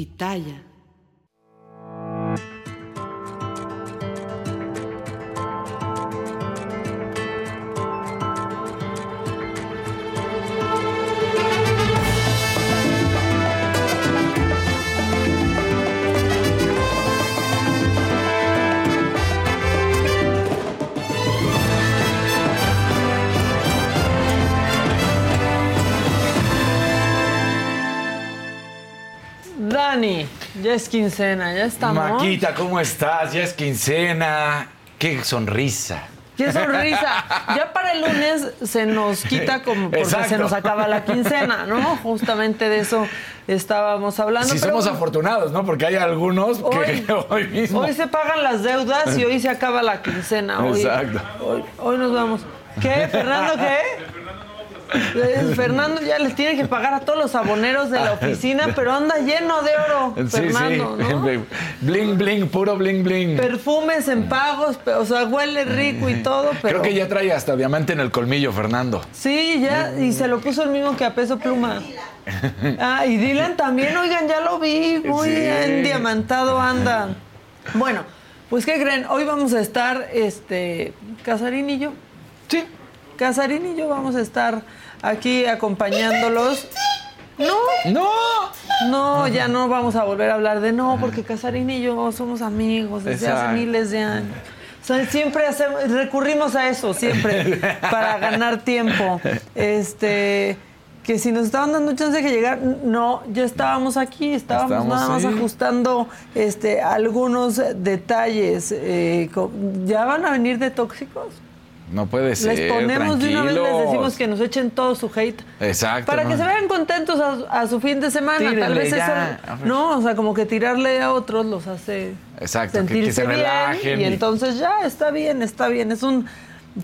Pitaya. Dani, ya es quincena, ya estamos. Maquita, ¿cómo estás? Ya es quincena. Qué sonrisa. ¡Qué sonrisa! Ya para el lunes se nos quita como porque Exacto. se nos acaba la quincena, ¿no? Justamente de eso estábamos hablando. Si pero somos afortunados, ¿no? Porque hay algunos que hoy mismo. Hoy se pagan las deudas y hoy se acaba la quincena. Hoy, Exacto. Hoy, hoy nos vamos. ¿Qué? ¿Fernando qué? Eh, Fernando ya les tiene que pagar a todos los aboneros de la oficina, pero anda lleno de oro, Sí, Fernando, sí. ¿no? Bling, bling, puro bling, bling. Perfumes en pagos, o sea, huele rico y todo, pero... Creo que ya trae hasta diamante en el colmillo, Fernando. Sí, ya, y se lo puso el mismo que a peso pluma. Ah, y Dylan también, oigan, ya lo vi, muy Sí. endiamantado anda. Bueno, pues ¿qué creen? Hoy vamos a estar, este, Casarín y yo. Sí. Casarín y yo vamos a estar aquí acompañándolos. No, ¡No! no, ya no vamos a volver a hablar de no, porque Casarín y yo somos amigos desde hace miles de años. O sea, siempre hacemos, recurrimos a eso, siempre, para ganar tiempo. Este, que si nos estaban dando chance de que llegar, no, ya estábamos aquí, estábamos, nada más ajustando este, algunos detalles. Eh, ¿Ya van a venir de tóxicos? No puede ser. Les ponemos de una vez, les tranquilos. decimos que nos echen todo su hate. Exacto. Para que se vean contentos a, a su fin de semana. Tal vez ya. eso. No, o sea, como que tirarle a otros los hace Exacto, que- que sentirse se bien. relajen Y y- entonces ya está bien, está bien. Es un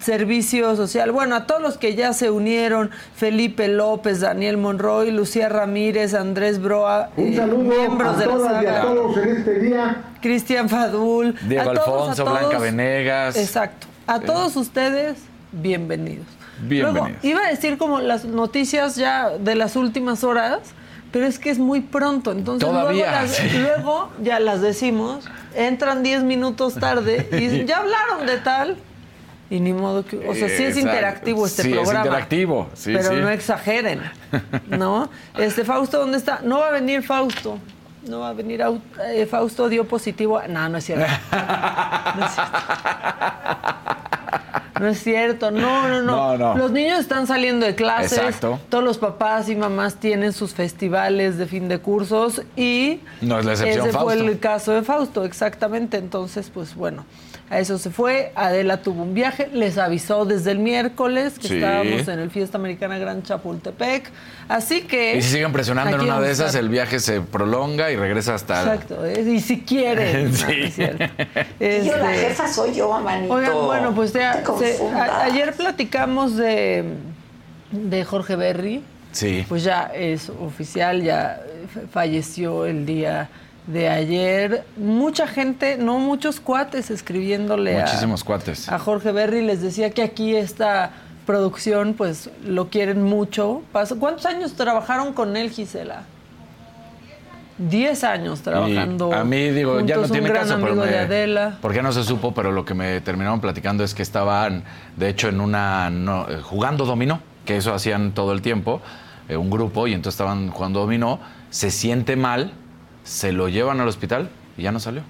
servicio social. Bueno, a todos los que ya se unieron, Felipe López, Daniel Monroy, Lucía Ramírez, Andrés Broa, Un eh, saludo miembros a de la todas y a todos en este día. Cristian Fadul, Diego a todos, a Alfonso, todos. Blanca Venegas. Exacto. A todos ustedes, bienvenidos. Bienvenidos. Luego, iba a decir como las noticias ya de las últimas horas, pero es que es muy pronto. Entonces luego, las- sí. luego ya las decimos, entran 10 minutos tarde y dicen, ya hablaron de tal. Y ni modo que. O sea, sí es Exacto. interactivo este Sí, es programa. interactivo, sí, pero sí. no exageren. ¿No? Este, Fausto, ¿dónde está? No va a venir Fausto. No va a venir eh, Fausto dio positivo. No, no es cierto. No es cierto. No es cierto, no, no, no, No, no. Los niños están saliendo de clases. Exacto. Todos los papás y mamás tienen sus festivales de fin de cursos y No es la excepción, ese fue Fausto. el caso de Fausto, exactamente. Entonces, pues bueno, a eso se fue. Adela tuvo un viaje, les avisó desde el miércoles que Sí. estábamos en el Fiesta Americana Gran Chapultepec. Así que Y si siguen presionando en una de esas, el viaje se prolonga y regresa hasta. Exacto, ¿eh? y si quieren. No, no es cierto. Y yo la Este, jefa soy yo, manito. Oigan, bueno, pues ya, No te se- confundas. a- ayer platicamos de, de Jorge Berry. Sí. Pues ya es oficial, ya falleció el día de ayer. Mucha gente, no muchos cuates escribiéndole a- Muchísimos cuates. a Jorge Berry. Les decía que aquí esta producción, pues lo quieren mucho. Pasó- ¿Cuántos años trabajaron con él, Gisela? Diez años trabajando. Y a mí, digo, ya no tiene caso, pero me- de Adela. Porque no se supo, pero lo que me terminaron platicando es que estaban, de hecho, en una no, eh, jugando dominó, que eso hacían todo el tiempo, eh, un grupo, y entonces estaban jugando dominó, se siente mal, se lo llevan al hospital y ya no salió.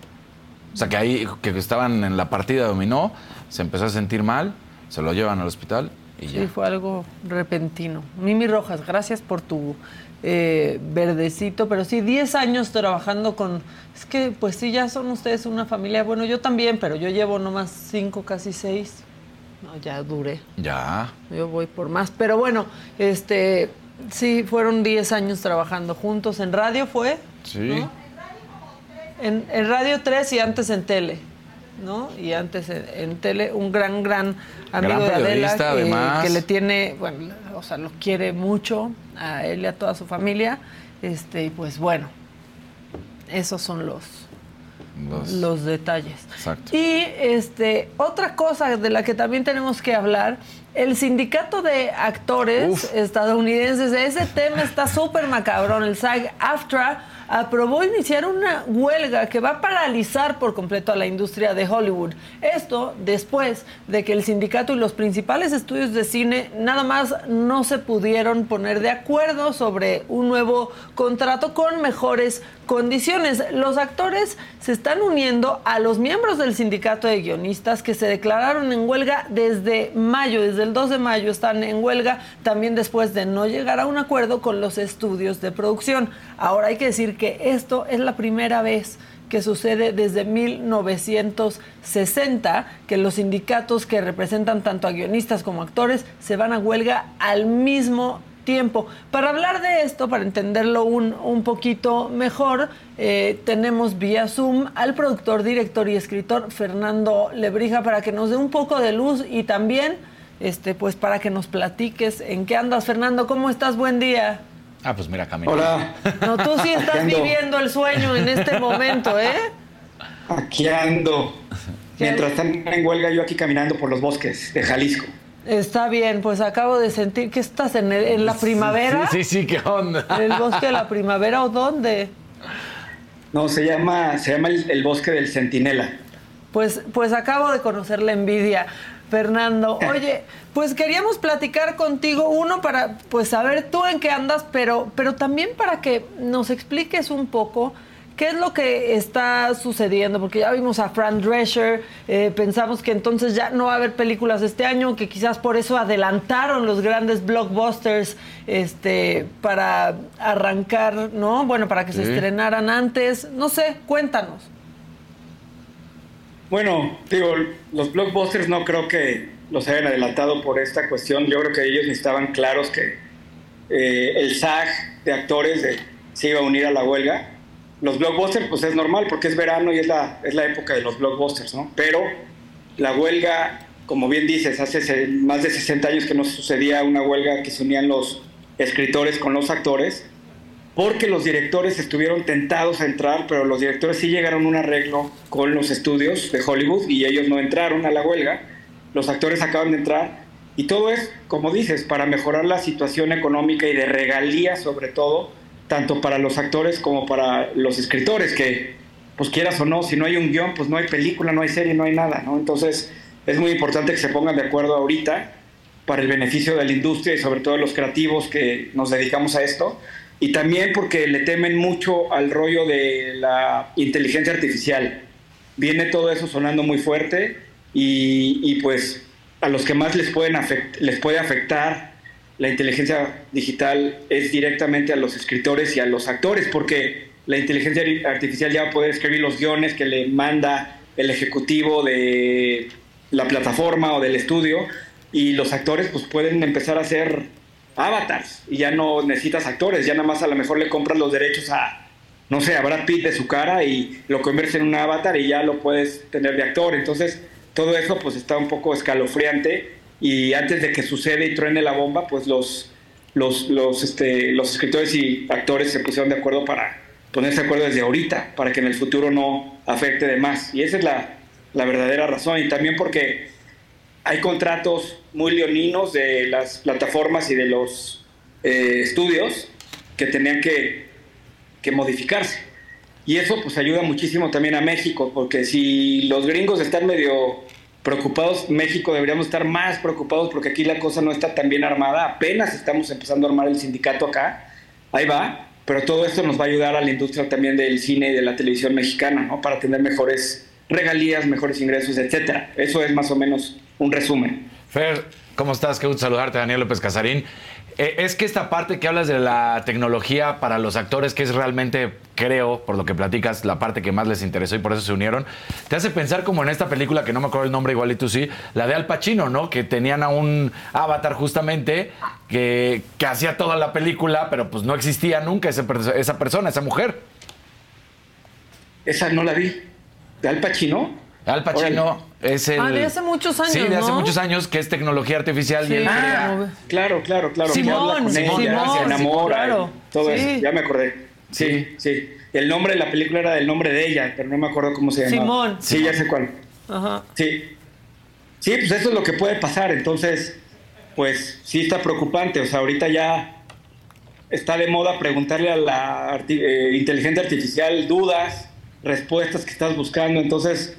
O sea, que ahí, que estaban en la partida dominó, se empezó a sentir mal, se lo llevan al hospital y ya. Sí, fue algo repentino. Mimi Rojas, gracias por tu eh, verdecito, pero sí, 10 años trabajando con... Es que, pues sí, ya son ustedes una familia. Bueno, yo también, pero yo llevo nomás 5, casi 6. No, ya duré. Ya. Yo voy por más. Pero bueno, este, sí, fueron 10 años trabajando juntos. En radio fue, Sí. ¿no? En, en Radio 3 y antes en tele, ¿no? Y antes en, en tele, un gran, gran amigo Gran de Adela que, además. que le tiene, bueno, o sea, lo quiere mucho a él y a toda su familia. Este, y pues bueno, esos son los, Los- los detalles. Exacto. Y este, otra cosa de la que también tenemos que hablar el sindicato de actores estadounidenses, ese tema está súper macabrón. El SAG-AFTRA aprobó iniciar una huelga que va a paralizar por completo a la industria de Hollywood. Esto después de que el sindicato y los principales estudios de cine nada más no se pudieron poner de acuerdo sobre un nuevo contrato con mejores condiciones. Los actores se están uniendo a los miembros del sindicato de guionistas que se declararon en huelga desde mayo, desde el 2 de mayo están en huelga, también después de no llegar a un acuerdo con los estudios de producción. Ahora hay que decir que esto es la primera vez que sucede desde 1960, que los sindicatos que representan tanto a guionistas como actores se van a huelga al mismo tiempo. Para hablar de esto, para entenderlo un, un poquito mejor, eh, tenemos vía Zoom al productor, director y escritor Fernando Lebrija para que nos dé un poco de luz y también este, pues para que nos platiques en qué andas. Fernando, ¿cómo estás? Buen día. Ah, pues mira, Camilo. Hola. No, tú sí estás viviendo el sueño en este momento, ¿eh? Aquí ando. Mientras están en huelga, yo aquí caminando por los bosques de Jalisco. Está bien, pues acabo de sentir que estás en, en la primavera. Sí, sí, ¿qué onda? ¿En el bosque de la primavera o dónde? No, se llama, se llama el, el bosque del Centinela. Pues, pues acabo de conocer la envidia. Fernando, oye, pues queríamos platicar contigo, uno para pues saber tú en qué andas, pero, pero también para que nos expliques un poco ¿Qué es lo que está sucediendo? Porque ya vimos a Fran Drescher, eh, pensamos que entonces ya no va a haber películas este año, que quizás por eso adelantaron los grandes blockbusters este, para arrancar, ¿no? Bueno, para que se estrenaran antes. No sé, cuéntanos. Bueno, digo, los blockbusters no creo que los hayan adelantado por esta cuestión. Yo creo que ellos estaban claros que eh, el SAG de actores se iba a unir a la huelga los blockbusters, pues es normal porque es verano y es la, es la época de los blockbusters, ¿no? Pero la huelga, como bien dices, hace más de 60 años que no sucedía una huelga que se unían los escritores con los actores, porque los directores estuvieron tentados a entrar, pero los directores sí llegaron a un arreglo con los estudios de Hollywood y ellos no entraron a la huelga. Los actores acaban de entrar y todo es, como dices, para mejorar la situación económica y de regalías sobre todo tanto para los actores como para los escritores, que pues quieras o no, si no hay un guion, pues no hay película, no hay serie, no hay nada, ¿no? Entonces es muy importante que se pongan de acuerdo ahorita para el beneficio de la industria y sobre todo los creativos que nos dedicamos a esto. Y también porque le temen mucho al rollo de la inteligencia artificial. Viene todo eso sonando muy fuerte y, pues a los que más les, pueden les puede afectar la inteligencia digital es directamente a los escritores y a los actores, porque la inteligencia artificial ya va a poder escribir los guiones que le manda el ejecutivo de la plataforma o del estudio, y los actores pues pueden empezar a hacer avatars, y ya no necesitas actores, ya nada más a lo mejor le compras los derechos a, no sé, a Brad Pitt de su cara y lo conviertes en un avatar y ya lo puedes tener de actor, entonces todo eso pues está un poco escalofriante y antes de que suceda y truene la bomba, pues los, los, los, este, los escritores y actores se pusieron de acuerdo para ponerse de acuerdo desde ahorita, para que en el futuro no afecte de más. Y esa es la, la verdadera razón. Y también porque hay contratos muy leoninos de las plataformas y de los eh, estudios que tenían que, que modificarse. Y eso pues ayuda muchísimo también a México, porque si los gringos están medio preocupados, México deberíamos estar más preocupados porque aquí la cosa no está tan bien armada, apenas estamos empezando a armar el sindicato acá, ahí va, pero todo esto nos va a ayudar a la industria también del cine y de la televisión mexicana, ¿no? Para tener mejores regalías, mejores ingresos, etcétera. Eso es más o menos un resumen. Fer, ¿cómo estás? Qué gusto saludarte, Daniel López Casarín. Eh, es que esta parte que hablas de la tecnología para los actores, que es realmente, creo, por lo que platicas, la parte que más les interesó y por eso se unieron, te hace pensar como en esta película, que no me acuerdo el nombre igual y tú sí, la de Al Pacino, ¿no? Que tenían a un avatar justamente que, que hacía toda la película, pero pues no existía nunca esa, esa persona, esa mujer. Esa no la vi. ¿De Al Pacino? Al Pacino es el. Ah, de hace muchos años. Sí, de hace muchos años, que es tecnología artificial. Y ah, claro, claro, claro. Simón, Simón, se enamora. claro. Todo eso, ya me acordé. Sí, sí, El nombre de la película era el nombre de ella, pero no me acuerdo cómo se llama. Simón. Sí, ya sé cuál. Ajá. Sí. Sí, pues eso es lo que puede pasar. Entonces, pues sí está preocupante. O sea, ahorita ya está de moda preguntarle a la eh, inteligencia artificial dudas, respuestas que estás buscando. Entonces,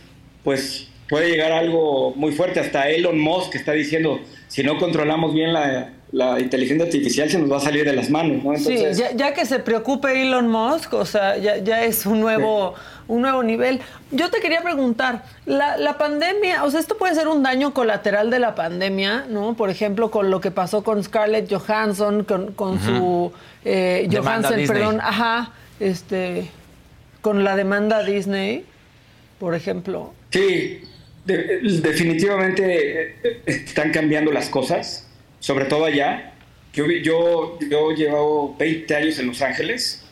pues puede llegar algo muy fuerte. Hasta Elon Musk está diciendo, si no controlamos bien la, inteligencia artificial, se nos va a salir de las manos. ¿no? sí, ya, que se preocupe Elon Musk, o sea, ya, es un nuevo, un nuevo nivel. Yo te quería preguntar, la, pandemia, o sea, esto puede ser un daño colateral de la pandemia, ¿no? Por ejemplo, con lo que pasó con Scarlett Johansson, con, su... Eh, Johansson, perdón, ajá, este, con la demanda Disney, por ejemplo. Sí, definitivamente eh, están cambiando las cosas, sobre todo allá. Yo, yo, yo llevo 20 años en Los Ángeles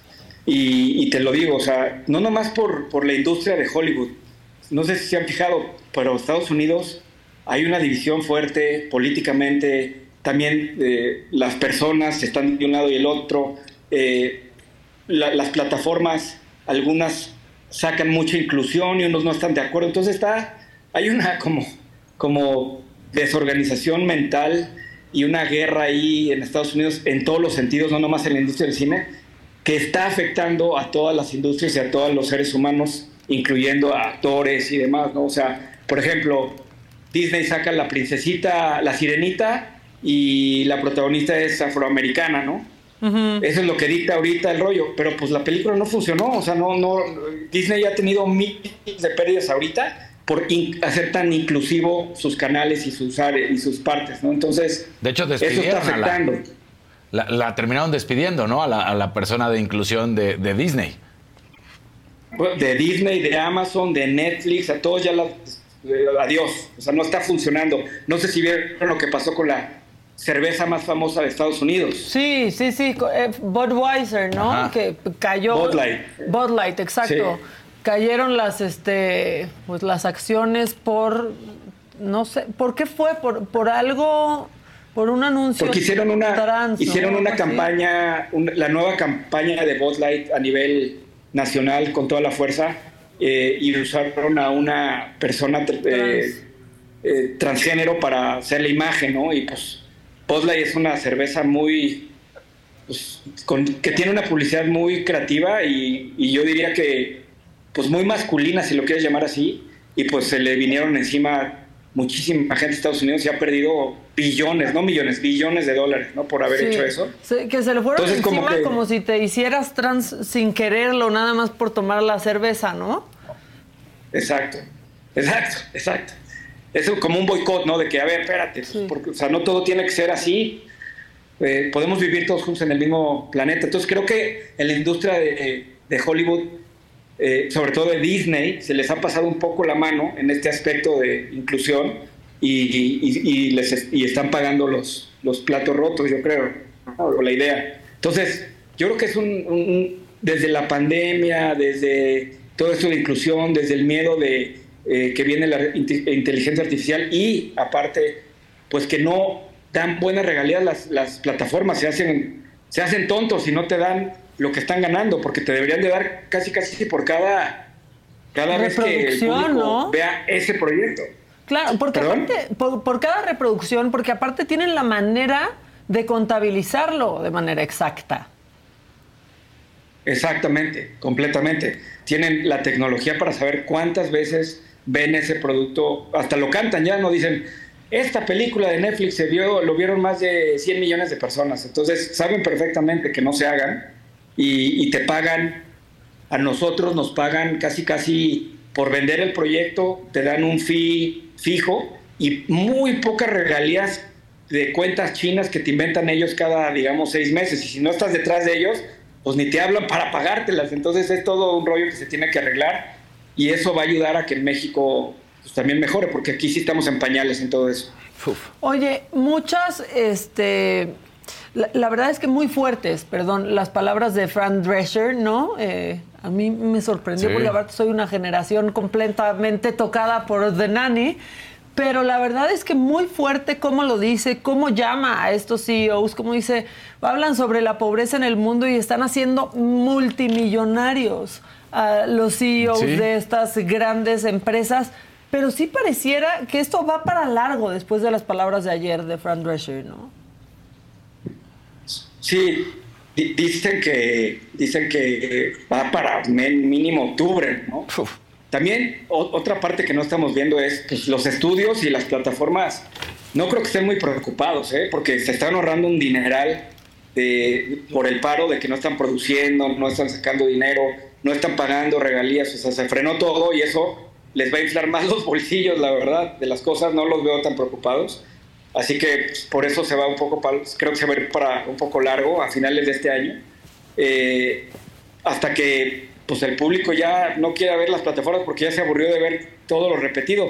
y, te lo digo, o sea, no nomás por, por la industria de Hollywood. No sé si se han fijado, pero Estados Unidos hay una división fuerte políticamente, también eh, las personas están de un lado y el otro, eh, las plataformas, algunas sacan mucha inclusión y unos no están de acuerdo, entonces está hay una como, como desorganización mental y una guerra ahí en Estados Unidos en todos los sentidos, no nomás en la industria del cine, que está afectando a todas las industrias y a todos los seres humanos, incluyendo a actores y demás, ¿no? O sea, por ejemplo, Disney saca la princesita, la sirenita, y la protagonista es afroamericana, ¿no? Eso es lo que dicta ahorita el rollo, pero pues la película no funcionó, o sea, no, no, Disney ya ha tenido miles de pérdidas ahorita por hacer tan inclusivo sus canales y sus áreas y sus partes, ¿no? Entonces, de hecho, eso está afectando. La, terminaron despidiendo, ¿no? A la, persona de inclusión de, Disney. De Disney, de Amazon, de Netflix, a todos ya la... Eh, adiós. O sea, no está funcionando. No sé si vieron lo que pasó con la cerveza más famosa de Estados Unidos. Sí, sí, sí. Eh, Budweiser, ¿no? Que cayó... Bud Light. Bud Light, exacto. Cayeron las este pues las acciones por no sé por qué fue por por algo por un anuncio porque hicieron una hicieron una campaña la nueva campaña de Botlight a nivel nacional con toda la fuerza eh, y usaron a una persona eh, eh, transgénero para hacer la imagen no y pues Botlight es una cerveza muy pues, que tiene una publicidad muy creativa y yo diría que pues muy masculina, si lo quieres llamar así, y pues se le vinieron encima muchísima gente de Estados Unidos y ha perdido billones, no millones, billones de dólares, ¿no? Por haber hecho eso. que se le fueron encima como, si te hicieras trans sin quererlo, nada más por tomar la cerveza, ¿no? Exacto, exacto, exacto. Es como un boicot, ¿no? De que, a ver, espérate, pues, porque, o sea, no todo tiene que ser así. Eh, podemos vivir todos juntos en el mismo planeta. Entonces creo que en la industria de, de Hollywood eh, sobre todo de Disney, se les ha pasado un poco la mano en este aspecto de inclusión y, les y están pagando los, los platos rotos, yo creo, o la idea. Entonces, yo creo que es un, desde la pandemia, desde todo esto de inclusión, desde el miedo de eh, que viene la inteligencia artificial y aparte, pues que no dan buenas regalías las, las plataformas, se hacen, se hacen tontos y no te dan lo que están ganando, porque te deberían de dar casi casi por cada, cada vez que el público vea ese proyecto. Claro, porque aparte, por, cada reproducción, porque aparte tienen la manera de contabilizarlo de manera exacta. Exactamente, completamente. Tienen la tecnología para saber cuántas veces ven ese producto, hasta lo cantan ya, no dicen, esta película de Netflix se vio, lo vieron más de 100 millones de personas, entonces saben perfectamente que no se hagan y, te pagan, a nosotros nos pagan casi casi por vender el proyecto, te dan un fee fijo y muy pocas regalías de cuentas chinas que te inventan ellos cada, digamos, seis meses. Y si no estás detrás de ellos, pues ni te hablan para pagártelas. Entonces es todo un rollo que se tiene que arreglar y eso va a ayudar a que México pues, también mejore, porque aquí sí estamos en pañales en todo eso. Oye, muchas este, la, verdad es que muy fuertes, perdón, las palabras de Fran Drescher, ¿no? Eh, a mí me sorprendió porque aparte soy una generación completamente tocada por The Nanny. Pero la verdad es que muy fuerte cómo lo dice, cómo llama a estos CEOs, cómo dice, hablan sobre la pobreza en el mundo y están haciendo multimillonarios a los CEOs de estas grandes empresas Pero sí pareciera que esto va para largo después de las palabras de ayer de Fran Drescher, ¿no? Sí, dicen que dicen que va para mínimo octubre, ¿no? También otra parte que no estamos viendo es pues, los estudios y las plataformas. No creo que estén muy preocupados, ¿eh? porque se están ahorrando un dineral por el paro de que no están produciendo, no están sacando dinero, no están pagando regalías, o sea, se frenó todo y eso les va a inflar más los bolsillos, la verdad, de las cosas, no los veo tan preocupados. Así que por eso se va un poco, creo que se va a ir para un poco largo a finales de este año, eh, hasta que pues el público ya no quiera ver las plataformas porque ya se aburrió de ver todo lo repetido.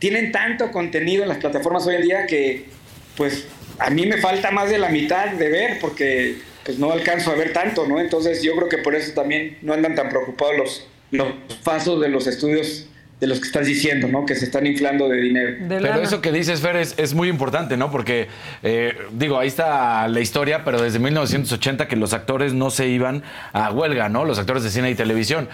Tienen tanto contenido en las plataformas hoy en día que pues a mí me falta más de la mitad de ver porque pues no alcanzo a ver tanto, ¿no? Entonces yo creo que por eso también no andan tan preocupados los, los pasos de los estudios de los que estás diciendo, ¿no? Que se están inflando de dinero. pero eso que dices, Fer, es, muy importante, ¿no? Porque, eh, digo, ahí está la historia, pero desde 1980 que los actores no se iban a huelga, ¿no? Los actores de cine y televisión.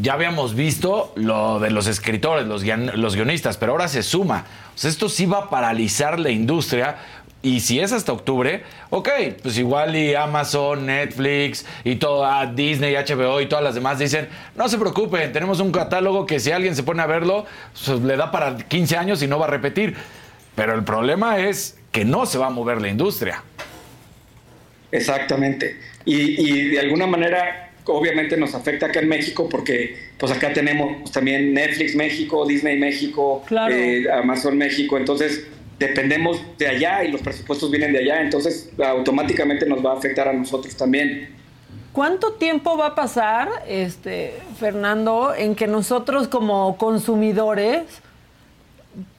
Ya habíamos visto lo de los escritores, los, los guionistas, pero ahora se suma. O sea, esto sí va a paralizar la industria y si es hasta octubre, ok, pues igual y Amazon, Netflix y toda Disney, HBO y todas las demás dicen, no se preocupen, tenemos un catálogo que si alguien se pone a verlo, pues le da para 15 años y no va a repetir. Pero el problema es que no se va a mover la industria. Exactamente. Y, de alguna manera, obviamente nos afecta acá en México porque pues acá tenemos también Netflix México, Disney México, eh, Amazon México. Entonces, dependemos de allá y los presupuestos vienen de allá, entonces automáticamente nos va a afectar a nosotros también. ¿Cuánto tiempo va a pasar, este, Fernando, en que nosotros como consumidores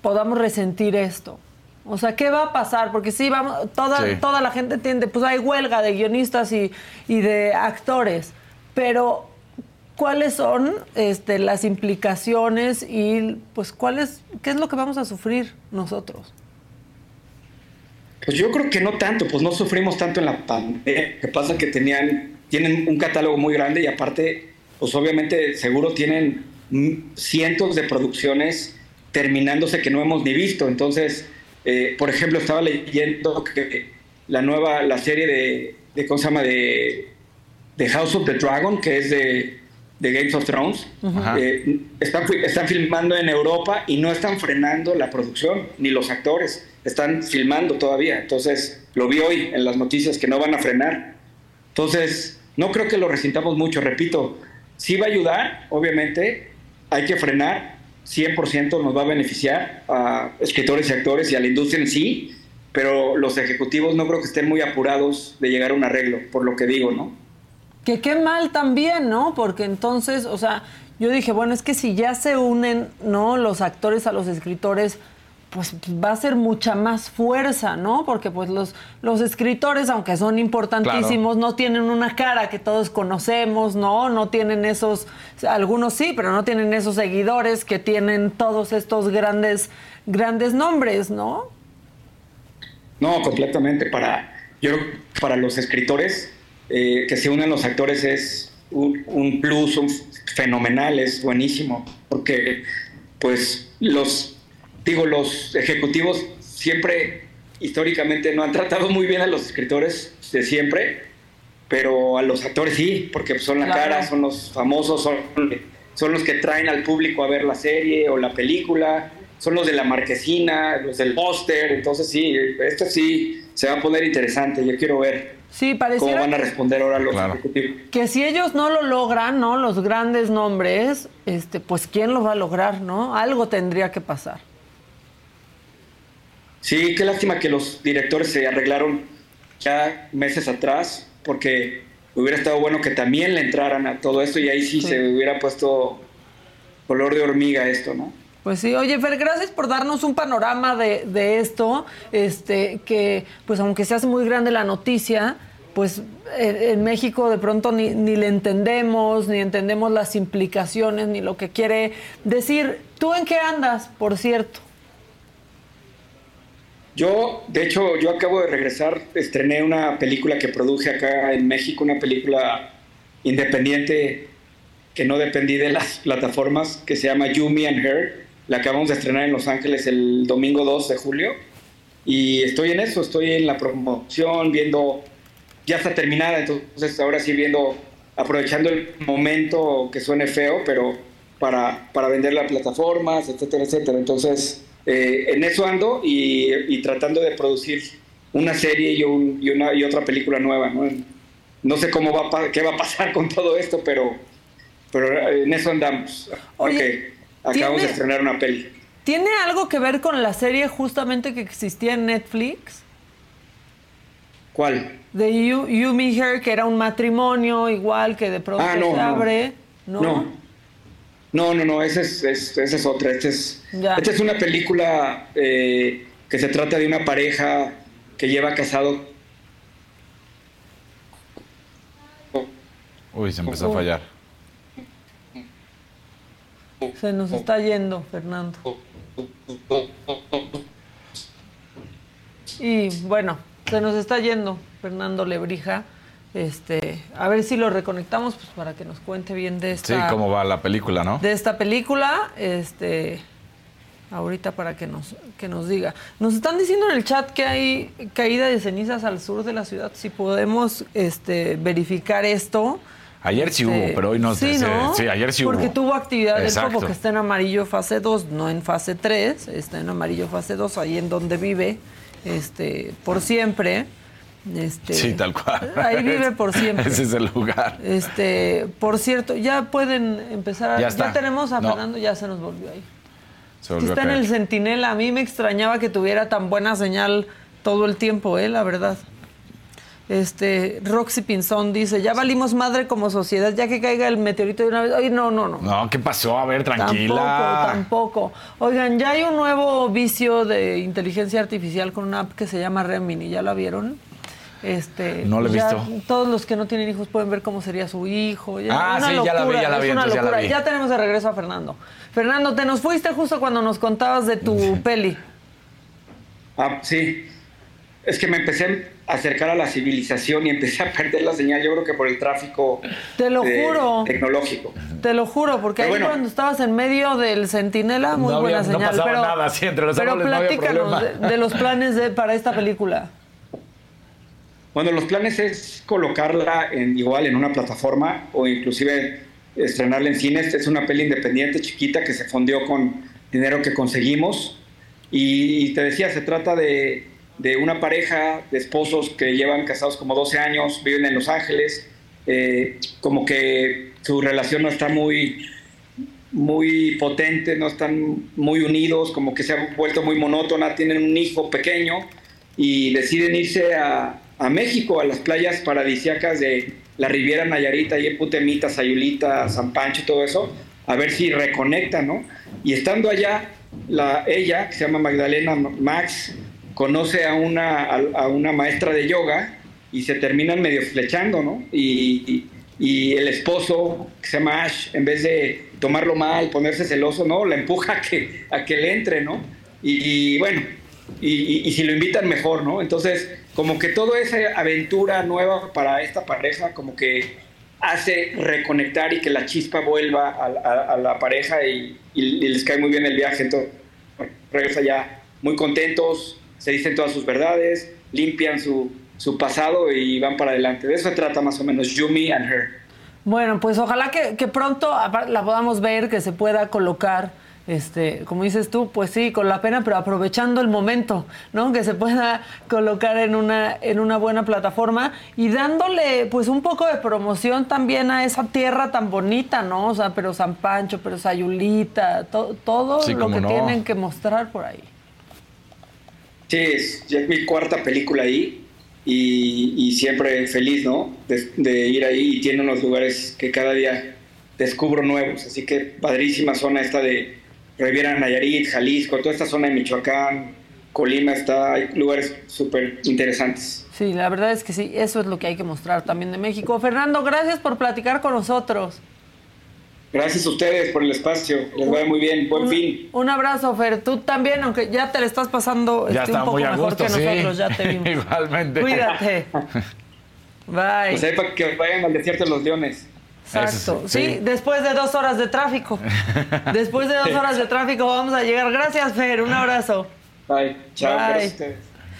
podamos resentir esto? O sea, ¿qué va a pasar? Porque sí, vamos, toda, toda la gente entiende, pues hay huelga de guionistas y, y de actores, pero ¿cuáles son este, las implicaciones y pues cuáles, qué es lo que vamos a sufrir nosotros? Pues yo creo que no tanto, pues no sufrimos tanto en la pandemia. que pasa que tenían, tienen un catálogo muy grande y aparte, pues obviamente seguro tienen cientos de producciones terminándose que no hemos ni visto. Entonces, eh, por ejemplo, estaba leyendo que la nueva, la serie de, de ¿cómo se llama? De, de House of the Dragon, que es de, de Games of Thrones, eh, están, están filmando en Europa y no están frenando la producción, ni los actores están filmando todavía. Entonces, lo vi hoy en las noticias que no van a frenar. Entonces, no creo que lo resintamos mucho, repito, sí va a ayudar, obviamente, hay que frenar, 100% nos va a beneficiar a escritores y actores y a la industria en sí, pero los ejecutivos no creo que estén muy apurados de llegar a un arreglo, por lo que digo, ¿no? Que qué mal también, ¿no? Porque entonces, o sea, yo dije, bueno, es que si ya se unen, ¿no? Los actores a los escritores, pues va a ser mucha más fuerza, ¿no? Porque pues los, los escritores, aunque son importantísimos, no tienen una cara que todos conocemos, ¿no? No tienen esos, algunos sí, pero no tienen esos seguidores que tienen todos estos grandes, grandes nombres, ¿no? No, completamente. Para, yo para los escritores, eh, que se unan los actores es un, un plus fenomenal, es buenísimo, porque pues los digo, los ejecutivos siempre históricamente no han tratado muy bien a los escritores de siempre, pero a los actores sí, porque son la cara, son los famosos, son, son los que traen al público a ver la serie o la película, son los de la marquesina, los del póster, entonces sí, esto sí se va a poner interesante, yo quiero ver. Sí, ¿Cómo van a responder ahora los ejecutivos? Que si ellos no lo logran, ¿no? Los grandes nombres, este, pues ¿quién lo va a lograr, no? Algo tendría que pasar. Sí, qué lástima que los directores se arreglaron ya meses atrás, porque hubiera estado bueno que también le entraran a todo esto y ahí sí, se hubiera puesto color de hormiga esto, ¿no? Pues sí, oye Fer, gracias por darnos un panorama de, esto, este, que pues aunque se hace muy grande la noticia, pues en, México de pronto ni, ni, le entendemos, ni entendemos las implicaciones, ni lo que quiere decir. ¿Tú en qué andas, por cierto? Yo, de hecho, yo acabo de regresar, estrené una película que produje acá en México, una película independiente que no dependí de las plataformas, que se llama You, Me and Her, la acabamos de estrenar en Los Ángeles el domingo 2 de julio. Y estoy en eso, estoy en la promoción, viendo, ya está terminada, entonces ahora sí viendo, aprovechando el momento que suene feo, pero para, para vender las plataformas, etcétera, etcétera. Entonces, eh, en eso ando y, tratando de producir una serie y, una, y otra película nueva. ¿no? no sé cómo va qué va a pasar con todo esto, pero, pero en eso andamos. Porque acabamos de estrenar una peli. ¿Tiene algo que ver con la serie justamente que existía en Netflix? ¿Cuál? De You, you Me Her, que era un matrimonio igual que de pronto ah, se abre. No. no. No, no, no, esa es, es, es otra. Esta es, esta es una película eh, que se trata de una pareja que lleva casado. Uy, se empezó a fallar. Se nos está yendo, Fernando. Y bueno, se nos está yendo Fernando Lebrija. Este, a ver si lo reconectamos pues, para que nos cuente bien de esta. Sí, cómo va la película, ¿no? De esta película, este, ahorita para que nos, que nos diga. Nos están diciendo en el chat que hay caída de cenizas al sur de la ciudad. Si podemos este, verificar esto. Ayer sí hubo, este, pero hoy no. Sí, ¿no? sí ayer sí Porque hubo. tuvo actividad del que está en amarillo fase 2, no en fase 3. Está en amarillo fase 2, ahí en donde vive, este, por siempre. Este, sí, tal cual. Ahí vive por siempre. Ese es el lugar. Este, por cierto, ya pueden empezar a. Ya, tenemos a Fernando, ya se nos volvió ahí. Se está en el Centinela. A mí me extrañaba que tuviera tan buena señal todo el tiempo, ¿eh? La verdad. Este, Roxy Pinzón dice, ya valimos madre como sociedad, ya que caiga el meteorito de una vez. Oye, no, no, no. No, ¿qué pasó? A ver, tranquila. Tampoco, tampoco. Oigan, ya hay un nuevo vicio de inteligencia artificial con una app que se llama Remini, ¿ya la vieron? Este, no lo he visto. Todos los que no tienen hijos pueden ver cómo sería su hijo. ah, sí, ya la vi, ya la vi, ya la vi. Ya tenemos de regreso a Fernando. Fernando, te nos fuiste justo cuando nos contabas de tu peli. Ah, sí. Es que me empecé a acercar a la civilización y empecé a perder la señal, yo creo que por el tráfico Te lo juro. tecnológico. Te lo juro, porque ahí cuando estabas en medio del centinela, muy buena señal. No pero, nada, sí, entre los pero platícanos de, de, los planes de, para esta película. Bueno, los planes es colocarla en, igual en una plataforma o inclusive estrenarla en cines. Es una peli independiente chiquita que se fundió con dinero que conseguimos. Y, te decía, se trata de, una pareja de esposos que llevan casados como 12 años, viven en Los Ángeles, eh, como que su relación no está muy, muy potente, no están muy unidos, como que se ha vuelto muy monótona, tienen un hijo pequeño y deciden irse a, a México, a las playas paradisiacas de la Riviera Nayarita, y en Putemita, Sayulita, San Pancho todo eso, a ver si reconecta, ¿no? Y estando allá, la, ella, que se llama Magdalena Max, conoce a una, a, una maestra de yoga y se terminan medio flechando, ¿no? Y, y, el esposo, que se llama Ash, en vez de tomarlo mal, ponerse celoso, ¿no? La empuja a que, a que le entre, ¿no? Y, bueno, y, y si lo invitan mejor, ¿no? Entonces, como que toda esa aventura nueva para esta pareja, como que hace reconectar y que la chispa vuelva a, la pareja y, les cae muy bien el viaje. Entonces, regresa ya muy contentos, se dicen todas sus verdades, limpian su, su pasado y van para adelante. De eso se trata más o menos Yumi and Her. Bueno, pues ojalá que, que pronto la podamos ver, que se pueda colocar este, como dices tú, pues sí, con la pena, pero aprovechando el momento, ¿no? Que se pueda colocar en una, en una buena plataforma y dándole pues un poco de promoción también a esa tierra tan bonita, ¿no? O sea, pero San Pancho, pero Sayulita, todo lo que tienen que mostrar por ahí. Sí, es, ya es mi cuarta película ahí y, siempre feliz, ¿no? De, de ir ahí y tiene unos lugares que cada día descubro nuevos, así que padrísima zona esta de Riviera Nayarit, Jalisco, toda esta zona de Michoacán, Colima, está, hay lugares súper interesantes. Sí, la verdad es que sí, eso es lo que hay que mostrar también de México. Fernando, gracias por platicar con nosotros. Gracias a ustedes por el espacio, les va muy bien, buen fin. Un abrazo, Fer, tú también, aunque ya te le estás pasando ya este, un poco mejor que nosotros, ya te vimos. Igualmente. Cuídate. Bye. Pues ahí para que vayan al desierto de los leones. Exacto. Sí. después de dos horas de tráfico. después de dos horas de tráfico vamos a llegar. Gracias, Fer. Un abrazo. Bye. Chao. Bye.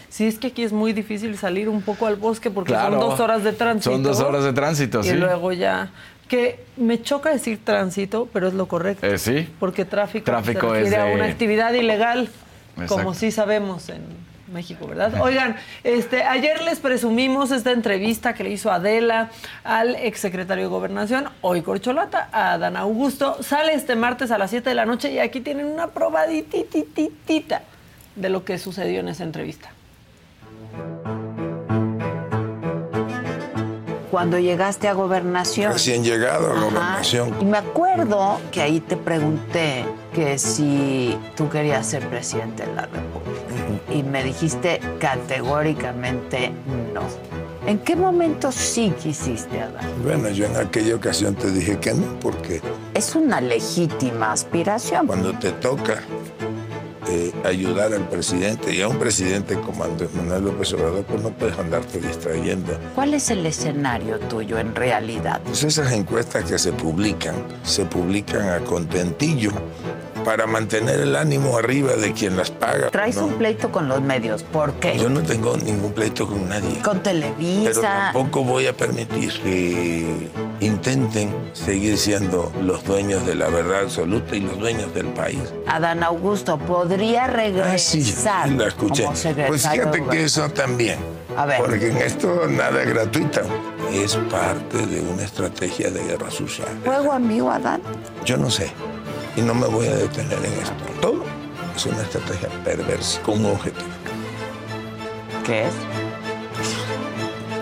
Sí, es que aquí es muy difícil salir un poco al bosque porque Claro. son dos horas de tránsito. Son dos horas de tránsito, y sí. luego ya. Que me choca decir tránsito, pero es lo correcto. Eh, sí. Porque tráfico, Tráfico se refiere es a una actividad ilegal, Exacto. como sí sabemos en México, ¿verdad? Oigan, este, ayer les presumimos esta entrevista que le hizo Adela al exsecretario de Gobernación, hoy corcholata, a Adán Augusto. Sale este martes a las 7 de la noche y aquí tienen una probaditititita de lo que sucedió en esa entrevista. Cuando llegaste a gobernación. Recién llegado a Ajá. gobernación. Y me acuerdo que ahí te pregunté que si tú querías ser presidente de la República. Y me dijiste categóricamente no. ¿En qué momento sí quisiste, Adán? Bueno, yo en aquella ocasión te dije que no, porque Es una legítima aspiración. cuando te toca eh, ayudar al presidente y a un presidente como Andrés Manuel López Obrador, pues no puedes andarte distrayendo. ¿Cuál es el escenario tuyo en realidad? Pues esas encuestas que se publican, se publican a contentillo para mantener el ánimo arriba de quien las paga. Traes ¿no? un pleito con los medios. ¿Por qué? Yo no tengo ningún pleito con nadie. Con Pero Televisa. tampoco voy a permitir que intenten seguir siendo los dueños de la verdad absoluta y los dueños del país. Adán Augusto podría Ah, sí, regresar la escuché. Pues fíjate que eso también. A ver. Porque en esto nada es gratuito. Es parte de una estrategia de guerra sucia. ¿Juego amigo, Adán? Yo no sé. Y no me voy a detener en esto. Todo es una estrategia perversa con un objetivo. ¿Qué es?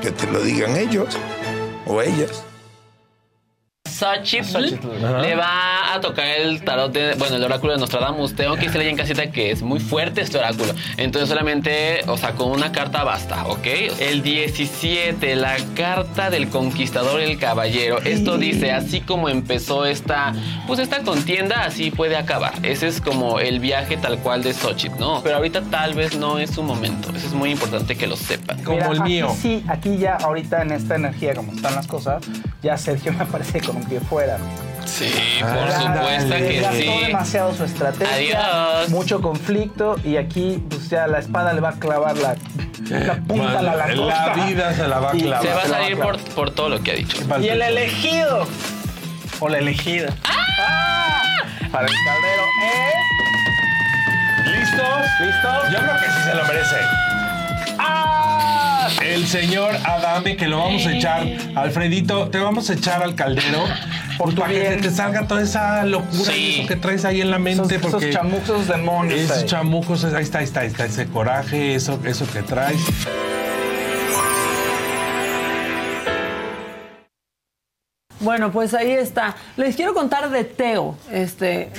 Que te lo digan ellos o ellas. Xochitl le va a tocar el tarot de, bueno, el oráculo de Nostradamus. Tengo que decirle ahí en casita que es muy fuerte este oráculo. Entonces solamente, o sea, con una carta basta, ¿ok? El 17, la carta del conquistador y el caballero. Esto dice, así como empezó esta, pues esta contienda, así puede acabar. Ese es como el viaje tal cual de Xochitl, ¿no? Pero ahorita tal vez no es su momento. Eso es muy importante que lo sepan. Como Mira, el aquí mío. Sí, aquí ya ahorita en esta energía, como están las cosas, ya Sergio me parece con un pie fuera. Sí, por Ah, supuesto dale. que Gastó sí. demasiado su estrategia, Adiós. mucho conflicto y aquí pues ya la espada le va a clavar la, la punta a la La langosta. vida se la va a clavar. Se va a Se la va a salir por, por todo lo que ha dicho. Y el elegido o la elegida ¡Ah! para el caldero es ¿Listos? ¿Listo? Yo creo que sí se lo merece. ¡Ah! El señor Adame, que lo vamos a echar, Alfredito, te vamos a echar al caldero. Por tu para que bien. se te salga toda esa locura Sí. y eso que traes ahí en la mente. Esos, esos porque chamucos, esos demonios. Esos ahí. chamucos, ahí está, ahí está, ahí está, ese coraje, eso, eso que traes. Bueno, pues ahí está. Les quiero contar de Teo. Este,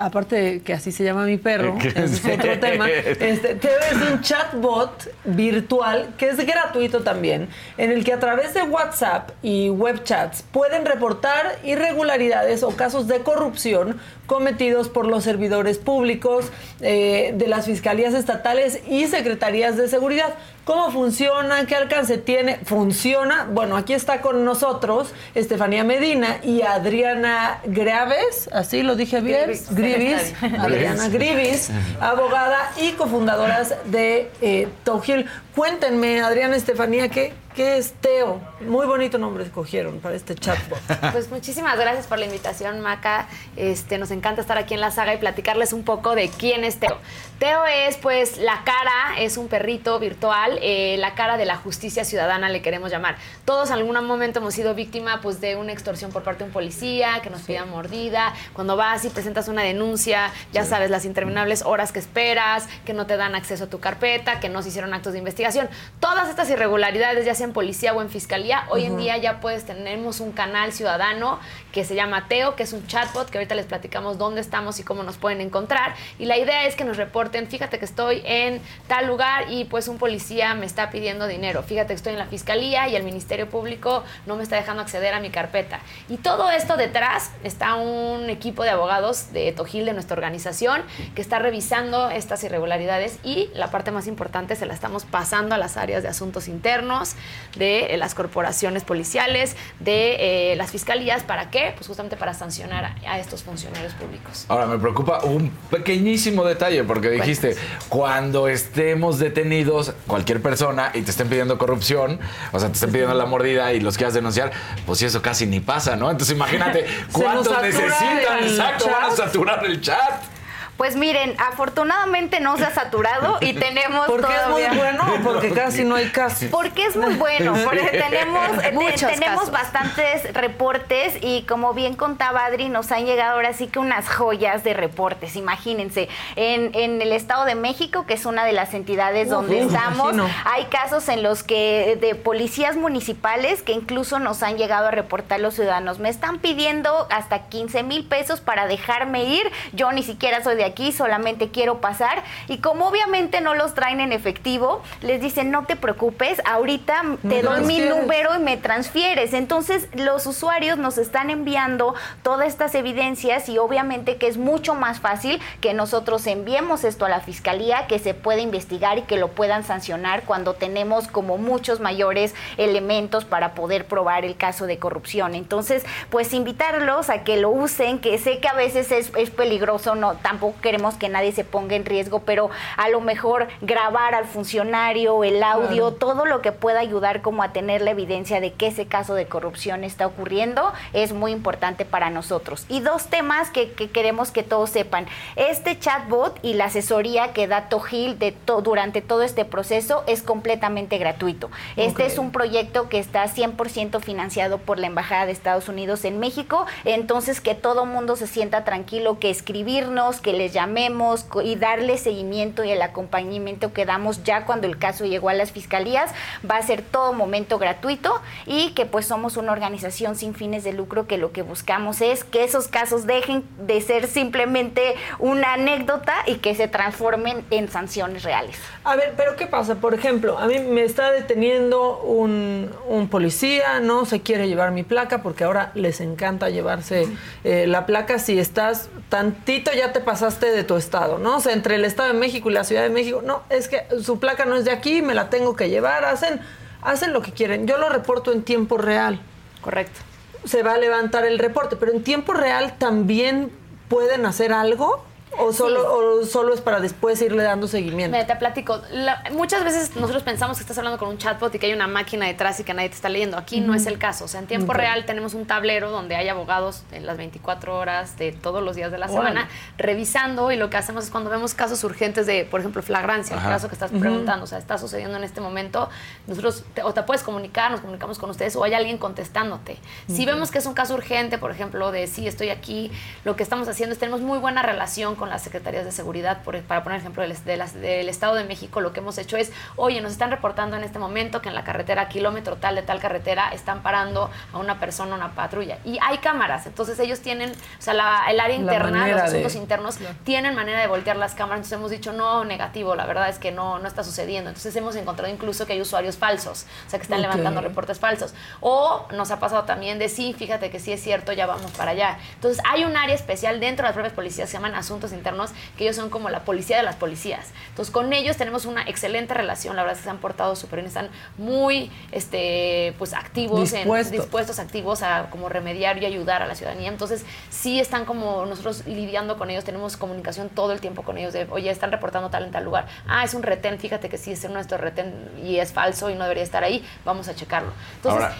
aparte de que así se llama mi perro, ¿Qué ese es otro tema. Este, Teo es un chatbot virtual que es gratuito también, en el que a través de WhatsApp y web chats pueden reportar irregularidades o casos de corrupción cometidos por los servidores públicos eh, de las fiscalías estatales y secretarías de seguridad. ¿Cómo funciona? ¿Qué alcance tiene? ¿Funciona? Bueno, aquí está con nosotros Estefanía Medina y Adriana Graves, así lo dije bien, Grivis. Adriana Grivis, abogada y cofundadoras de eh, Togil. Cuéntenme, Adriana Estefanía, ¿qué, ¿qué es Teo? Muy bonito nombre escogieron para este chatbot. Pues muchísimas gracias por la invitación, Maca. Este, nos encanta estar aquí en la saga y platicarles un poco de quién es Teo. Teo es, pues, la cara, es un perrito virtual, eh, la cara de la justicia ciudadana, le queremos llamar. Todos en algún momento hemos sido víctima, pues, de una extorsión por parte de un policía, que nos pida mordida. Cuando vas y presentas una denuncia, ya sabes, las interminables horas que esperas, que no te dan acceso a tu carpeta, que no se hicieron actos de investigación. Todas estas irregularidades, ya en policía o en fiscalía, hoy en día ya puedes, tenemos un canal ciudadano que se llama Teo, que es un chatbot, que ahorita les platicamos dónde estamos y cómo nos pueden encontrar. Y la idea es que nos reporten, fíjate que estoy en tal lugar y pues un policía me está pidiendo dinero. Fíjate que estoy en la fiscalía y el Ministerio Público no me está dejando acceder a mi carpeta. Y todo esto detrás está un equipo de abogados de Tojil, de nuestra organización, que está revisando estas irregularidades y la parte más importante se la estamos pasando a las áreas de asuntos internos, de eh, las corporaciones policiales, de eh, las fiscalías. ¿Para qué? Pues justamente para sancionar a, a estos funcionarios públicos. Ahora me preocupa un pequeñísimo detalle, porque dijiste, cuando estemos detenidos, cualquier persona, y te estén pidiendo corrupción, o sea, te estén pidiendo la mordida y los quieras denunciar, pues si eso casi ni pasa, ¿no? Entonces imagínate cuántos necesitan, exacto, van a saturar el chat. Pues miren, afortunadamente no se ha saturado y tenemos Porque es muy todavía... bueno, porque casi no hay casos. Porque es muy bueno, porque tenemos, eh, Muchos te- tenemos casos. bastantes reportes y como bien contaba Adri, nos han llegado ahora sí que unas joyas de reportes, imagínense. En, en el Estado de México, que es una de las entidades donde estamos, imagino. hay casos en los que de policías municipales que incluso nos han llegado a reportar los ciudadanos. Me están pidiendo hasta 15 mil pesos para dejarme ir. Yo ni siquiera soy de aquí, solamente quiero pasar. Y como obviamente no los traen en efectivo, les dicen, no te preocupes, ahorita te doy mi número y me transfieres. Entonces los usuarios nos están enviando todas estas evidencias y obviamente que es mucho más fácil que nosotros enviemos esto a la fiscalía, que se pueda investigar y que lo puedan sancionar cuando tenemos como muchos mayores elementos para poder probar el caso de corrupción. Entonces, pues invitarlos a que lo usen, que sé que a veces es, es peligroso, no, tampoco queremos que nadie se ponga en riesgo, pero a lo mejor grabar al funcionario, el audio, todo lo que pueda ayudar como a tener la evidencia de que ese caso de corrupción está ocurriendo es muy importante para nosotros. Y dos temas que, que queremos que todos sepan. Este chatbot y la asesoría que da Tojil de to- durante todo este proceso es completamente gratuito. Este es un proyecto que está 100% financiado por la Embajada de Estados Unidos en México, entonces que todo mundo se sienta tranquilo, que escribirnos, que les llamemos y darle seguimiento y el acompañamiento que damos ya cuando el caso llegó a las fiscalías va a ser todo momento gratuito y que pues somos una organización sin fines de lucro que lo que buscamos es que esos casos dejen de ser simplemente una anécdota y que se transformen en sanciones reales. A ver, pero ¿qué pasa? Por ejemplo, a mí me está deteniendo un, un policía, no se quiere llevar mi placa porque ahora les encanta llevarse eh, la placa si estás tantito ya te pasaste de tu estado, ¿no? O sea, entre el Estado de México y la Ciudad de México, no, es que su placa no es de aquí, me la tengo que llevar, hacen, hacen lo que quieren. Yo lo reporto en tiempo real. Correcto. Se va a levantar el reporte, pero en tiempo real también pueden hacer algo o solo, o solo es para después irle dando seguimiento. Mira, te platico. La- muchas veces nosotros pensamos que estás hablando con un chatbot y que hay una máquina detrás y que nadie te está leyendo. Aquí no es el caso. O sea, en tiempo real tenemos un tablero donde hay abogados en las 24 horas de todos los días de la Órale. semana revisando y lo que hacemos es cuando vemos casos urgentes de, por ejemplo, flagrancia, el caso que estás preguntando, o sea, está sucediendo en este momento, nosotros te- o te puedes comunicar, nos comunicamos con ustedes o hay alguien contestándote. Si vemos que es un caso urgente, por ejemplo, de sí, estoy aquí, lo que estamos haciendo es tenemos muy buena relación con las secretarías de seguridad, por- para poner ejemplo del, de las- del Estado de México, lo que hemos hecho es, oye, nos están reportando en este momento que en la carretera, kilómetro tal de tal carretera, están parando a una persona, una patrulla. Y hay cámaras, entonces ellos tienen, o sea, la- el área interna, los de- asuntos internos, tienen manera de voltear las cámaras, entonces hemos dicho, no, negativo, la verdad es que no, no está sucediendo. Entonces hemos encontrado incluso que hay usuarios falsos, o sea, que están levantando reportes falsos. O nos ha pasado también de sí, fíjate que sí es cierto, ya vamos para allá. Entonces hay un área especial dentro de las propias policías que se llaman asuntos internos, que ellos son como la policía de las policías. Entonces con ellos tenemos una excelente relación, la verdad es que se han portado súper bien, están muy este, pues, activos, Dispuestos. En, dispuestos, activos a como remediar y ayudar a la ciudadanía. Entonces sí están como nosotros lidiando con ellos, tenemos comunicación todo el tiempo con ellos de, oye, están reportando tal en tal lugar. Ah, es un retén, fíjate que sí es nuestro retén y es falso y no debería estar ahí, vamos a checarlo. Entonces, Ahora,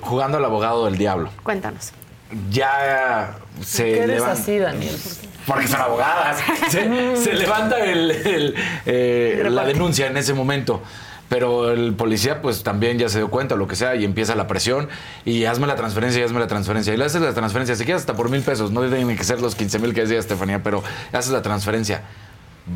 jugando al abogado del diablo, cuéntanos. Ya se ¿Qué eres levan- así, Daniel? Porque son abogadas. Se, se levanta el- el, eh, la denuncia en ese momento. Pero el policía, pues también ya se dio cuenta, lo que sea, y empieza la presión. Y hazme la transferencia, y hazme la transferencia. Y le haces la transferencia, si quieres hasta por mil pesos. No tienen que ser los 15 mil que decía Estefanía, pero haces la transferencia.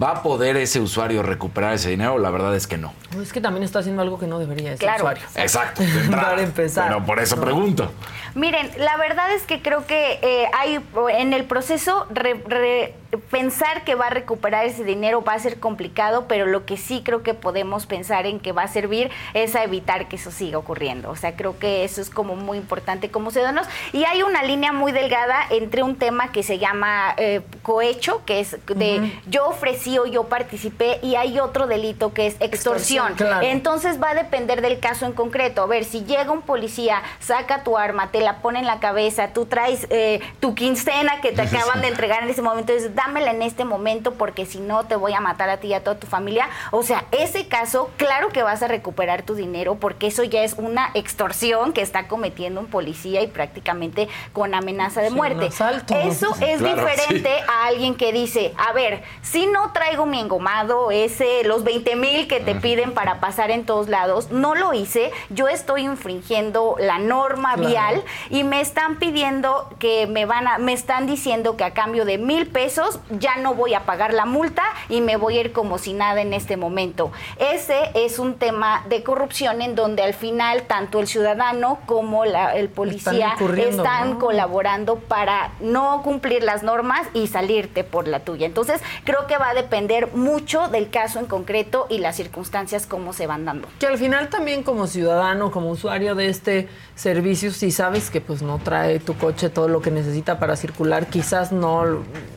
¿Va a poder ese usuario recuperar ese dinero? La verdad es que no. Es que también está haciendo algo que no debería ese Claro. usuario. Exacto. Para empezar. Pero por eso No. pregunto. Miren, la verdad es que creo que eh, hay en el proceso re- re- pensar que va a recuperar ese dinero va a ser complicado, pero lo que sí creo que podemos pensar en que va a servir es a evitar que eso siga ocurriendo. O sea, creo que eso es como muy importante como ciudadanos. Y hay una línea muy delgada entre un tema que se llama eh, cohecho, que es de yo ofrecí o yo participé, y hay otro delito que es extorsión. Extorsión, claro. Entonces va a depender del caso en concreto. A ver, si llega un policía, saca tu arma, te la pone en la cabeza, tú traes eh, tu quincena que te acaban de entregar en ese momento, dices, dámela en este momento porque si no te voy a matar a ti y a toda tu familia. O sea, ese caso, claro que vas a recuperar tu dinero porque eso ya es una extorsión que está cometiendo un policía y prácticamente con amenaza de Sí, muerte. asalto. Eso es Claro, diferente sí. a alguien que dice, a ver, si no traigo mi engomado, ese, los 20 mil que te piden para pasar en todos lados, no lo hice, yo estoy infringiendo la norma Claro. vial y me están pidiendo que me van a, me están diciendo que a cambio de mil pesos ya no voy a pagar la multa y me voy a ir como si nada en este momento. Ese es un tema de corrupción en donde al final tanto el ciudadano como la- el policía están ¿no? colaborando para no cumplir las normas y salirte por la tuya. Entonces, creo que va a depender mucho del caso en concreto y las circunstancias cómo se van dando. Que al final también como ciudadano, como usuario de este servicio, si sabes que pues no trae tu coche todo lo que necesita para circular, quizás no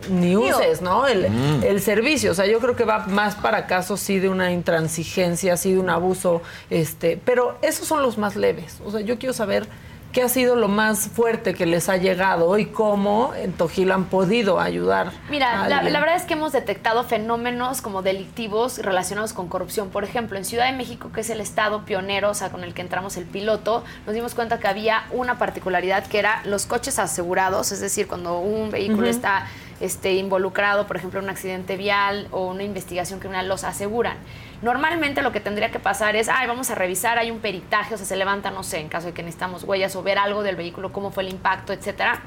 ni uses, ¿no? El, el servicio. O sea, yo creo que va más para casos sí de una intransigencia, sí de un abuso, este, pero esos son los más leves. O sea, yo quiero saber qué ha sido lo más fuerte que les ha llegado y cómo en Tojil han podido ayudar. Mira, a la, alguien. la verdad es que hemos detectado fenómenos como delictivos relacionados con corrupción. Por ejemplo, en Ciudad de México, que es el estado pionero, o sea, con el que entramos el piloto, nos dimos cuenta que había una particularidad que era los coches asegurados, es decir, cuando un vehículo está este, involucrado, por ejemplo, en un accidente vial o una investigación criminal, los aseguran. Normalmente lo que tendría que pasar es, ay, vamos a revisar, hay un peritaje, o sea, se levanta, no sé, en caso de que necesitamos huellas o ver algo del vehículo, cómo fue el impacto, etcétera.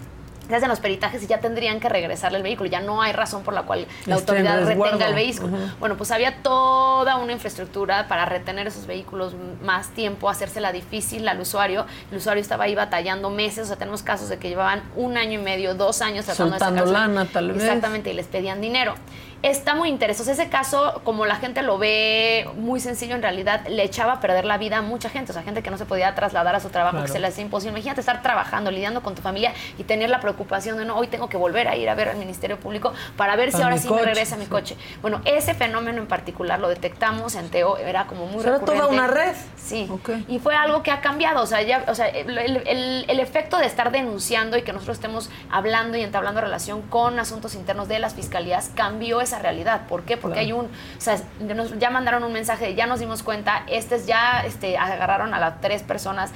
Se hacen los peritajes y ya tendrían que regresarle el vehículo. Ya no hay razón por la cual la Esté en autoridad retenga el vehículo. Bueno, pues había toda una infraestructura para retener esos vehículos más tiempo, hacérsela difícil al usuario. El usuario estaba ahí batallando meses, o sea, tenemos casos de que llevaban un año y medio, dos años tratando Soltando de sacarse. lana, tal vez. Exactamente, y les pedían dinero. Está muy interesante. Ese caso, como la gente lo ve muy sencillo, en realidad le echaba a perder la vida a mucha gente. O sea, gente que no se podía trasladar a su trabajo, Claro. que se le hacía imposible. Imagínate estar trabajando, lidiando con tu familia y tener la preocupación de no, hoy tengo que volver a ir a ver al Ministerio Público para ver si ahora sí coche, me regresa mi sí. coche. Bueno, ese fenómeno en particular lo detectamos en Teo, era como muy Era toda una red. Sí. Ok. Y fue algo que ha cambiado. O sea, ya, o sea el, el- el- el efecto de estar denunciando y que nosotros estemos hablando y entablando relación con asuntos internos de las fiscalías cambió esa realidad. ¿Por qué? Porque Claro. hay un. O sea, nos- ya mandaron un mensaje de ya nos dimos cuenta, este es ya este, agarraron a las tres personas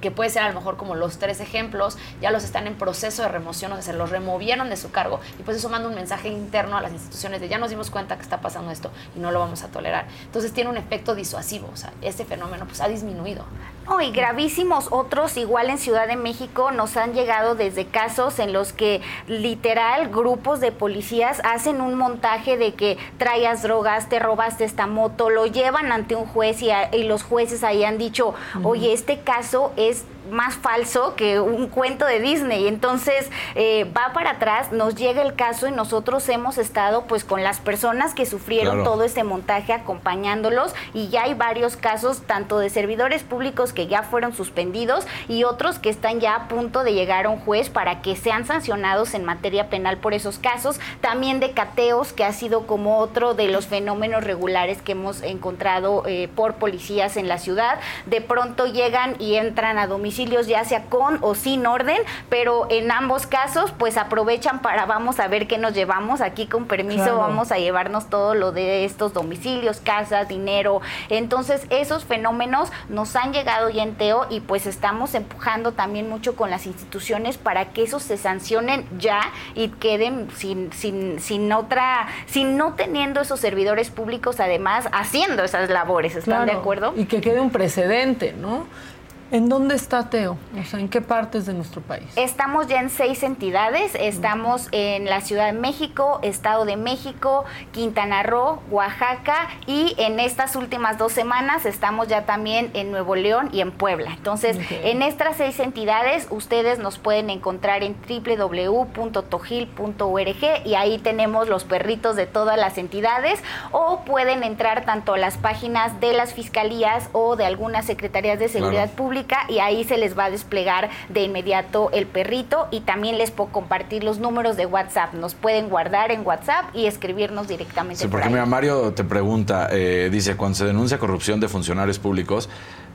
que puede ser a lo mejor como los tres ejemplos, ya los están en proceso de remoción, o sea, se los removieron de su cargo y pues eso manda un mensaje interno a las instituciones de ya nos dimos cuenta que está pasando esto y no lo vamos a tolerar. Entonces tiene un efecto disuasivo, o sea, este fenómeno pues ha disminuido. No, y gravísimos otros, igual en Ciudad de México, nos han llegado desde casos en los que literal grupos de policías hacen un montaje de que traías drogas, te robaste esta moto, lo llevan ante un juez y, a- y los jueces ahí han dicho, oye, este caso es más falso que un cuento de Disney. Entonces eh, va para atrás, nos llega el caso y nosotros hemos estado pues con las personas que sufrieron Claro. todo este montaje acompañándolos y ya hay varios casos tanto de servidores públicos que ya fueron suspendidos y otros que están ya a punto de llegar a un juez para que sean sancionados en materia penal por esos casos. También de cateos, que ha sido como otro de los fenómenos regulares que hemos encontrado eh, por policías en la ciudad. De pronto llegan y entran a domicilios ya sea con o sin orden, pero en ambos casos pues aprovechan para vamos a ver qué nos llevamos aquí con permiso, Claro. vamos a llevarnos todo lo de estos domicilios, casas, dinero. Entonces, esos fenómenos nos han llegado ya en Teo y pues estamos empujando también mucho con las instituciones para que esos se sancionen ya y queden sin, sin, sin otra, sin no teniendo esos servidores públicos además haciendo esas labores. ¿Están de acuerdo? Y que quede un precedente, ¿no? ¿En dónde está Teo? O sea, ¿en qué partes de nuestro país? Estamos ya en seis entidades. Estamos en la Ciudad de México, Estado de México, Quintana Roo, Oaxaca y en estas últimas dos semanas estamos ya también en Nuevo León y en Puebla. Entonces, en estas seis entidades ustedes nos pueden encontrar en www.tojil.org y ahí tenemos los perritos de todas las entidades o pueden entrar tanto a las páginas de las fiscalías o de algunas secretarías de seguridad Claro. pública y ahí se les va a desplegar de inmediato el perrito y también les puedo compartir los números de WhatsApp. Nos pueden guardar en WhatsApp y escribirnos directamente Sí, por porque ahí. mira, Mario te pregunta, eh, dice, cuando se denuncia corrupción de funcionarios públicos,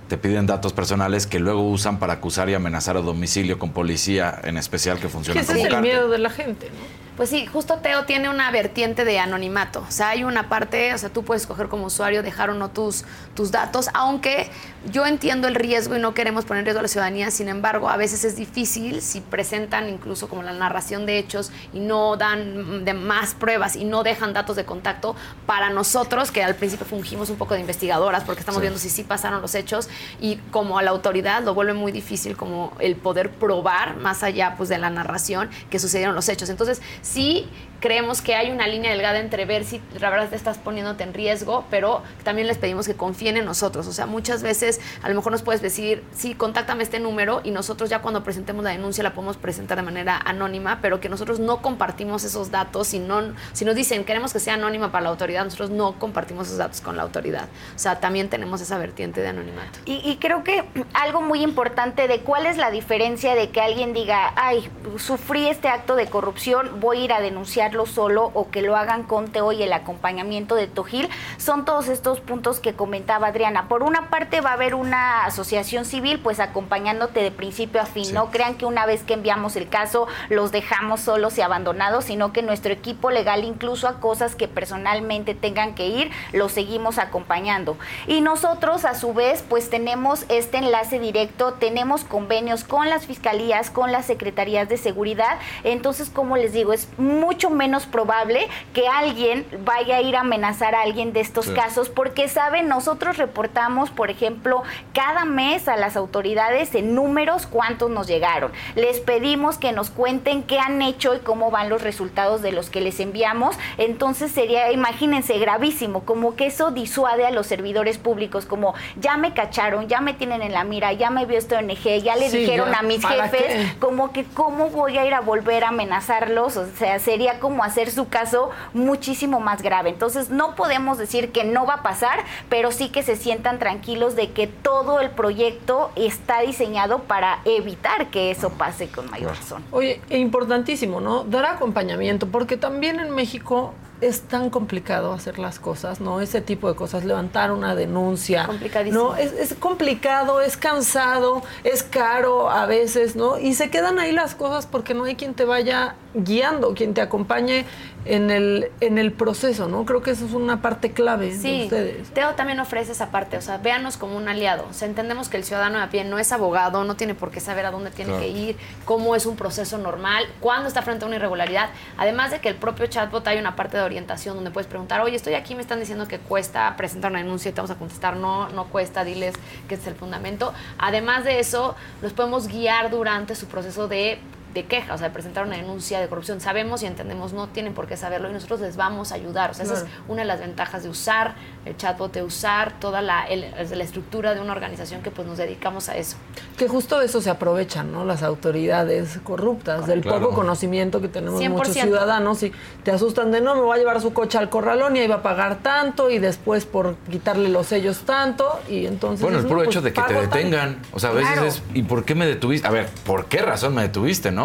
te piden datos personales que luego usan para acusar y amenazar a domicilio con policía, en especial que funciona ese como es el cártel. miedo de la gente, ¿no? Pues sí, justo Teo tiene una vertiente de anonimato. O sea, hay una parte, o sea, tú puedes escoger como usuario dejar o no tus, tus datos, aunque yo entiendo el riesgo y no queremos poner en riesgo a la ciudadanía, sin embargo, a veces es difícil si presentan incluso como la narración de hechos y no dan de más pruebas y no dejan datos de contacto para nosotros, que al principio fungimos un poco de investigadoras porque estamos Sí. viendo si sí pasaron los hechos y como a la autoridad lo vuelve muy difícil como el poder probar más allá pues de la narración que sucedieron los hechos. Entonces, sí creemos que hay una línea delgada entre ver si la verdad te estás poniéndote en riesgo, pero también les pedimos que confíen en nosotros. O sea, muchas veces a lo mejor nos puedes decir, sí, contáctame este número y nosotros ya cuando presentemos la denuncia la podemos presentar de manera anónima, pero que nosotros no compartimos esos datos. Si, no, si nos dicen queremos que sea anónima para la autoridad, nosotros no compartimos esos datos con la autoridad. O sea, también tenemos esa vertiente de anonimato. Y, y creo que algo muy importante de cuál es la diferencia de que alguien diga, ay, sufrí este acto de corrupción, voy a ir a denunciarlo solo o que lo hagan con Teo y el acompañamiento de Tojil, son todos estos puntos que comentaba Adriana. Por una parte va a haber una asociación civil pues acompañándote de principio a fin, no crean que una vez que enviamos el caso los dejamos solos y abandonados, sino que nuestro equipo legal incluso a cosas que personalmente tengan que ir, los seguimos acompañando. Y nosotros a su vez pues tenemos este enlace directo, tenemos convenios con las fiscalías, con las secretarías de seguridad, entonces como les digo, es mucho menos probable que alguien vaya a ir a amenazar a alguien de estos Sí. casos porque saben, nosotros reportamos, por ejemplo, cada mes a las autoridades en números cuántos nos llegaron. Les pedimos que nos cuenten qué han hecho y cómo van los resultados de los que les enviamos. Entonces sería, imagínense, gravísimo, como que eso disuade a los servidores públicos, como ya me cacharon, ya me tienen en la mira, ya me vio esta ONG, ya le Sí, dijeron ya, a mis ¿para jefes, qué? como que cómo voy a ir a volver a amenazarlos, o sea, sería como hacer su caso muchísimo más grave. Entonces, no podemos decir que no va a pasar, pero sí que se sientan tranquilos de que todo el proyecto está diseñado para evitar que eso pase con mayor razón. Oye, e importantísimo, ¿no? Dar acompañamiento, porque también en México es tan complicado hacer las cosas, ¿no? Ese tipo de cosas, levantar una denuncia. Complicadísimo. No, es, es complicado, es cansado, es caro a veces, ¿no? Y se quedan ahí las cosas porque no hay quien te vaya guiando, quien te acompañe en el, en el proceso, ¿no? Creo que eso es una parte clave de Sí, ustedes. Teo también ofrece esa parte, o sea, véanos como un aliado. O sea, entendemos que el ciudadano de a pie no es abogado, no tiene por qué saber a dónde tiene Claro. que ir, cómo es un proceso normal, cuándo está frente a una irregularidad. Además de que el propio chatbot hay una parte de orientación donde puedes preguntar, oye, estoy aquí, me están diciendo que cuesta presentar una denuncia y te vamos a contestar, no, no cuesta, diles que este es el fundamento. Además de eso, los podemos guiar durante su proceso de de queja, o sea, de presentar una denuncia de corrupción. Sabemos y entendemos, no tienen por qué saberlo y nosotros les vamos a ayudar. O sea, esa es una de las ventajas de usar el chatbot, de usar toda la, el- la estructura de una organización que pues nos dedicamos a eso. Que justo de eso se aprovechan, ¿no? Las autoridades corruptas, del Claro. poco conocimiento que tenemos 100%. muchos ciudadanos y te asustan de no, me voy a llevar su coche al corralón y ahí va a pagar tanto y después por quitarle los sellos tanto y entonces... Bueno, el no, puro pues hecho de que te tanto. detengan. O sea, a veces Claro. es, ¿y por qué me detuviste? A ver, ¿por qué razón me detuviste, no?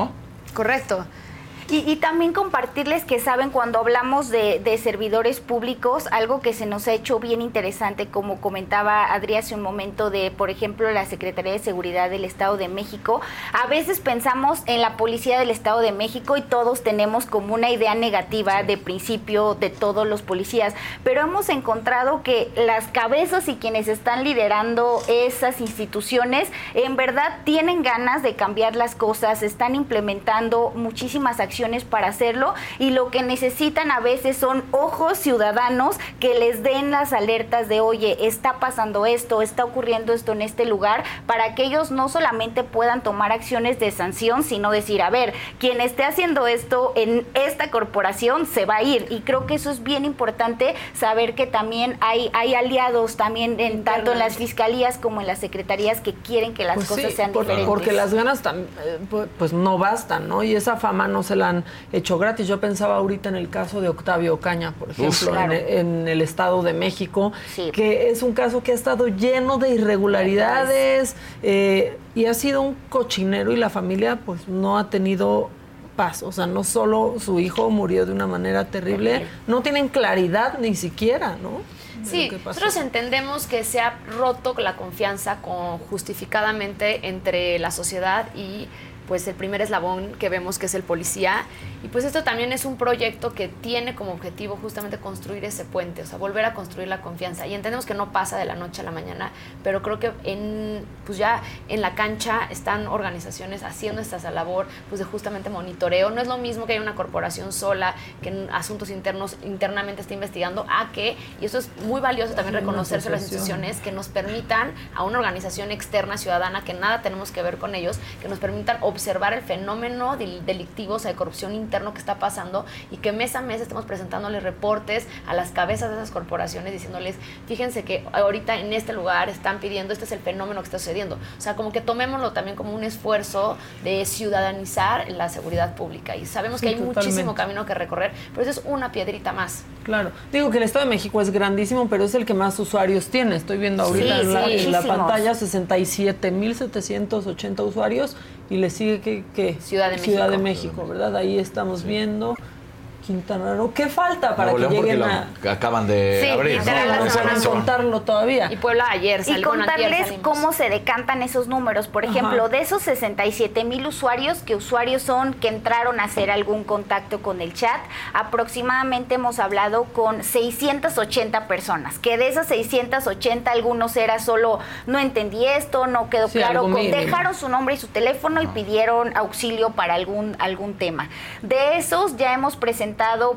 Correcto. Y, y también compartirles que saben cuando hablamos de, de servidores públicos, algo que se nos ha hecho bien interesante, como comentaba Adri hace un momento de, por ejemplo, la Secretaría de Seguridad del Estado de México, a veces pensamos en la Policía del Estado de México y todos tenemos como una idea negativa de principio de todos los policías, pero hemos encontrado que las cabezas y quienes están liderando esas instituciones en verdad tienen ganas de cambiar las cosas, están implementando muchísimas acciones para hacerlo y lo que necesitan a veces son ojos ciudadanos que les den las alertas de, oye, está pasando esto, está ocurriendo esto en este lugar, para que ellos no solamente puedan tomar acciones de sanción, sino decir, a ver, quien esté haciendo esto en esta corporación se va a ir. Y creo que eso es bien importante saber que también hay, hay aliados también en, tanto en las fiscalías como en las secretarías que quieren que las Pues cosas sí, sean por- diferentes. Porque las ganas eh, pu- pues no bastan, ¿no? Y esa fama no se la han hecho gratis. Yo pensaba ahorita en el caso de Octavio Caña, por ejemplo, claro. en, en el Estado de México, Sí. que es un caso que ha estado lleno de irregularidades eh, y ha sido un cochinero y la familia pues no ha tenido paz. O sea, no solo su hijo murió de una manera terrible, no tienen claridad ni siquiera, ¿no? Sí, nosotros entendemos que se ha roto la confianza con, justificadamente entre la sociedad y pues el primer eslabón que vemos que es el policía. Y pues esto también es un proyecto que tiene como objetivo justamente construir ese puente, o sea, volver a construir la confianza. Y entendemos que no pasa de la noche a la mañana, pero creo que en pues ya en la cancha están organizaciones haciendo esta labor pues de justamente monitoreo, no es lo mismo que haya una corporación sola que en asuntos internos internamente esté investigando a que y eso es muy valioso también reconocerse a las instituciones que nos permitan a una organización externa ciudadana que nada tenemos que ver con ellos, que nos permitan observar el fenómeno del- delictivo, o sea, de corrupción interno que está pasando y que mes a mes estemos presentándoles reportes a las cabezas de esas corporaciones diciéndoles, fíjense que ahorita en este lugar están pidiendo, este es el fenómeno que está sucediendo. O sea, como que tomémoslo también como un esfuerzo de ciudadanizar la seguridad pública y sabemos Sí, que hay muchísimo totalmente. camino que recorrer, pero eso es una piedrita más. Claro. Digo que el Estado de México es grandísimo, pero es el que más usuarios tiene. Estoy viendo ahorita Sí, en, la, sí, en la pantalla 67.780 usuarios y le sigue que, que Ciudad de Ciudad de México. México, ¿verdad? Ahí estamos viendo Quintana Roo. ¿Qué falta para Nuevo que León porque lleguen a acaban de Sí, abrir. ¿no? saben contarlo todavía? Y Puebla ayer y salió antier contarles cómo se decantan esos números. Por Ajá. ejemplo, de esos 67 mil usuarios, que usuarios son que entraron a hacer algún contacto con el chat, aproximadamente hemos hablado con 680 personas, que de esas 680 algunos era solo, no entendí esto, no quedó Sí, claro, con- dejaron su nombre y su teléfono y pidieron auxilio para algún, algún tema. De esos ya hemos presentado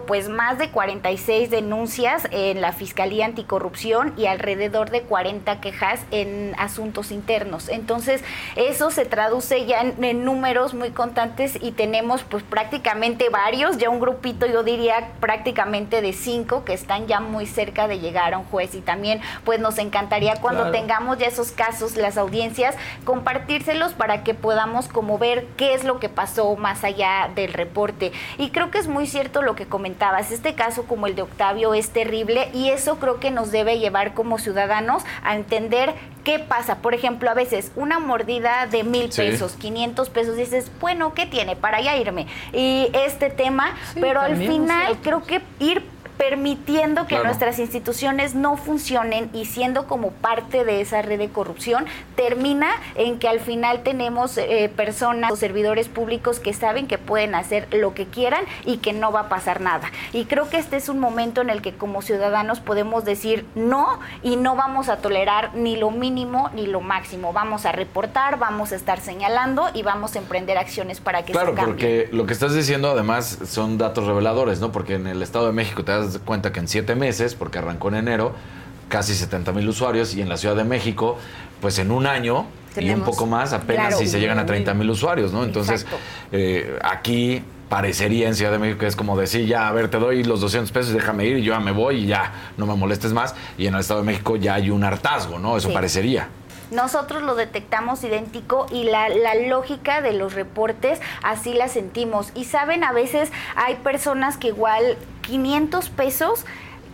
pues más de 46 denuncias en la Fiscalía Anticorrupción y alrededor de 40 quejas en asuntos internos. Entonces, eso se traduce ya en, en números muy constantes y tenemos pues prácticamente varios, ya un grupito yo diría prácticamente de cinco que están ya muy cerca de llegar a un juez y también pues nos encantaría cuando Claro. tengamos ya esos casos, las audiencias, compartírselos para que podamos como ver qué es lo que pasó más allá del reporte. Y creo que es muy cierto lo que comentabas, este caso como el de Octavio es terrible y eso creo que nos debe llevar como ciudadanos a entender qué pasa. Por ejemplo, a veces una mordida de mil Sí. pesos, 500 pesos, dices, bueno, ¿qué tiene? Para allá irme. Y este tema, Sí, pero al final nosotros. creo que ir permitiendo que Claro. nuestras instituciones no funcionen y siendo como parte de esa red de corrupción, termina en que al final tenemos eh, personas o servidores públicos que saben que pueden hacer lo que quieran y que no va a pasar nada. Y creo que este es un momento en el que como ciudadanos podemos decir no y no vamos a tolerar ni lo mínimo ni lo máximo. Vamos a reportar, vamos a estar señalando y vamos a emprender acciones para que Claro, cambie. porque lo que estás diciendo además son datos reveladores, ¿no? Porque en el Estado de México te das cuenta que en siete meses, porque arrancó en enero, casi 70 mil usuarios y en la Ciudad de México, pues en un año y un poco más, apenas Claro. si se llegan a 30 mil usuarios, ¿no? Entonces, eh, aquí parecería en Ciudad de México que es como decir, ya, a ver, te doy los 200 pesos, déjame ir y yo ya me voy y ya, no me molestes más. Y en el Estado de México ya hay un hartazgo, ¿no? Eso Sí. parecería. Nosotros lo detectamos idéntico y la, la lógica de los reportes así la sentimos. Y saben, a veces hay personas que igual 500 pesos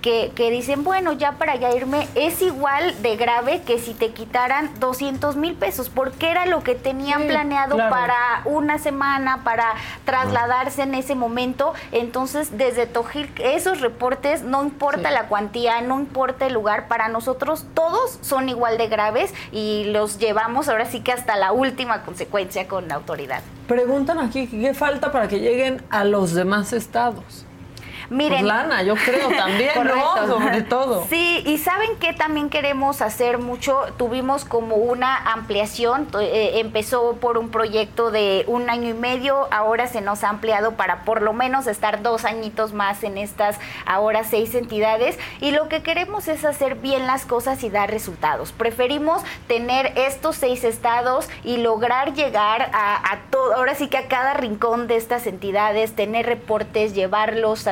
que, que dicen, bueno, ya para ya irme, es igual de grave que si te quitaran 200 mil pesos, porque era lo que tenían Sí, planeado claro. para una semana, para trasladarse en ese momento. Entonces, desde Tojil, esos reportes, no importa Sí. la cuantía, no importa el lugar, para nosotros todos son igual de graves y los llevamos ahora sí que hasta la última consecuencia con la autoridad. Preguntan aquí qué falta para que lleguen a los demás estados. Miren, Pues lana, yo creo también, ¿no? Sobre todo. Sí, y saben que también queremos hacer mucho. Tuvimos como una ampliación. eh, empezó por un proyecto de un año y medio, ahora se nos ha ampliado para por lo menos estar dos añitos más en estas ahora seis entidades. Y lo que queremos es hacer bien las cosas y dar resultados. Preferimos tener estos seis estados y lograr llegar a, a todo, ahora sí que a cada rincón de estas entidades, tener reportes, llevarlos,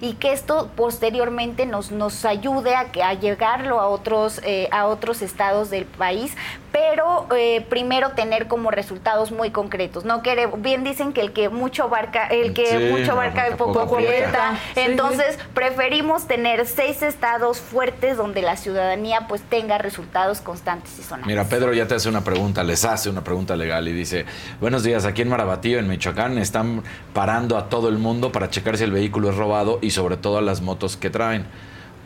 y que esto posteriormente nos, nos ayude a, que- a llegarlo a otros, eh, a otros estados del país, pero eh, primero tener como resultados muy concretos. No quiere, bien dicen que el que mucho abarca, el que Sí, mucho abarca abarca poco aprieta. Sí, Entonces, preferimos tener seis estados fuertes donde la ciudadanía pues tenga resultados constantes y sonantes. Mira, Pedro ya te hace una pregunta, les hace una pregunta legal y dice, buenos días, aquí en Marabatío, en Michoacán, están parando a todo el mundo para checar si el vehículo es robado y sobre todo las motos que traen.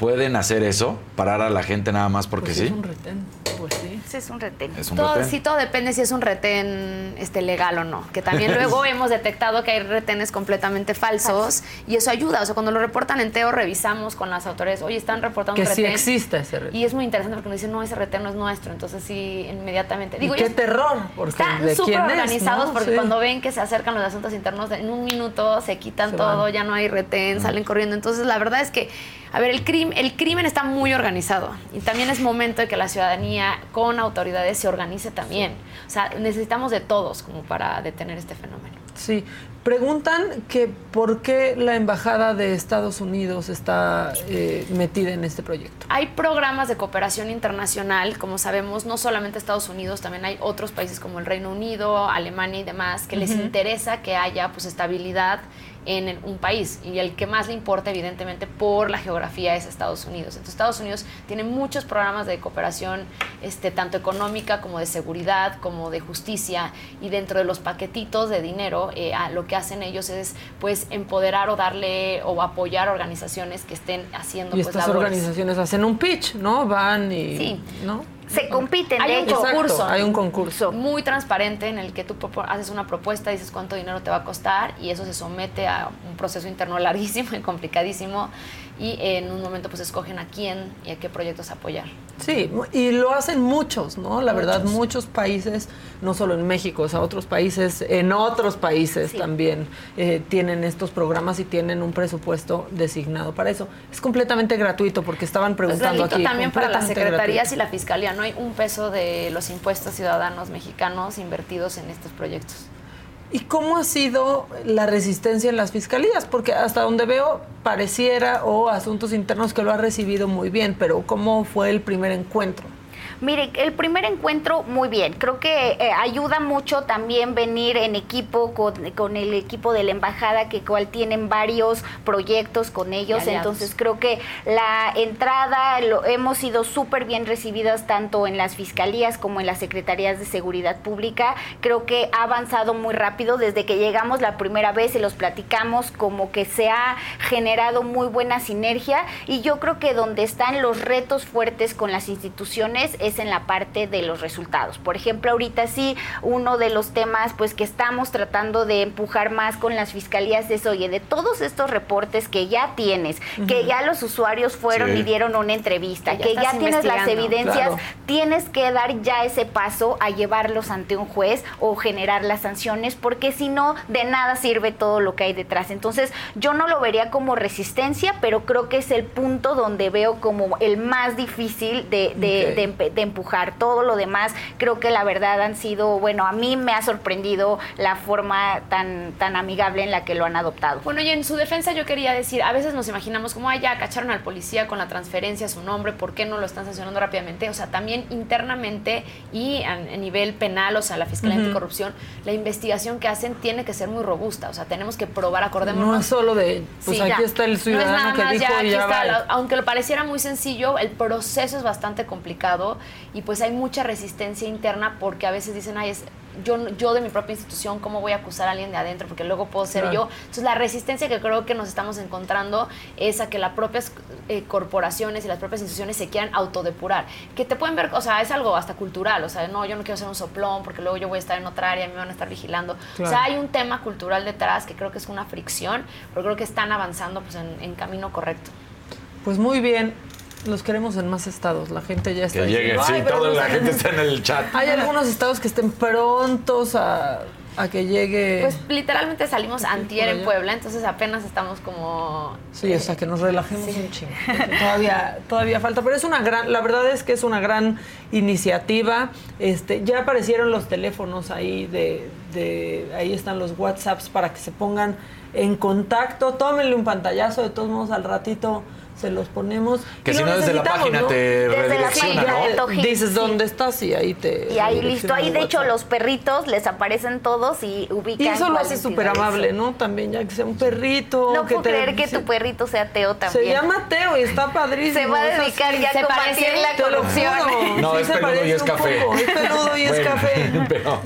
¿Pueden hacer eso? ¿Parar a la gente nada más porque Pues sí? es un retén, pues sí. Ese es un retén. Es un Todo, retén. sí, todo depende si es un retén este, legal o no. Que también luego hemos detectado que hay retenes completamente falsos y eso ayuda. O sea, cuando lo reportan en Teo, revisamos con las autoridades, oye, están reportando Que un sí retén. exista ese retén. Y es muy interesante porque nos dicen, no, ese retén no es nuestro. Entonces sí, inmediatamente. Y Digo, qué ellos terror, porque Están ¿de súper es, organizados no? porque Sí. cuando ven que se acercan los asuntos internos, en un minuto se quitan Se todo, van. ya no hay retén, salen corriendo. Entonces, la verdad es que, a ver, el crimen, el crimen está muy organizado y también es momento de que la ciudadanía con autoridades se organice también. O sea, necesitamos de todos como para detener este fenómeno. Sí. Preguntan que por qué la embajada de Estados Unidos está eh, metida en este proyecto. Hay programas de cooperación internacional, como sabemos, no solamente Estados Unidos, también hay otros países como el Reino Unido, Alemania y demás, que les interesa que haya pues estabilidad en un país y el que más le importa evidentemente por la geografía es Estados Unidos. Entonces Estados Unidos tiene muchos programas de cooperación este, tanto económica como de seguridad, como de justicia y dentro de los paquetitos de dinero eh, a- lo que hacen ellos es pues empoderar o darle o apoyar organizaciones que estén haciendo Y pues estas labores. organizaciones hacen un pitch, ¿no? Van y... Sí. ¿no? Se compiten, Hay de un hecho. concurso. hay un concurso. muy transparente en el que tú propo- haces una propuesta, dices cuánto dinero te va a costar y eso se somete a un proceso interno larguísimo y complicadísimo y en un momento pues escogen a quién y a qué proyectos apoyar. Sí, y lo hacen muchos, ¿no? La verdad, Muchos. países, no solo en México, o sea, otros países, en otros países Sí. también eh, tienen estos programas y tienen un presupuesto designado para eso. Es completamente gratuito porque estaban Es preguntando aquí. también para las secretarías gratuito. y la fiscalía, no hay un peso de los impuestos ciudadanos mexicanos invertidos en estos proyectos. ¿Y cómo ha sido la resistencia en las fiscalías? Porque hasta donde veo pareciera o asuntos internos que lo ha recibido muy bien, pero ¿cómo fue el primer encuentro? Mire, el primer encuentro muy bien. Creo que eh, ayuda mucho también venir en equipo con, con el equipo de la embajada, que cual tienen varios proyectos con ellos. Entonces creo que la entrada lo, hemos sido súper bien recibidas tanto en las fiscalías como en las secretarías de seguridad pública. Creo que ha avanzado muy rápido desde que llegamos la primera vez y los platicamos, como que se ha generado muy buena sinergia. Y yo creo que donde están los retos fuertes con las instituciones es en la parte de los resultados. Por ejemplo, ahorita sí, uno de los temas pues que estamos tratando de empujar más con las fiscalías es, oye, de todos estos reportes que ya tienes, que ya los usuarios fueron Sí. y dieron una entrevista, Que ya que ya estás tienes las evidencias, Claro. tienes que dar ya ese paso a llevarlos ante un juez o generar las sanciones, porque si no, de nada sirve todo lo que hay detrás. Entonces, yo no lo vería como resistencia, pero creo que es el punto donde veo como el más difícil de, de- de de empujar. Todo lo demás, creo que la verdad han sido, bueno, a mí me ha sorprendido la forma tan, tan amigable en la que lo han adoptado. Bueno, y en su defensa yo quería decir, a veces nos imaginamos como, ah, ya cacharon al policía con la transferencia, su nombre, ¿por qué no lo están sancionando rápidamente? O sea, también internamente y a, a nivel penal, o sea, la Fiscalía Anticorrupción, la investigación que hacen tiene que ser muy robusta, o sea, tenemos que probar, acordémonos. No es solo de, pues Sí, aquí ya. está el No es ciudadano nada que más dijo ya, y aquí ya está, va. la- aunque lo pareciera muy sencillo, el proceso es bastante complicado y pues hay mucha resistencia interna porque a veces dicen, ay, es yo, yo de mi propia institución, ¿cómo voy a acusar a alguien de adentro? Porque luego puedo ser Claro. yo. Entonces, la resistencia que creo que nos estamos encontrando es a que las propias eh, corporaciones y las propias instituciones se quieran autodepurar. Que te pueden ver, o sea, es algo hasta cultural. O sea, no, yo no quiero ser un soplón porque luego yo voy a estar en otra área y me van a estar vigilando. Claro. O sea, hay un tema cultural detrás que creo que es una fricción, pero creo que están avanzando pues, en, en camino correcto. Pues muy bien. Los queremos en más estados. La gente ya está. Que llegue, diciendo, sí, "Ay, pero toda la saben". gente está en el chat. Hay algunos estados que estén prontos a, a que llegue. Pues literalmente salimos antier en. Puebla, entonces apenas estamos como... Sí, o sea, que nos relajemos Sí. un chingo. Todavía, todavía falta, pero es una gran, la verdad es que es una gran iniciativa. Este, ya aparecieron los teléfonos ahí de, de, ahí están los WhatsApps para que se pongan en contacto. Tómenle un pantallazo, de todos modos al ratito se los ponemos. Que Y si no desde la necesitamos, página ¿no? te Dices sí. dónde estás y ahí te. Y ahí listo, ahí de hecho los perritos les aparecen todos y ubican. Y eso lo hace súper amable, ¿no? También, ya que sea un perrito. No que puedo te- creer que tu perrito sea Teo también. Se llama Teo y está padrísimo. Se va a así. dedicar ya se a combatir la corrupción. No, Sí es se peludo y es un café. poco, Es peludo y es café. pero-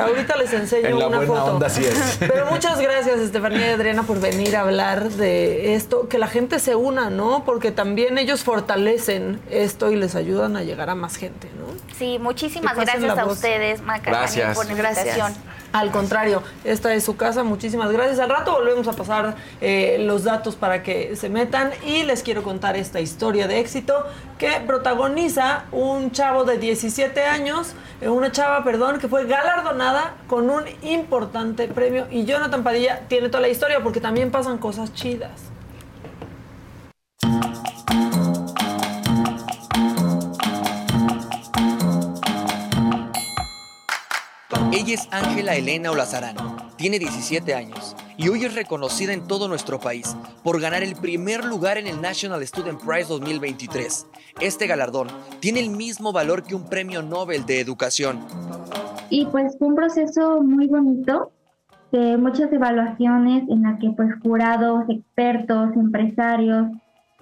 Ahorita les enseño En la una buena foto. onda sí es. Pero muchas gracias, Estefanía y Adriana, por venir a hablar de esto. Que la gente se una, ¿no? Porque también ellos fortalecen esto y les ayudan a llegar a más gente, ¿no? Sí, muchísimas gracias a voz. ustedes, Maca, Gracias. por la invitación. Al contrario, esta es su casa. Muchísimas gracias. Al rato volvemos a pasar eh, los datos para que se metan y les quiero contar esta historia de éxito que protagoniza un chavo de 17 años, eh, una chava, perdón, que fue galardonada con un importante premio y Jonathan Padilla tiene toda la historia porque también pasan cosas chidas. Ella es Ángela Elena Olazarán, tiene 17 años y hoy es reconocida en todo nuestro país por ganar el primer lugar en el National Student Prize 2023. Este galardón tiene el mismo valor que un premio Nobel de Educación. Y pues fue un proceso muy bonito, de muchas evaluaciones en la que pues jurados, expertos, empresarios,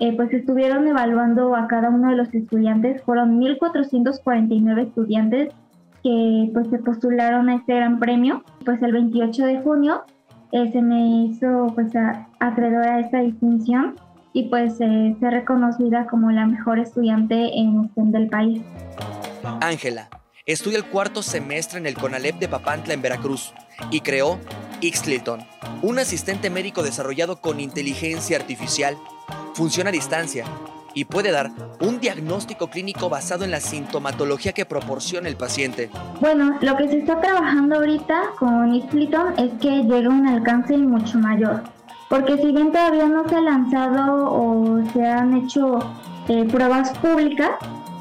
eh, pues estuvieron evaluando a cada uno de los estudiantes. Fueron 1.449 estudiantes que pues se postularon a este gran premio. Pues el 28 de junio eh, se me hizo pues a- acreedora a esta distinción y pues eh, ser reconocida como la mejor estudiante en STEM del país. Ángela estudia el cuarto semestre en el CONALEP de Papantla en Veracruz y creó Ixtleton, un asistente médico desarrollado con inteligencia artificial, funciona a distancia y puede dar un diagnóstico clínico basado en la sintomatología que proporciona el paciente. Bueno, lo que se está trabajando ahorita con Ixtliton es que llegue a un alcance mucho mayor. Porque si bien todavía no se ha lanzado o se han hecho eh, pruebas públicas,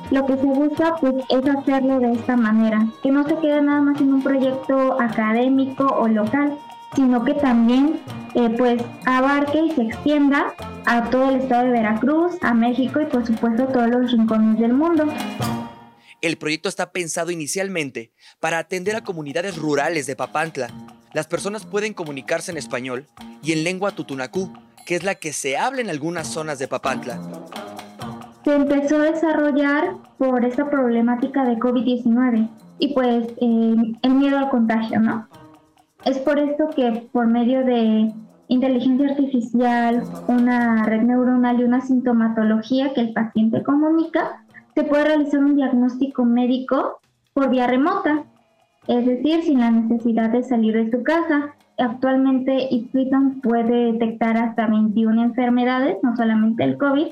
lo que se busca pues, es hacerlo de esta manera, que no se quede nada más en un proyecto académico o local, sino que también eh, pues abarque y se extienda a todo el estado de Veracruz, a México y por supuesto a todos los rincones del mundo. El proyecto está pensado inicialmente para atender a comunidades rurales de Papantla. Las personas pueden comunicarse en español y en lengua tutunacú, que es la que se habla en algunas zonas de Papantla. se empezó a desarrollar por esta problemática de COVID-19 y pues eh, el miedo al contagio, ¿no? Es por esto que por medio de inteligencia artificial, una red neuronal y una sintomatología que el paciente comunica, se puede realizar un diagnóstico médico por vía remota, es decir, sin la necesidad de salir de su casa. Actualmente Ipswich puede detectar hasta 21 enfermedades, no solamente el COVID,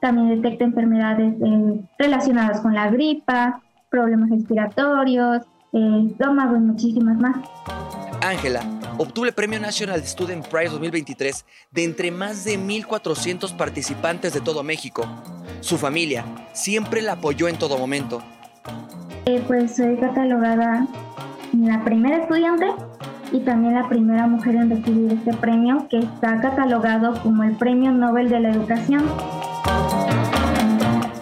también detecta enfermedades eh, relacionadas con la gripa, problemas respiratorios, el estómago y muchísimas más. Ángela obtuvo el Premio National Student Prize 2023 de entre más de 1.400 participantes de todo México. Su familia siempre la apoyó en todo momento. Eh, pues soy catalogada la primera estudiante y también la primera mujer en recibir este premio que está catalogado como el Premio Nobel de la Educación.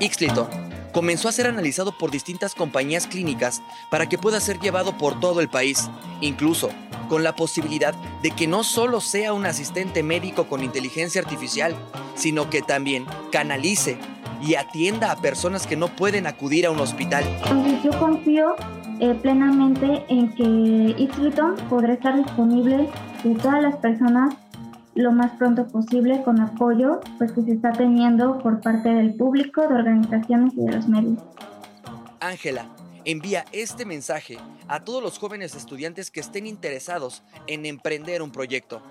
Ixtleton comenzó a ser analizado por distintas compañías clínicas para que pueda ser llevado por todo el país, incluso con la posibilidad de que no solo sea un asistente médico con inteligencia artificial, sino que también canalice y atienda a personas que no pueden acudir a un hospital. Entonces yo confío eh, plenamente en que Islington podrá estar disponible de todas las personas lo más pronto posible con apoyo pues que se está teniendo por parte del público, de organizaciones y de los medios. Ángela, envía este mensaje a todos los jóvenes estudiantes que estén interesados en emprender un proyecto.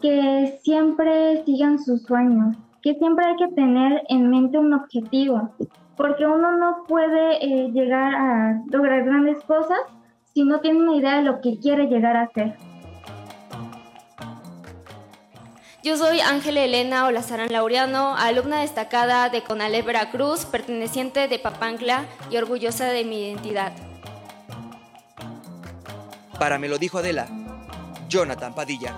Que siempre sigan sus sueños, que siempre hay que tener en mente un objetivo, porque uno no puede eh, llegar a lograr grandes cosas si no tiene una idea de lo que quiere llegar a ser. Yo soy Ángela Elena Olazarán Laureano, alumna destacada de Conalep Veracruz, perteneciente de Papancla y orgullosa de mi identidad. Para me lo dijo Adela, Jonathan Padilla.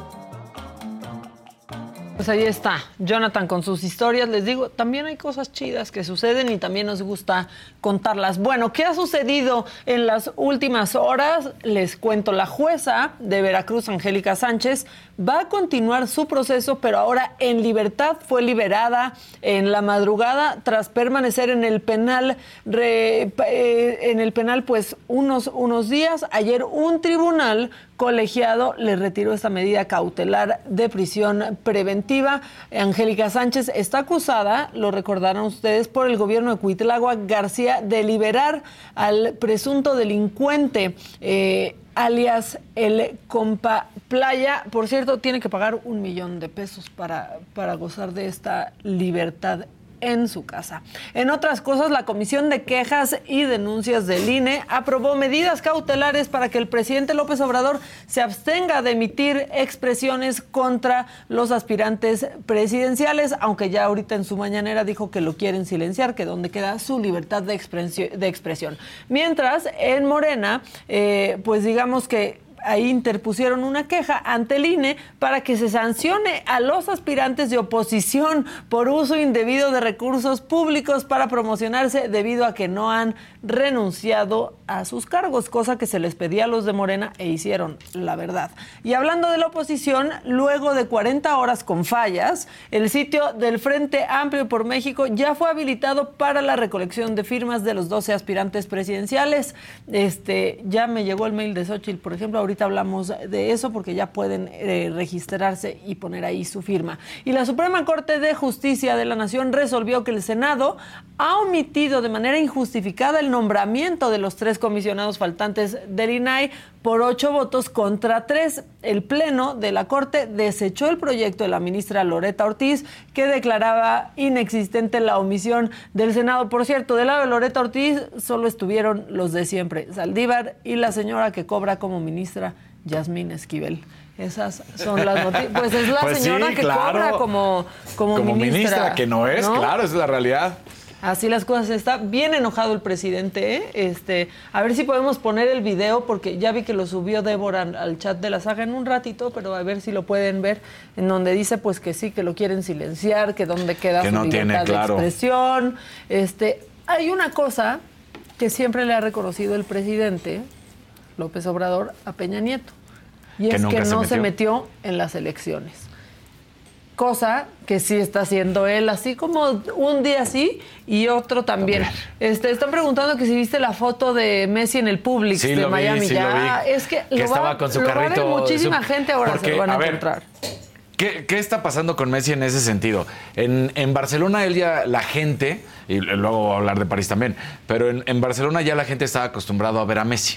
Pues ahí está, Jonathan con sus historias. Les digo, también hay cosas chidas que suceden y también nos gusta contarlas. Bueno, ¿qué ha sucedido en las últimas horas? Les cuento, la jueza de Veracruz, Angélica Sánchez, va a continuar su proceso, pero ahora en libertad fue liberada en la madrugada tras permanecer en el penal, re, eh, en el penal pues unos, unos días. Ayer un tribunal colegiado le retiró esta medida cautelar de prisión preventiva. Angélica Sánchez está acusada, lo recordarán ustedes, por el gobierno de Cuitlagua García de liberar al presunto delincuente. Eh, alias el compa playa. Por cierto, tiene que pagar un millón de pesos para, para gozar de esta libertad en su casa. En otras cosas, la Comisión de Quejas y Denuncias del INE aprobó medidas cautelares para que el presidente López Obrador se abstenga de emitir expresiones contra los aspirantes presidenciales, aunque ya ahorita en su mañanera dijo que lo quieren silenciar, que donde queda su libertad de, expresión. Mientras, en Morena, eh, pues digamos que ahí interpusieron una queja ante el INE para que se sancione a los aspirantes de oposición por uso indebido de recursos públicos para promocionarse debido a que no han renunciado a sus cargos, cosa que se les pedía a los de Morena e hicieron, la verdad. Y hablando de la oposición, luego de 40 horas con fallas, el sitio del Frente Amplio por México ya fue habilitado para la recolección de firmas de los 12 aspirantes presidenciales. Este, ya me llegó el mail de Xochitl, por ejemplo, ahorita hablamos de eso porque ya pueden eh, registrarse y poner ahí su firma. Y la Suprema Corte de Justicia de la Nación resolvió que el Senado ha omitido de manera injustificada el nombramiento de los tres comisionados faltantes del INAI por ocho votos contra tres. El Pleno de la Corte desechó el proyecto de la ministra Loreta Ortiz, que declaraba inexistente la omisión del Senado. Por cierto, del lado de Loreta Ortiz solo estuvieron los de siempre, Saldívar y la señora que cobra como ministra, Yasmín Esquivel. Esas son las noticias. Pues es la Pues señora sí, que claro. cobra como, como, Como ministra, que no es, ¿no? claro, esa es la realidad. Así las cosas. Está bien enojado el presidente. ¿eh? Este, a ver si podemos poner el video, porque ya vi que lo subió Débora al- chat de la saga en un ratito, pero a ver si lo pueden ver, en donde dice pues que sí, que lo quieren silenciar, que dónde queda Que su no tiene, libertad claro. de expresión. Este, hay una cosa que siempre le ha reconocido el presidente López Obrador a Peña Nieto, y Que es que no se metió. metió en las elecciones cosa que sí está haciendo él, así como un día sí y otro también. Este, están preguntando que si viste la foto de Messi en el Publix Sí, de lo vi, Miami. sí, ya, lo vi. es que, Que lo estaba va, con su lo va a ver carrito, muchísima su- gente ahora se porque, lo van a, a ver, encontrar. ¿Qué, qué está pasando con Messi en ese sentido? En, en Barcelona él ya, la gente, y luego voy a hablar de París también, pero en, en Barcelona ya la gente estaba acostumbrado a ver a Messi.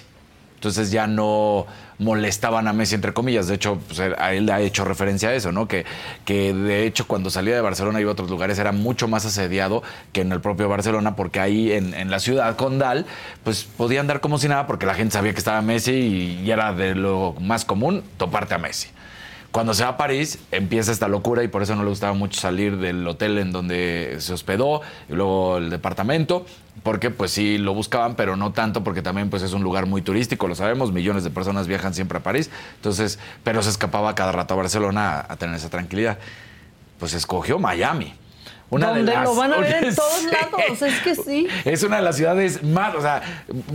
Entonces ya no molestaban a Messi, entre comillas. De hecho, pues, a él ha hecho referencia a eso, ¿no? Que, que de hecho cuando salía de Barcelona y iba a otros lugares era mucho más asediado que en el propio Barcelona, porque ahí en, en la ciudad condal, pues podía andar como si nada, porque la gente sabía que estaba Messi y, y era de lo más común toparte a Messi. Cuando se va a París, empieza esta locura y por eso no le gustaba mucho salir del hotel en donde se hospedó y luego el departamento, porque pues sí lo buscaban, pero no tanto porque también pues es un lugar muy turístico, lo sabemos, millones de personas viajan siempre a París, entonces, pero se escapaba cada rato a Barcelona a, a tener esa tranquilidad. Pues escogió Miami. Una de Donde las. lo van a ver en todos lados, es que sí. Es una de las ciudades más, o sea,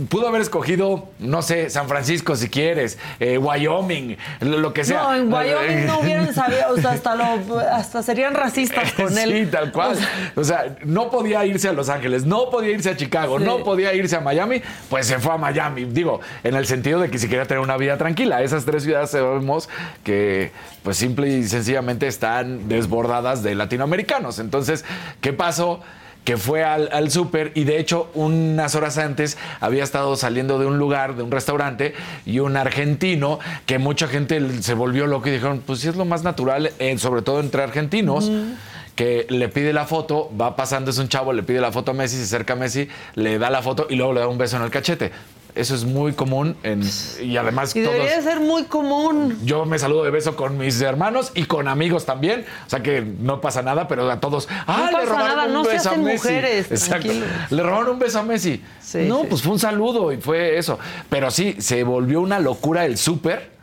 pudo haber escogido, no sé, San Francisco si quieres, eh, Wyoming, lo lo que sea. No, en Wyoming no hubieran sabido, o sea, hasta, lo, hasta serían racistas con él. Sí, tal cual. O sea, no podía irse a Los Ángeles, no podía irse a Chicago, Sí. no podía irse a Miami, pues se fue a Miami. Digo, en el sentido de que si quería tener una vida tranquila. Esas tres ciudades sabemos que, pues simple y sencillamente están desbordadas de latinoamericanos. Entonces, ¿qué pasó? que fue al, al súper y de hecho unas horas antes había estado saliendo de un lugar, de un restaurante y un argentino que mucha gente se volvió loco y dijeron, pues sí es lo más natural, eh, sobre todo entre argentinos. que le pide la foto, va pasando, es un chavo, le pide la foto a Messi, se acerca a Messi, le da la foto y luego le da un beso en el cachete. Eso es muy común en, y además Y debería de ser muy común. Yo me saludo de beso con mis hermanos y con amigos también. O sea que no pasa nada, pero a todos. ¡Ah, le pasa robaron nada, un no se beso a hacen Messi! mujeres, Exacto. Le robaron un beso a Messi. no, pues fue un saludo y fue eso. Pero sí, se volvió una locura el súper.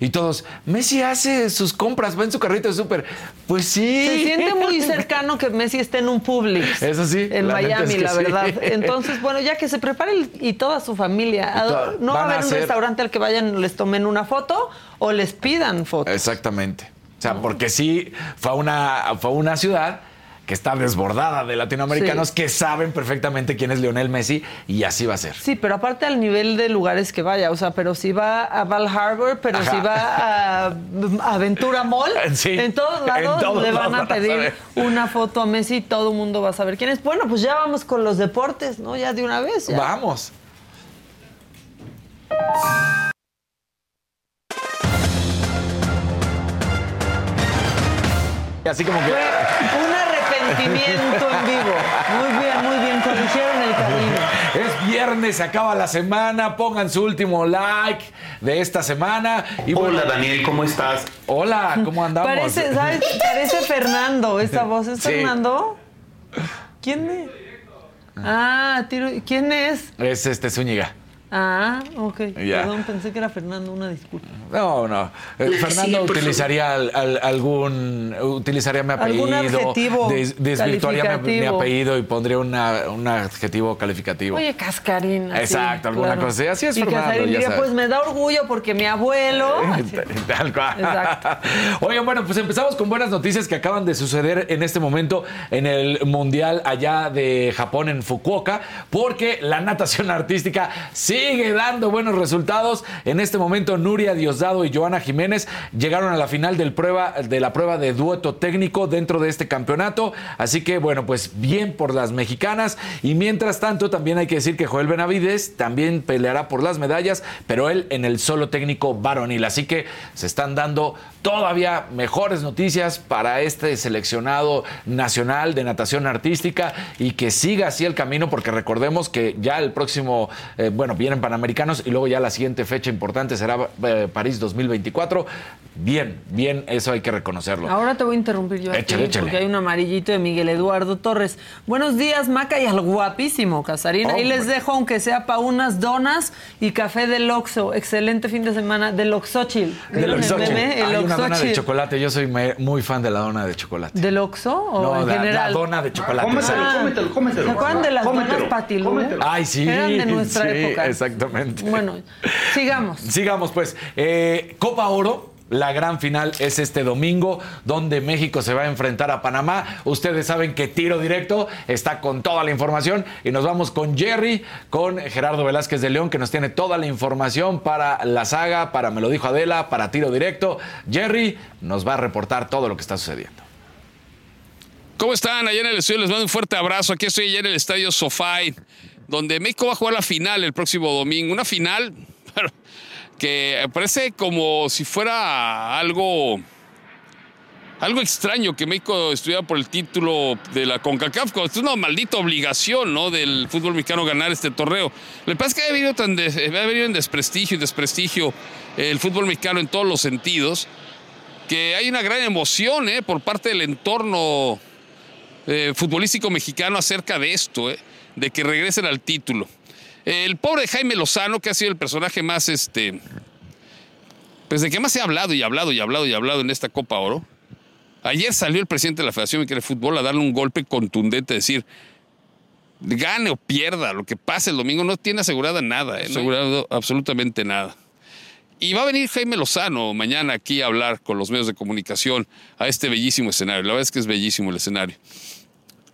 Y todos, Messi hace sus compras, va en su carrito de súper. Pues sí. Se siente muy cercano que Messi esté en un Publix. Eso sí, En la Miami, es que la sí. verdad. Entonces, bueno, ya que se prepare el- y toda su familia. ¿a- toda- No va a haber un restaurante al que vayan, les tomen una foto o les pidan foto. Exactamente. O sea, porque sí, fue una, fue a una ciudad que está desbordada de latinoamericanos Sí. que saben perfectamente quién es Lionel Messi y así va a ser. Sí, pero aparte al nivel de lugares que vaya, o sea, pero si va a Val Harbor, pero Ajá. si va a, Aventura Mall, Sí, en todos lados en todos le van lados a pedir una foto a Messi y todo el mundo va a saber quién es. Bueno, pues ya vamos con los deportes, ¿no? Ya de una vez. ya. Vamos. Así como que. Fue arrepentimiento en vivo. Muy bien, muy bien, corrigieron el camino. Es viernes, se acaba la semana. Pongan su último like de esta semana. Y Hola, Daniel, ¿cómo estás? Hola, ¿cómo andamos? Parece, ¿sabes? Parece Fernando, esa voz. ¿Es Sí. Fernando? ¿Quién es? Ah, tiro, ¿quién es? Es este Zúñiga. Ah, ok. Ya. Perdón, pensé que era Fernando, una disculpa. No, no. Eh, Fernando Sí, utilizaría al- al- algún. Utilizaría mi Algún apellido. adjetivo des- desvirtuaría mi- apellido y pondría una- un adjetivo calificativo. Oye, Cascarín. Exacto, alguna claro. cosa así. Así es y Fernando, Cascarín ya diría, sabes. pues me da orgullo porque mi abuelo... Tal cual. Exacto. Oigan, bueno, pues empezamos con buenas noticias que acaban de suceder en este momento en el Mundial allá de Japón, en Fukuoka, porque la natación artística sigue dando buenos resultados. En este momento, Nuria Diosdado y Joana Jiménez llegaron a la final del prueba, de la prueba de dueto técnico dentro de este campeonato. Así que, bueno, pues bien por las mexicanas. Y mientras tanto, también hay que decir que Joel Benavides también peleará por las medallas, pero él en el solo técnico varonil. Así que se están dando todavía mejores noticias para este seleccionado nacional de natación artística y que siga así el camino, porque recordemos que ya el próximo, eh, bueno, vienen Panamericanos y luego ya la siguiente fecha importante será eh, París 2024. Bien, bien, eso hay que reconocerlo. Ahora te voy a interrumpir yo aquí, Échale, porque hay un amarillito de Miguel Eduardo Torres. Buenos días, Maca, y al guapísimo Casarín. Ahí les dejo, aunque sea para unas donas y café del Oxxo. Excelente fin de semana del Oxochil. Del ¿Vieron el Oxochil. meme? El Hay dona de chocolate. Yo soy me- muy fan de la dona de chocolate. ¿Del Oxxo o No, en la- dona de chocolate, Cómetelo, Ah, cómetelo, cómetelo. ¿Se acuerdan de las Cómetelo, donas patilú? Ay, sí. Eran de nuestra sí, época. Exactamente. Bueno, sigamos. Sigamos, pues. Eh, Copa Oro. La gran final es este domingo, donde México se va a enfrentar a Panamá. Ustedes saben que tiro directo está con toda la información. Y nos vamos con Jerry, con Gerardo Velázquez de León, que nos tiene toda la información para la saga, para Me lo dijo Adela, para tiro directo. Jerry nos va a reportar todo lo que está sucediendo. ¿Cómo están? Allá en el estudio les mando un fuerte abrazo. Aquí estoy allá en el estadio SoFi, donde México va a jugar la final el próximo domingo. Una final que parece como si fuera algo, algo extraño que México estuviera por el título de la CONCACAF. Es una maldita obligación ¿no? del fútbol mexicano ganar este torneo. Lo que pasa es que ha venido, tan ha venido en desprestigio y desprestigio el fútbol mexicano en todos los sentidos que hay una gran emoción ¿eh? por parte del entorno eh, futbolístico mexicano acerca de esto, ¿eh? de que regresen al título. El pobre Jaime Lozano, que ha sido el personaje más, este, pues de que más se ha hablado y hablado y hablado y hablado en esta Copa Oro, Ayer salió el presidente de la Federación de Fútbol a darle un golpe contundente, decir, gane o pierda, lo que pase el domingo, no tiene asegurada nada, ¿eh? no asegurado absolutamente nada. Y va a venir Jaime Lozano mañana aquí a hablar con los medios de comunicación a este bellísimo escenario. La verdad es que es bellísimo el escenario.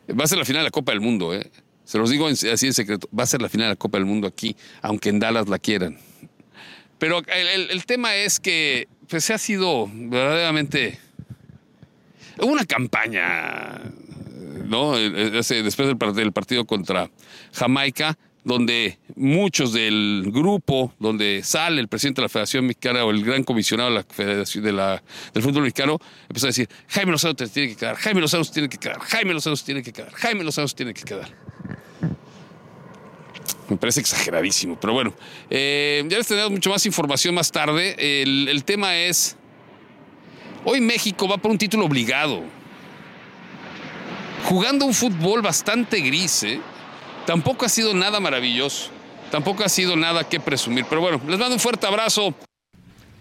Va a ser la final de la Copa del Mundo, ¿eh? Se los digo así en secreto. Va a ser la final de la Copa del Mundo aquí, aunque en Dallas la quieran. Pero el, tema es que pues, se ha sido verdaderamente una campaña, ¿no? Eh, ese- Después del, par- del partido contra Jamaica, donde muchos del grupo, donde sale el presidente de la Federación Mexicana o el gran comisionado de la Federación del fútbol mexicano, empezó a decir, Jaime Lozano te tiene que quedar, Jaime Lozano se tiene que quedar, Jaime Lozano se tiene que quedar, Jaime Lozano se tiene que quedar. Me parece exageradísimo, pero bueno, eh, ya les tenemos mucho más información más tarde. El, el tema es, hoy México va por un título obligado, jugando un fútbol bastante gris, ¿eh? Tampoco ha sido nada maravilloso, tampoco ha sido nada que presumir, pero bueno, les mando un fuerte abrazo.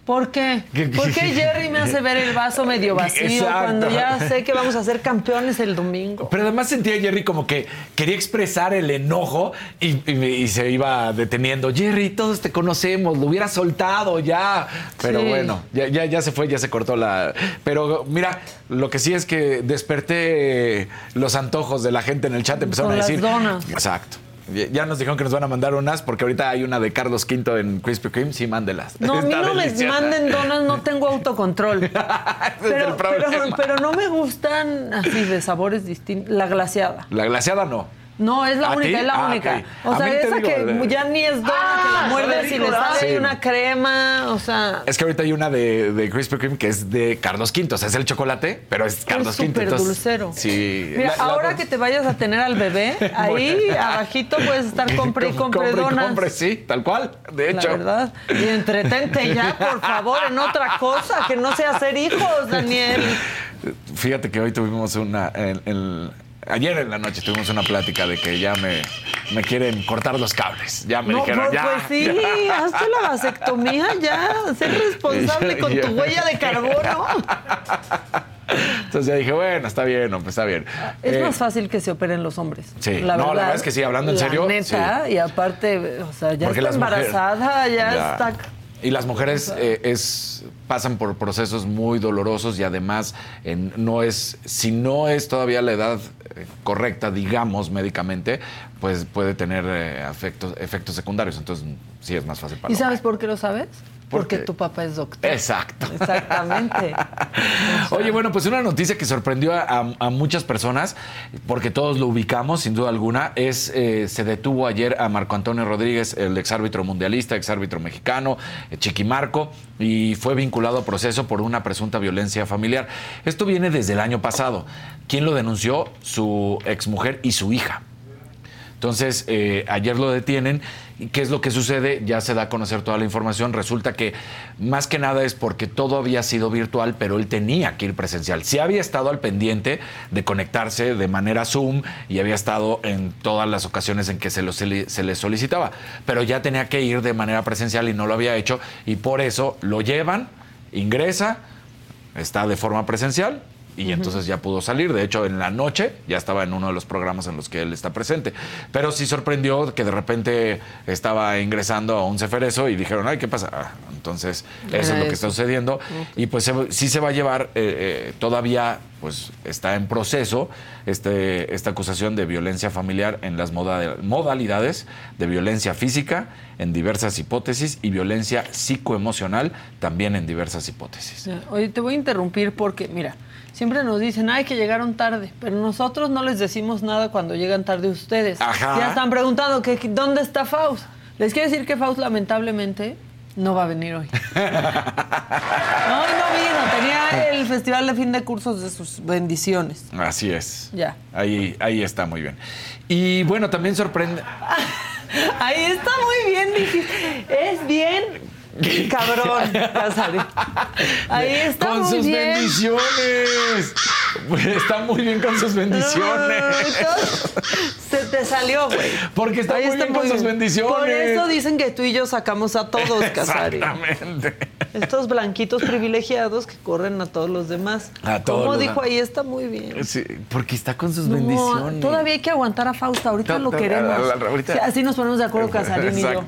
¿Por qué? ¿Por qué Jerry me hace ver el vaso medio vacío Exacto. cuando ya sé que vamos a ser campeones el domingo? Pero además sentía a Jerry como que quería expresar el enojo y, y- y se iba deteniendo. Jerry, todos te conocemos, lo hubiera soltado ya. Pero Sí. bueno, ya, ya, ya se fue, ya se cortó la. Pero mira, lo que sí es que desperté los antojos de la gente en el chat. Empezaron Con a las decir. donas. Exacto. Ya- nos dijeron que nos van a mandar unas porque ahorita hay una de Carlos V en Krispy Kreme. Sí, mándelas. No, a mí no me deliciosa. manden donas, no tengo autocontrol. pero, el problema. pero- pero no me gustan así de sabores distintos. La glaseada. La glaciada no. No, es la ¿A única, ti? es la Ah, única. O sea, esa digo, que de- ya ni es dona, que la muerdes y le sale Sí. una crema, o sea... Es que ahorita hay una de, de Krispy Kreme que es de Carlos V. O sea, es el chocolate, pero es Carlos V. súper entonces- dulcero. Sí. Mira, La- la- ahora que te vayas a tener al bebé, ahí abajito puedes estar compre y compre, Compre y donas. compre, sí, tal cual. De hecho. La verdad. Y entretente ya, por favor, en otra cosa, que no sea hacer hijos, Daniel. Fíjate que hoy tuvimos una. el- el- ayer en la noche tuvimos una plática de que ya me, me quieren cortar los cables. Ya me No, dijeron, pues, ya. pues sí, ya". hazte la vasectomía ya, sé responsable con tu huella de carbono. Entonces ya dije, bueno, está bien, hombre, está bien. Es Eh, más fácil que se operen los hombres. Sí. No, la verdad es que sí, hablando en la serio, Neta, y aparte, o sea, ya Porque está mujeres- embarazada, ya, Ya. está. Y las mujeres eh, es, pasan por procesos muy dolorosos y además no es, si no es todavía la edad eh, correcta, digamos, médicamente, pues puede tener eh, afectos- efectos secundarios. Entonces sí es más fácil para ¿Y sabes por qué lo sabes? ¿Por Porque tu papá es doctor. Exacto. Exactamente. Oye, bueno, pues una noticia que sorprendió a, a muchas personas, porque todos lo ubicamos, sin duda alguna, es eh, se detuvo ayer a Marco Antonio Rodríguez, el exárbitro mundialista, exárbitro mexicano, eh, Chiquimarco, y fue vinculado a proceso por una presunta violencia familiar. Esto viene desde el año pasado. ¿Quién lo denunció? Su exmujer y su hija. Entonces, eh, ayer lo detienen. ¿Y qué es lo que sucede? Ya se da a conocer toda la información. Resulta que más que nada es porque todo había sido virtual, pero él tenía que ir presencial. Sí había estado al pendiente de conectarse de manera Zoom y había estado en todas las ocasiones en que se, lo, se le solicitaba, pero ya tenía que ir de manera presencial y no lo había hecho. Y por eso lo llevan, ingresa, está de forma presencial y entonces ya pudo salir. De hecho, en la noche ya estaba en uno de los programas en los que él está presente. Pero sí sorprendió que de repente estaba ingresando a un ceferezo y dijeron, ay, ¿qué pasa? Ah, entonces, eso es lo que está sucediendo. Y pues se- sí se va a llevar, eh, eh, todavía pues está en proceso este, esta acusación de violencia familiar en las moda- modalidades de violencia física en diversas hipótesis y violencia psicoemocional también en diversas hipótesis. Oye, te voy a interrumpir porque, mira, siempre nos dicen, ay, que llegaron tarde, pero nosotros no les decimos nada cuando llegan tarde ustedes. Ajá. Ya están preguntando que dónde está Faust. Les quiero decir que Faust lamentablemente no va a venir hoy. No, hoy no vino, tenía el festival de fin de cursos de sus bendiciones. Así es. Ya. Ahí, ahí está muy bien. Y bueno, también sorprende. Ahí está muy bien, dijiste. Es bien cabrón, Casarín. Ahí está con muy sus bien. bendiciones. Está muy bien con sus bendiciones. Se te salió, güey. Porque está Ahí muy bien con sus bendiciones. Por eso dicen que tú y yo sacamos a todos, Casarín. Exactamente. Estos blanquitos privilegiados que corren a todos los demás. A todos Como dijo ahí, está muy bien. Sí, porque está con sus No, bendiciones. todavía hay que aguantar a Fausto, ahorita lo queremos. así nos ponemos de acuerdo Casarín y yo.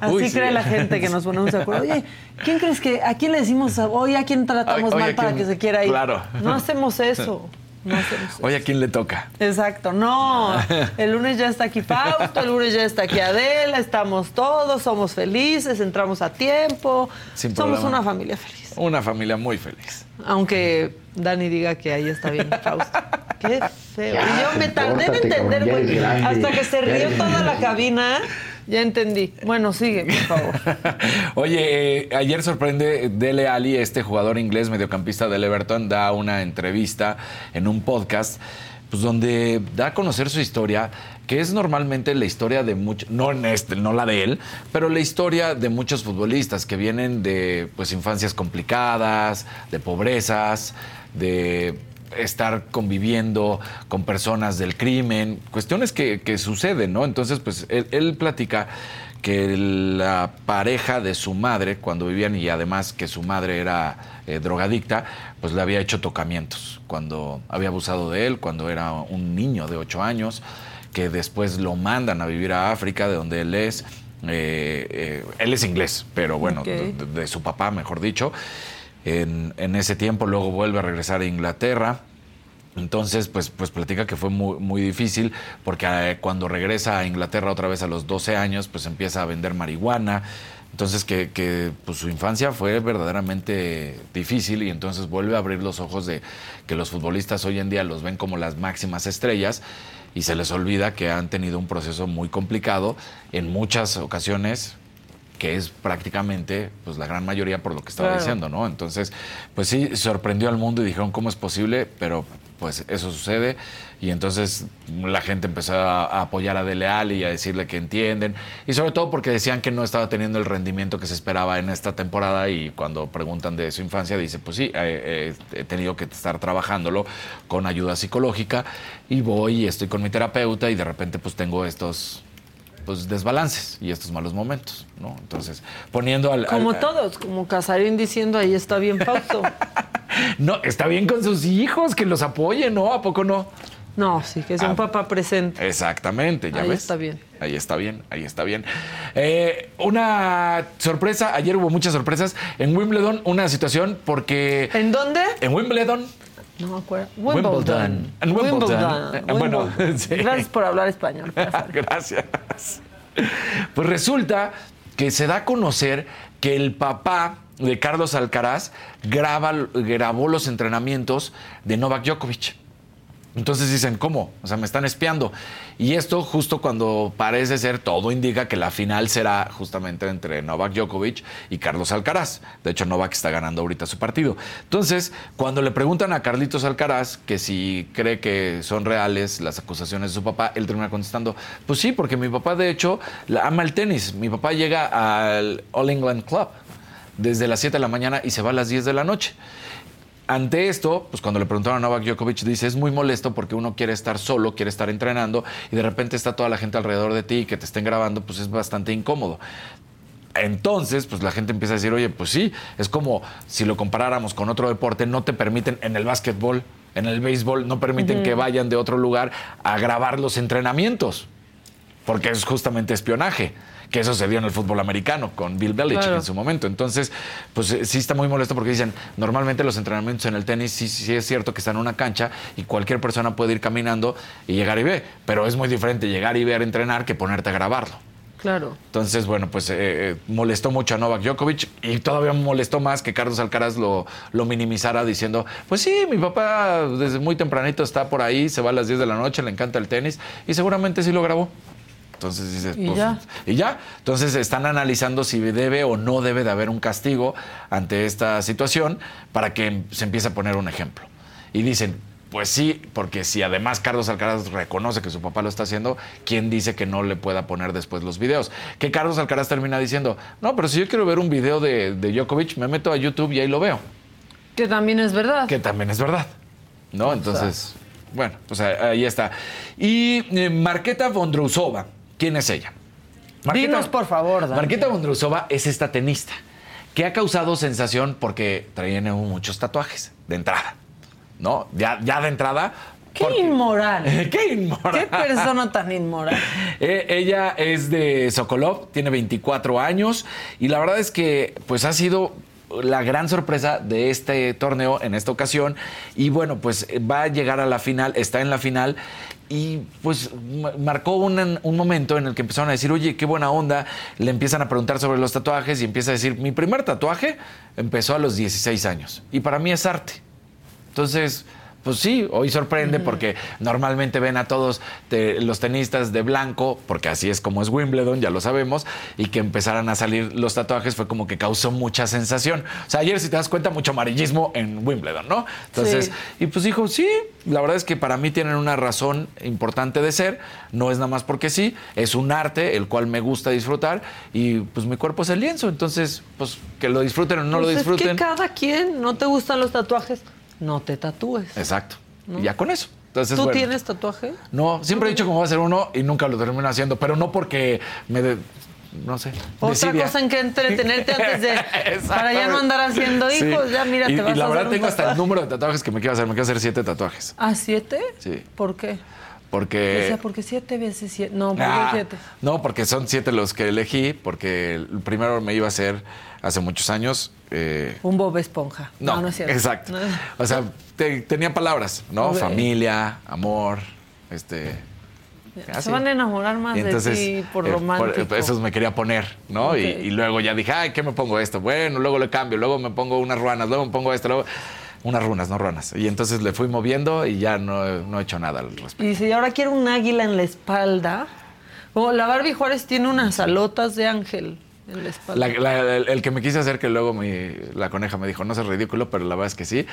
Así cree la gente que nos ponemos de acuerdo. Oye, ¿quién crees que, a quién le decimos hoy, a quién tratamos Oye, mal ¿a para quién? que se quiera ir? Claro. No hacemos eso. No hacemos eso. Oye, ¿a quién le toca? Exacto, no. El lunes ya está aquí Fausto, el lunes ya está aquí Adela, estamos todos, somos felices, entramos a tiempo. Sin somos problema. una familia feliz. Una familia muy feliz. Aunque Dani diga que ahí está bien Fausto. Qué feo. Ya, y yo me tardé en entender, güey. grande, Hasta que se rió toda la cabina, ya entendí. Bueno, sigue, por favor. Oye, eh, ayer sorprende Dele Ali, este jugador inglés mediocampista del Everton, da una entrevista en un podcast, pues donde da a conocer su historia, que es normalmente la historia de muchos, no en este, no la de él, pero la historia de muchos futbolistas que vienen de pues infancias complicadas, de pobrezas, de estar conviviendo con personas del crimen, cuestiones que, que suceden, ¿no? Entonces, pues él, él platica que la pareja de su madre, cuando vivían y además que su madre era eh, drogadicta, pues le había hecho tocamientos cuando había abusado de él, cuando era un niño de ocho años, que después lo mandan a vivir a África, de donde él es. Eh, eh, él es inglés, pero bueno, de su papá, mejor dicho. En, ese tiempo luego vuelve a regresar a Inglaterra. Entonces, pues, pues platica que fue muy, muy difícil porque eh, cuando regresa a Inglaterra otra vez a los 12 años, pues empieza a vender marihuana. Entonces, que, que, pues, su infancia fue verdaderamente difícil y entonces vuelve a abrir los ojos de que los futbolistas hoy en día los ven como las máximas estrellas y se les olvida que han tenido un proceso muy complicado en muchas ocasiones que es prácticamente pues la gran mayoría por lo que estaba Claro. diciendo, ¿no? Entonces, pues sí, sorprendió al mundo y dijeron, ¿cómo es posible? Pero pues eso sucede y entonces la gente empezó a, apoyar a Dele Alli y a decirle que entienden y sobre todo porque decían que no estaba teniendo el rendimiento que se esperaba en esta temporada y cuando preguntan de su infancia dice, pues sí, eh, eh, he tenido que estar trabajándolo con ayuda psicológica y voy y estoy con mi terapeuta y de repente pues tengo estos pues desbalances y estos malos momentos, ¿no? Entonces, poniendo al... Como al- todos, como Casarín diciendo, ahí está bien Fausto. No, está bien con sus hijos, que los apoyen, ¿no? ¿A poco no? No, sí, que es un Ah. papá presente. Exactamente, ya Ahí ves. está bien. Ahí está bien, ahí está bien. Eh, una sorpresa, ayer hubo muchas sorpresas. En Wimbledon, una situación porque... ¿En dónde? En Wimbledon. No me acuerdo. Wimbledon. Wimbledon. Wimbledon. Wimbledon. Eh, bueno, Wimbledon. sí. Gracias por hablar español. Gracias. Pues resulta que se da a conocer que el papá de Carlos Alcaraz graba, grabó los entrenamientos de Novak Djokovic. Entonces dicen, ¿cómo? O sea, me están espiando. Y esto justo cuando parece ser, todo indica que la final será justamente entre Novak Djokovic y Carlos Alcaraz. De hecho, Novak está ganando ahorita su partido. Entonces, cuando le preguntan a Carlitos Alcaraz que si cree que son reales las acusaciones de su papá, él termina contestando, pues sí, porque mi papá de hecho ama el tenis. Mi papá llega al All England Club desde las 7 de la mañana y se va a las 10 de la noche. Ante esto, pues cuando le preguntaron a Novak Djokovic, dice, es muy molesto porque uno quiere estar solo, quiere estar entrenando y de repente está toda la gente alrededor de ti y que te estén grabando, pues es bastante incómodo. Entonces, pues la gente empieza a decir, oye, pues sí, es como si lo comparáramos con otro deporte, no te permiten en el básquetbol, en el béisbol, no permiten que vayan de otro lugar a grabar los entrenamientos, porque es justamente espionaje. Que eso se dio en el fútbol americano con Bill Belichick Claro. en su momento. Entonces, pues eh, sí está muy molesto porque dicen, normalmente los entrenamientos en el tenis sí, sí es cierto que están en una cancha y cualquier persona puede ir caminando y llegar y ver, pero es muy diferente llegar y ver entrenar que ponerte a grabarlo. Claro. Entonces, bueno, pues eh, eh, molestó mucho a Novak Djokovic y todavía molestó más que Carlos Alcaraz lo, lo minimizara diciendo, pues sí, mi papá desde muy tempranito está por ahí, se va a las 10 de la noche, le encanta el tenis y seguramente sí lo grabó. Entonces dices, Y pues, ya. y ya. Entonces están analizando si debe o no debe de haber un castigo ante esta situación para que se empiece a poner un ejemplo. Y dicen, pues sí, porque si además Carlos Alcaraz reconoce que su papá lo está haciendo, ¿quién dice que no le pueda poner después los videos? Que Carlos Alcaraz termina diciendo, no, pero si yo quiero ver un video de, de Djokovic, me meto a YouTube y ahí lo veo. Que también es verdad. Que también es verdad. ¿No? Entonces, bueno, pues ahí está. Y eh, Marketa Vondrousova, ¿quién es ella? Dinos, por favor, Dani. Marketa Vondrousova es esta tenista que ha causado sensación porque traían muchos tatuajes de entrada, ¿no? Ya, ya de entrada. ¡Qué inmoral! ¡Qué inmoral! ¡Qué persona tan inmoral! Eh, ella es de Sokolov, tiene 24 años y la verdad es que pues ha sido la gran sorpresa de este torneo en esta ocasión y bueno, pues va a llegar a la final, está en la final y pues ma- marcó un, un momento en el que empezaron a decir, oye, qué buena onda, le empiezan a preguntar sobre los tatuajes y empieza a decir, mi primer tatuaje empezó a los 16 años y para mí es arte. Entonces, pues sí, hoy sorprende porque normalmente ven a todos te- los tenistas de blanco, porque así es como es Wimbledon, ya lo sabemos, y que empezaran a salir los tatuajes fue como que causó mucha sensación. O sea, ayer si te das cuenta, mucho amarillismo en Wimbledon, ¿no? Entonces, Sí. y pues dijo, sí, la verdad es que para mí tienen una razón importante de ser, no es nada más porque sí, es un arte el cual me gusta disfrutar y pues mi cuerpo es el lienzo, entonces, pues que lo disfruten o no lo Pues disfruten. Es que cada quien, ¿no te gustan los tatuajes? No te tatúes. Exacto. ¿No? Y ya con eso. Entonces, ¿Tú bueno. tienes tatuaje? No, siempre he dicho que voy a hacer uno y nunca lo termino haciendo, pero no porque me de- no sé. Otra cosa en que entretenerte antes de. para ya no andar haciendo Sí. hijos, ya mira, y, te vas y la a verdad tengo hasta el número de tatuajes que me quiero hacer. Me quiero hacer siete tatuajes. ¿Ah, siete? Sí. ¿Por qué? Porque. o sea, porque siete veces siete. No, ¿por qué Ah, siete? no, porque son siete los que elegí, porque el primero me iba a hacer hace muchos años. eh, Un Bob Esponja. No, no, es cierto. Exacto. No. O sea, te- tenía palabras, ¿no? Familia, amor, este. Se van a enamorar más entonces, de ti por eh, romántico. esos me quería poner, ¿no? Y, y luego ya dije, ay, ¿qué me pongo esto? Bueno, luego le cambio, luego me pongo unas ruanas, luego me pongo esto, luego unas runas, no ruanas. Y entonces le fui moviendo y ya no, no he hecho nada al respecto. Y dice, y ahora quiero un águila en la espalda. Como la Barbie Juárez tiene unas alotas de ángel en la espalda. La- la- el, el que me quise hacer, que luego mi, la coneja me dijo, no es ridículo, pero la verdad es que sí.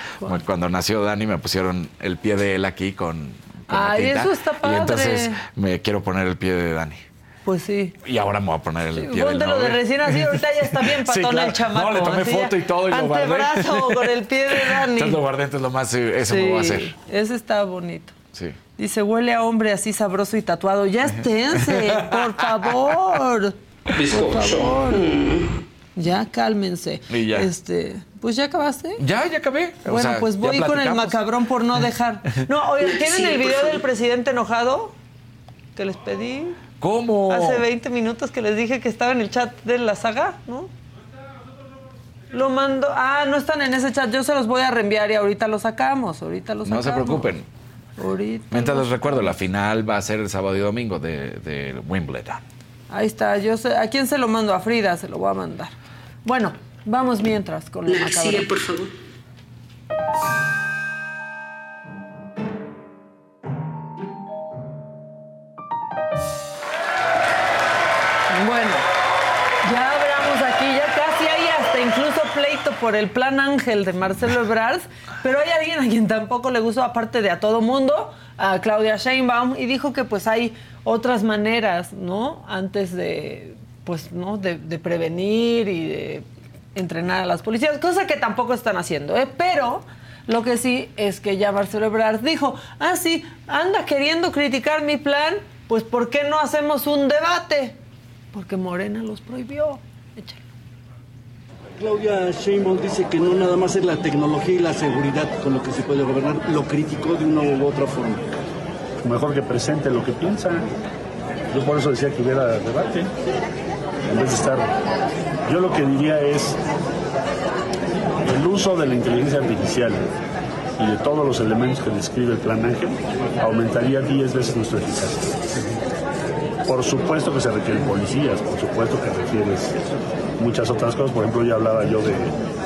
Cuando nació Dani me pusieron el pie de él aquí con, con la Ay, tinta, eso está Y entonces padre. me quiero poner el pie de Dani. Pues sí. Y ahora me voy a poner el pie del Póntelo de novio. recién así, ahorita ya está bien Sí, patón claro. el chamaco. No, le tomé foto y todo y lo guardé. Antebrazo con el pie de Dani. Entonces lo guardé, entonces lo más, eh, eso me voy a hacer. Ese está bonito. Sí. Dice, huele a hombre así sabroso y tatuado. Ya esténse, por favor. Por favor. Ya cálmense. Y ya. Este, pues ya acabaste. Ya, ya acabé. O Bueno, sea, pues voy con el macabrón por no dejar. No, oye, ¿tienen Sí, el por video del presidente enojado? Que les pedí. ¿Cómo? Hace 20 minutos que les dije que estaba en el chat de la saga, ¿no? Lo mando. Ah, no están en ese chat. Yo se los voy a reenviar y ahorita lo sacamos. Ahorita lo No sacamos. se preocupen. Ahorita. Mientras les recuerdo, la final va a ser el sábado y domingo de, de Wimbledon. Ahí está. Yo sé, ¿A quién se lo mando? A Frida se lo voy a mandar. Bueno, vamos mientras con La sigue, por favor. Por el plan Ángel de Marcelo Ebrard, pero hay alguien a quien tampoco le gustó, aparte de a todo mundo, a Claudia Sheinbaum, y dijo que pues hay otras maneras, ¿no? Antes de, pues, ¿no? De, prevenir y de entrenar a las policías, cosa que tampoco están haciendo, ¿eh? Pero... Lo que sí es que ya Marcelo Ebrard dijo, ah, sí, anda queriendo criticar mi plan, pues ¿por qué no hacemos un debate? Porque Morena los prohibió. Claudia Sheinbaum dice que no nada más es la tecnología y la seguridad con lo que se puede gobernar, lo criticó de una u otra forma. Mejor que presente lo que piensa. Yo por eso decía que hubiera debate. En vez de estar. Yo lo que diría es. El uso de la inteligencia artificial y de todos los elementos que describe el Plan Ángel aumentaría 10 veces nuestra eficacia. Por supuesto que se requieren policías, por supuesto que requieres muchas otras cosas. Por ejemplo, ya hablaba yo de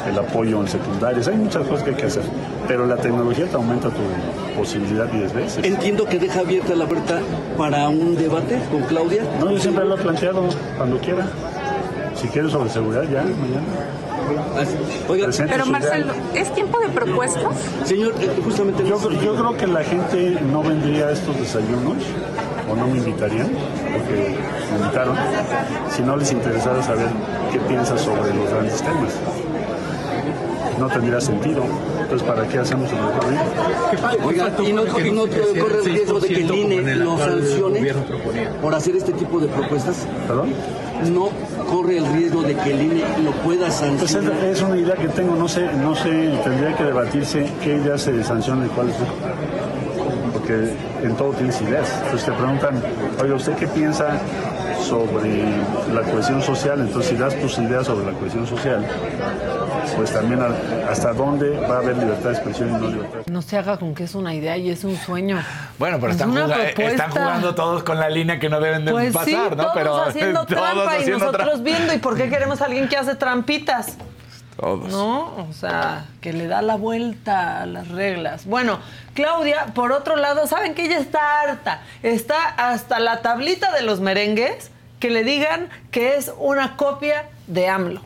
el apoyo en secundarias. Hay muchas cosas que hay que hacer. Pero la tecnología te aumenta tu posibilidad 10 veces. Entiendo que deja abierta la puerta para un debate con Claudia. No, yo siempre lo he planteado, cuando quiera. Si quieres sobre seguridad, ya, mañana. Oiga, Pero Marcelo. ¿es tiempo de propuestas? Señor, eh, justamente... Yo, yo creo que la gente no vendría a estos desayunos, o no me invitarían, porque me invitaron, si no les interesara saber qué piensas sobre los grandes temas. no tendría sentido. Entonces, ¿para qué hacemos el recorrido? Oiga, ¿y no, no corre el riesgo de que el INE lo sancione por hacer este tipo de propuestas? ¿Perdón? ¿No corre el riesgo de que el INE lo pueda Pues sancionar? es, es una idea que tengo, no sé, no sé, tendría que debatirse qué ideas se sancionan y cuáles no. Porque en todo tienes ideas. Entonces te preguntan, oye, ¿usted qué piensa sobre la cohesión social? Entonces si das tus ideas sobre la cohesión social, pues también hasta dónde va a haber libertad de expresión y no libertad de No se haga con que es una idea y es un sueño. Bueno, pero Es están, una juga- eh, están jugando todos con la línea que no deben de Pues pasar, sí, ¿no? todos pero haciendo todos trampa y haciendo nosotros viendo. ¿Y por qué queremos a alguien que hace trampitas? Todos. ¿No? O sea, que le da la vuelta a las reglas. Bueno, Claudia, por otro lado, saben que ella está harta. Está hasta la tablita de los merengues que le digan que es una copia de AMLO.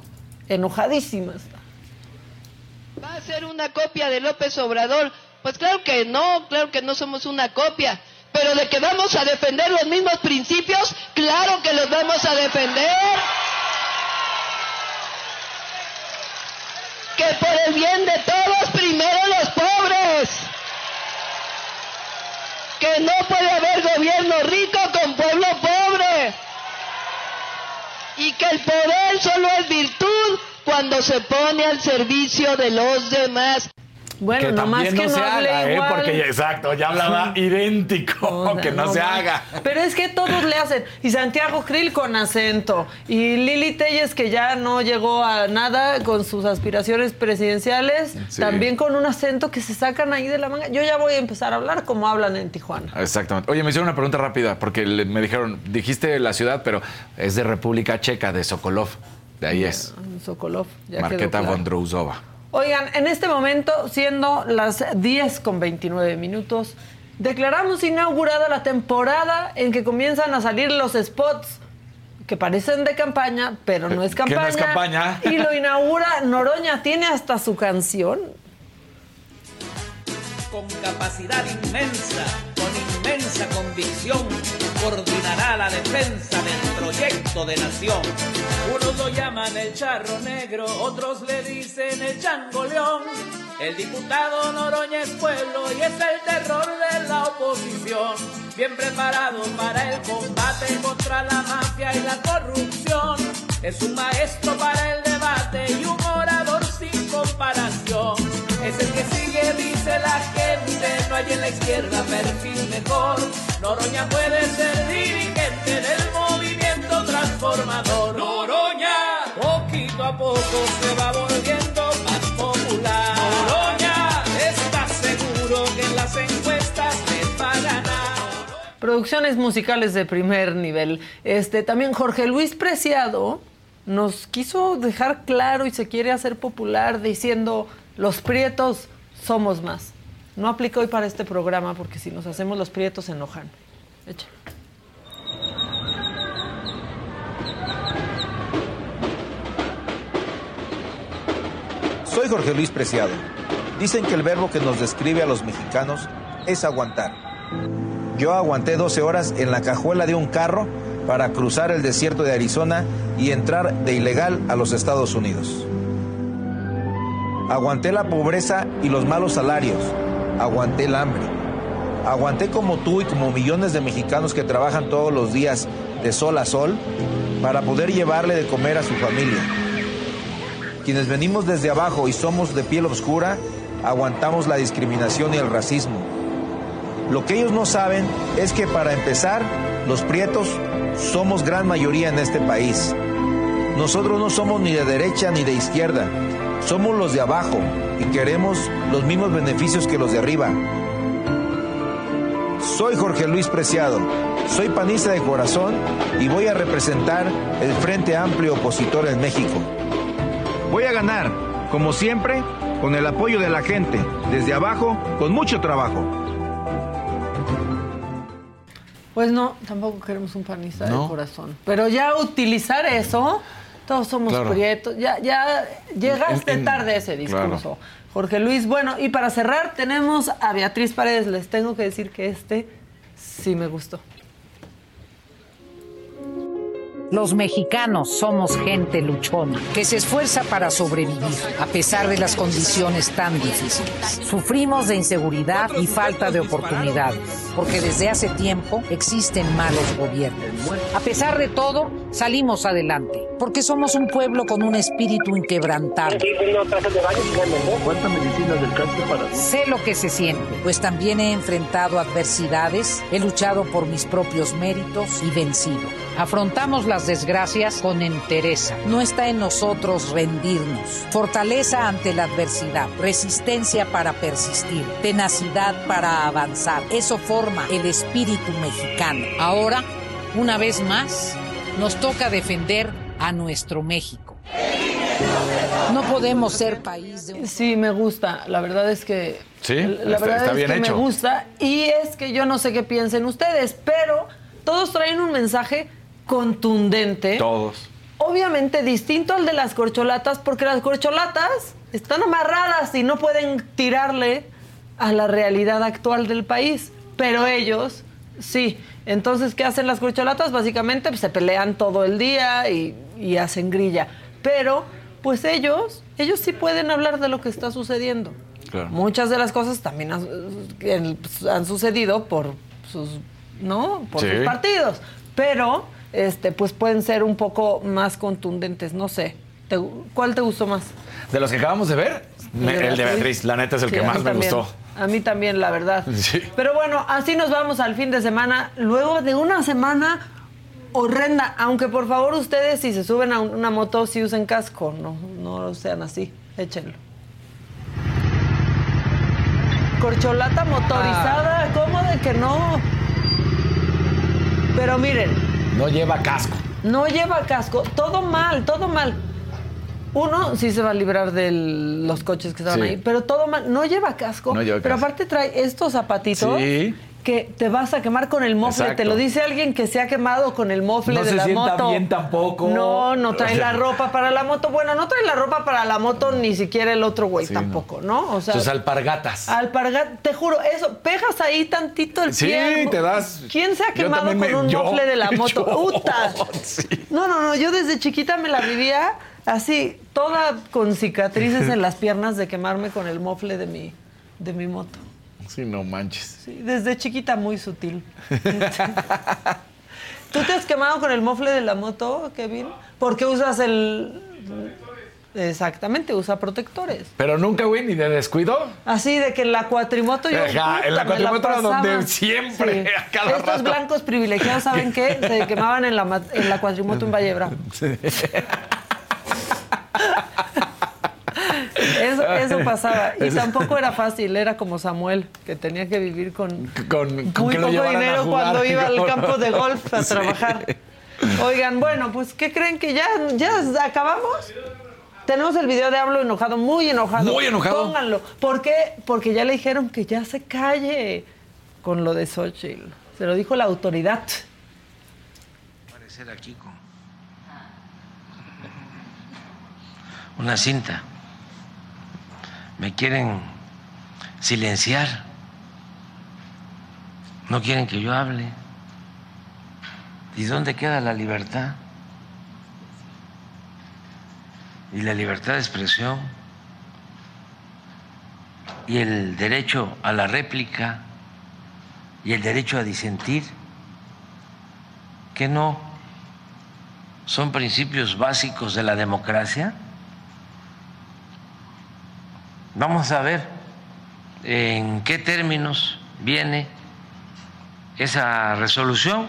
Enojadísima está. ¿Va a ser una copia de López Obrador? Pues claro que no, claro que no somos una copia. Pero de que vamos a defender los mismos principios, claro que los vamos a defender. Que por el bien de todos, primero los pobres. Que no puede haber gobierno rico con pueblo pobre. Y que el poder solo es virtud cuando se pone al servicio de los demás. Bueno, que nomás también que no no se hable haga, ¿eh? Porque, exacto, ya hablaba idéntico, O sea, que no, se haga. Pero es que todos le hacen. Y Santiago Krill con acento. Y Lili Telles, que ya no llegó a nada con sus aspiraciones presidenciales, Sí. también con un acento que se sacan ahí de la manga. Yo ya voy a empezar a hablar como hablan en Tijuana. Exactamente. Oye, me hicieron una pregunta rápida, porque le- me dijeron, dijiste la ciudad, pero es de República Checa, de Sokolov. De ahí es. Sokolov. ya quedó Marqueta claro. Vondrousova. Oigan, en este momento, siendo las 10 con 29 minutos, declaramos inaugurada la temporada en que comienzan a salir los spots que parecen de campaña, pero no es Que no campaña. es campaña. Y lo inaugura Noroña, tiene hasta su canción. con capacidad inmensa, con inmensa convicción, coordinará la defensa del proyecto de nación. Unos lo llaman el charro negro, otros le dicen el chango león. El diputado Noroña es pueblo y es el terror de la oposición. Bien preparado para el combate contra la mafia y la corrupción. Es un maestro para el debate y un orador sin comparación. Es el que sigue, dice la gente, no hay en la izquierda perfil mejor. Noroña puede ser dirigente del movimiento transformador. Noroña, poquito a poco se va volviendo más popular. Noroña, está seguro que en las encuestas les va a ganar. Producciones musicales de primer nivel. Este, también Jorge Luis Preciado nos quiso dejar claro y se quiere hacer popular diciendo los prietos somos más. No aplica hoy para este programa porque si nos hacemos los prietos se enojan. Échale. Soy Jorge Luis Preciado. Dicen que el verbo que nos describe a los mexicanos es aguantar. Yo aguanté 12 horas en la cajuela de un carro para cruzar el desierto de Arizona y entrar de ilegal a los Estados Unidos. Aguanté la pobreza y los malos salarios. Aguanté el hambre. Aguanté como tú y como millones de mexicanos que trabajan todos los días de sol a sol para poder llevarle de comer a su familia. Quienes venimos desde abajo y somos de piel oscura, aguantamos la discriminación y el racismo. Lo que ellos no saben es que para empezar, los prietos somos gran mayoría en este país. Nosotros no somos ni de derecha ni de izquierda, somos los de abajo y queremos los mismos beneficios que los de arriba. Soy Jorge Luis Preciado, soy panista de corazón y voy a representar el Frente Amplio Opositor en México. Voy a ganar, como siempre, con el apoyo de la gente, desde abajo, con mucho trabajo. Pues no, tampoco queremos un panista No. de corazón. Pero ya utilizar eso, todos somos Claro. prietos. Ya, ya llegaste En- en- tarde a ese discurso. claro. Jorge Luis, bueno, y para cerrar tenemos a Beatriz Paredes. Les tengo que decir que este sí me gustó. Los mexicanos somos gente luchona, que se esfuerza para sobrevivir, a pesar de las condiciones tan difíciles. Sufrimos de inseguridad y falta de oportunidades, porque desde hace tiempo existen malos gobiernos. A pesar de todo, salimos adelante, porque somos un pueblo con un espíritu inquebrantable. ¿Cuántas medicinas del cáncer para Sé lo que se siente, pues también he enfrentado adversidades, he luchado por mis propios méritos y vencido. Afrontamos las desgracias con entereza. No está en nosotros rendirnos. Fortaleza ante la adversidad, resistencia para persistir, tenacidad para avanzar. Eso forma el espíritu mexicano. Ahora, una vez más, nos toca defender a nuestro México. No podemos ser país de... Sí, me gusta. La verdad es que... Sí, La está- verdad está es bien que hecho. me gusta. Y es que yo no sé qué piensen ustedes, pero todos traen un mensaje contundente. Todos. Obviamente distinto al de las corcholatas, porque las corcholatas están amarradas y no pueden tirarle a la realidad actual del país. Pero ellos, sí. Entonces, ¿qué hacen las corcholatas? Básicamente pues, se pelean todo el día y, y hacen grilla. Pero, pues ellos, ellos sí pueden hablar de lo que está sucediendo. Muchas de las cosas también han, pues, han sucedido por sus, ¿no? Por Sí. sus partidos. Pero, este, pues pueden ser un poco más contundentes. No sé. ¿Te- ¿Cuál te gustó más? De los que acabamos de ver, me- el de Beatriz, la neta es el Sí, que más me gustó. A mí también, la verdad. Sí. Pero bueno, así nos vamos al fin de semana. Luego de una semana horrenda, aunque por favor ustedes si se suben a una moto, si usen casco, no, no sean así, échenlo. Corcholata motorizada, ¿cómo de que no? Pero miren, No lleva casco. no lleva casco, todo mal, todo mal. Uno sí se va a librar de los coches que estaban Sí. ahí, pero todo mal. No lleva casco. No lleva pero casco. aparte trae estos zapatitos Sí. Que te vas a quemar con el mofle. Exacto. Te lo dice alguien que se ha quemado con el mofle No de se la sienta moto. bien tampoco. No, no trae O sea- la ropa para la moto. Bueno, no trae la ropa para la moto ni siquiera el otro güey tampoco, ¿no? O sea, Sus alpargatas. alpargat, te juro, eso, pegas ahí tantito el Sí, pie. te das- ¿Quién se ha quemado con me- un yo- mofle de la moto? yo, ¡Uta! No, no, no, yo desde chiquita me la vivía así, toda con cicatrices en las piernas de quemarme con el mofle de mi, de mi moto. Sí, no manches. Sí, desde chiquita muy sutil. ¿Tú te has quemado con el mofle de la moto, Kevin? ¿Por qué usas el...? Exactamente, usa protectores. Pero nunca, güey, ni de descuido. Así de que en la cuatrimoto yo... Ajá, en la cuatrimoto era donde siempre, a cada Estos rato. blancos privilegiados, ¿saben qué? Se quemaban en la, en la cuatrimoto en Valle Bravo. Eso, eso pasaba. Y Eso- tampoco era fácil, era como Samuel, que tenía que vivir con, Con, con muy poco dinero jugar, cuando iba al campo de golf a Sí. trabajar. Oigan, bueno, pues ¿qué creen que ya, ya acabamos? Tenemos el video de Hablo enojado, muy enojado. Muy enojado. Pónganlo. ¿Por qué? Porque ya le dijeron que ya se calle con lo de Xochitl. Se lo dijo la autoridad. aparecer aquí con una cinta. Me quieren silenciar. No quieren que yo hable. ¿Y dónde queda la libertad? Y la libertad de expresión. Y el derecho a la réplica. Y el derecho a disentir que no son principios básicos de la democracia? Vamos a ver en qué términos viene esa resolución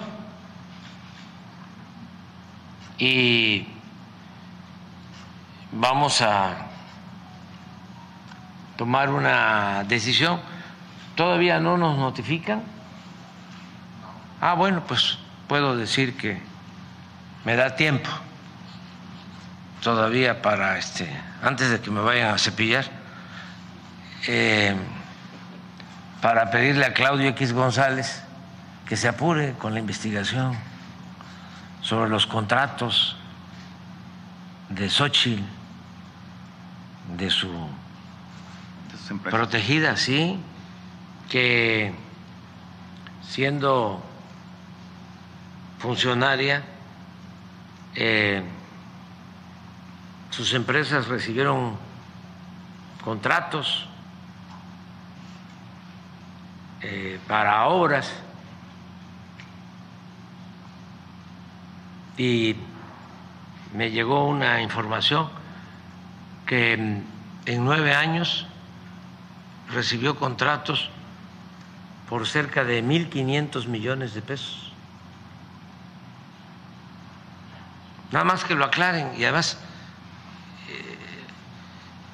y vamos a tomar una decisión. Todavía no nos notifican. Ah, bueno, pues puedo decir que me da tiempo todavía para este, antes de que me vayan a cepillar, eh, para pedirle a Claudio X González que se apure con la investigación sobre los contratos de Xochitl, de su protegida, sí, que siendo funcionaria eh, sus empresas recibieron contratos eh, para obras y me llegó una información que en nueve años recibió contratos por cerca de 1.500 millones de pesos. Nada más que lo aclaren y además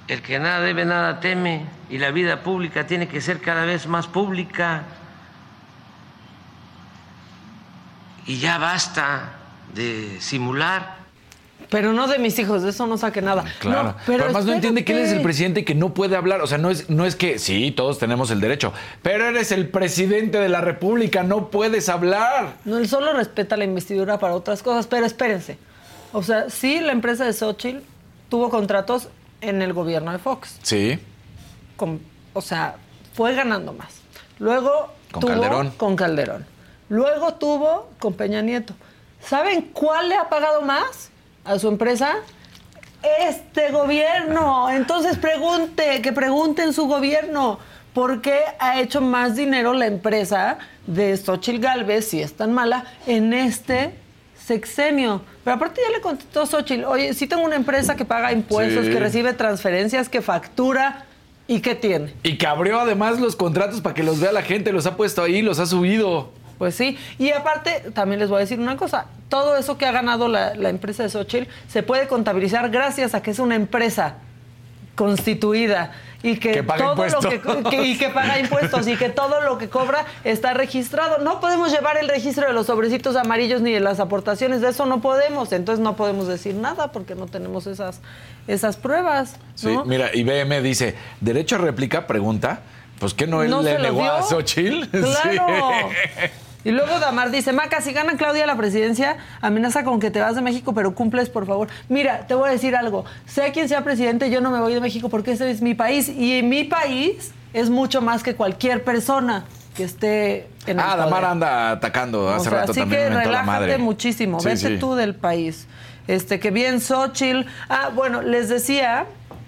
el que nada debe, nada teme y la vida pública tiene que ser cada vez más pública y ya basta de simular. Pero no de mis hijos, de eso no saque nada. Claro. No, pero, además no entiende que él es el presidente y que no puede hablar. O sea, no es, no es que sí, todos tenemos el derecho, pero eres el presidente de la República, no puedes hablar. No, él solo respeta la investidura para otras cosas, pero espérense. O sea, sí, la empresa de Xochitl tuvo contratos en el gobierno de Fox. Sí. Con- o sea, fue ganando más. Luego Con tuvo Calderón. con Calderón. Luego tuvo con Peña Nieto. ¿Saben cuál le ha pagado más a su empresa? Este gobierno. Entonces pregunte, que pregunten su gobierno. ¿Por qué ha hecho más dinero la empresa de Xochitl Galvez, si es tan mala, en este sexenio? Pero aparte ya le contestó Xochitl, oye, sí tengo una empresa que paga impuestos, Sí. que recibe transferencias, que factura y que tiene. Y que abrió además los contratos para que los vea la gente, los ha puesto ahí, los ha subido. Pues sí, y aparte también les voy a decir una cosa, todo eso que ha ganado la, la empresa de Xochitl se puede contabilizar gracias a que es una empresa constituida y que, todo lo que, que- y que paga impuestos y que todo lo que cobra está registrado. No podemos llevar el registro de los sobrecitos amarillos ni de las aportaciones, de eso no podemos, entonces no podemos decir nada porque no tenemos esas, esas pruebas. Sí, ¿no? mira, IBM dice, ¿derecho a réplica? Pregunta. Pues que no él ¿No le negó a Xochitl. Claro. Sí. Y luego Damar dice, Maca, si gana Claudia la presidencia, amenaza con que te vas de México, pero cumples, por favor. Mira, te voy a decir algo. Sea quien sea presidente, yo no me voy de México porque ese es mi país. Y en mi país es mucho más que cualquier persona que esté en el Ah, Damar anda atacando hace O sea, rato así también que mentó la relájate madre. muchísimo. Sí, Vete sí. tú del país. Este, que bien Xochitl. Ah, bueno, les decía,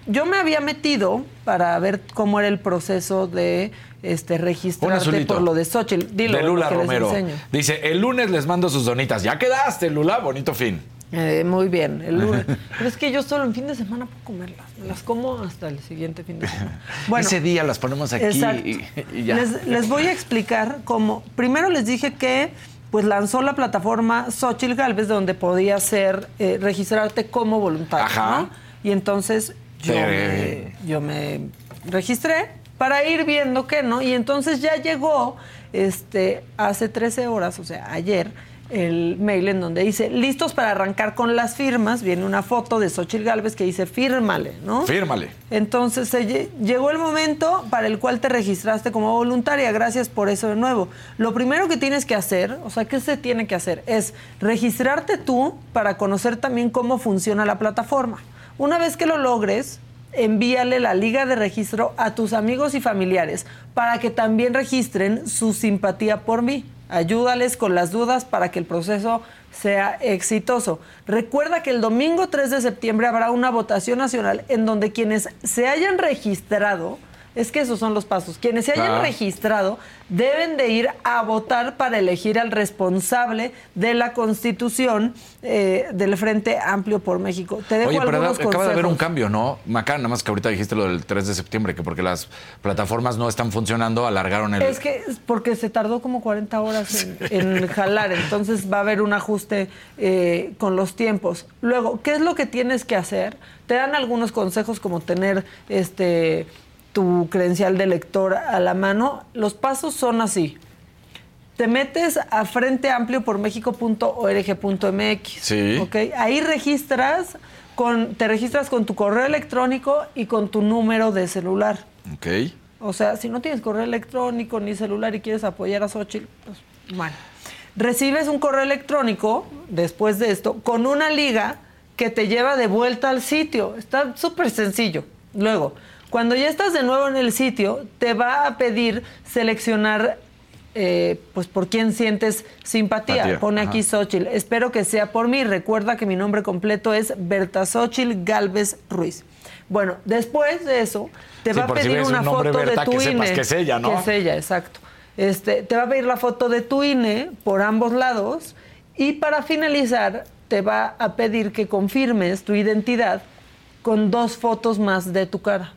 yo me había metido para ver cómo era el proceso de este registrarte por lo de Xochitl. Dilo, de Lula Romero. Dice, el lunes les mando sus donitas. Ya quedaste, Lula. Bonito fin. Eh, muy bien, el lunes. Pero es que yo solo en fin de semana puedo comerlas. Me las como hasta el siguiente fin de semana. Bueno, Ese día las ponemos aquí Exacto. y, y ya. Les, les voy a explicar cómo. Primero les dije que pues lanzó la plataforma Xochitl Galvez donde podía ser eh, registrarte como voluntario. Ajá. ¿no? Y entonces yo me, yo me registré para ir viendo que no. Y entonces ya llegó este hace 13 horas, o sea, ayer, el mail en donde dice listos para arrancar con las firmas. Viene una foto de Xochitl Galvez que dice fírmale, ¿no? Fírmale. Entonces se lle- llegó el momento para el cual te registraste como voluntaria. Gracias por eso de nuevo. Lo primero que tienes que hacer, o sea, ¿qué se tiene que hacer? Es registrarte tú para conocer también cómo funciona la plataforma. Una vez que lo logres, envíale la liga de registro a tus amigos y familiares para que también registren su simpatía por mí. Ayúdales con las dudas para que el proceso sea exitoso. Recuerda que el domingo 3 de septiembre habrá una votación nacional en donde quienes se hayan registrado, es que esos son los pasos, quienes se hayan Claro. registrado deben de ir a votar para elegir al responsable de la constitución eh, del Frente Amplio por México. Te dejo Oye, pero algunos acaba de haber un cambio, ¿no? Macá, nada más que ahorita dijiste lo del 3 de septiembre, que porque las plataformas no están funcionando, alargaron el... Es que porque se tardó como 40 horas en, en jalar, entonces va a haber un ajuste eh, con los tiempos. Luego, ¿qué es lo que tienes que hacer? Te dan algunos consejos como tener este tu credencial de lector a la mano. Los pasos son así. Te metes a frenteampliopormexico.org.mx. Sí. ¿ok? Ahí registras con, te registras con tu correo electrónico y con tu número de celular. Ok. O sea, si no tienes correo electrónico ni celular y quieres apoyar a Xochitl, pues bueno. Recibes un correo electrónico después de esto con una liga que te lleva de vuelta al sitio. Está súper sencillo. Luego, cuando ya estás de nuevo en el sitio, te va a pedir seleccionar eh, pues por quién sientes simpatía. Pone ajá. aquí Xochitl. Espero que sea por mí. Recuerda que mi nombre completo es Berta Xochitl Galvez Ruiz. Bueno, después de eso, te Sí, va a si pedir una un foto Berta, de tu que INE. que es ella, ¿no? Que es ella, exacto. Este, te va a pedir la foto de tu INE por ambos lados y para finalizar te va a pedir que confirmes tu identidad con dos fotos más de tu cara,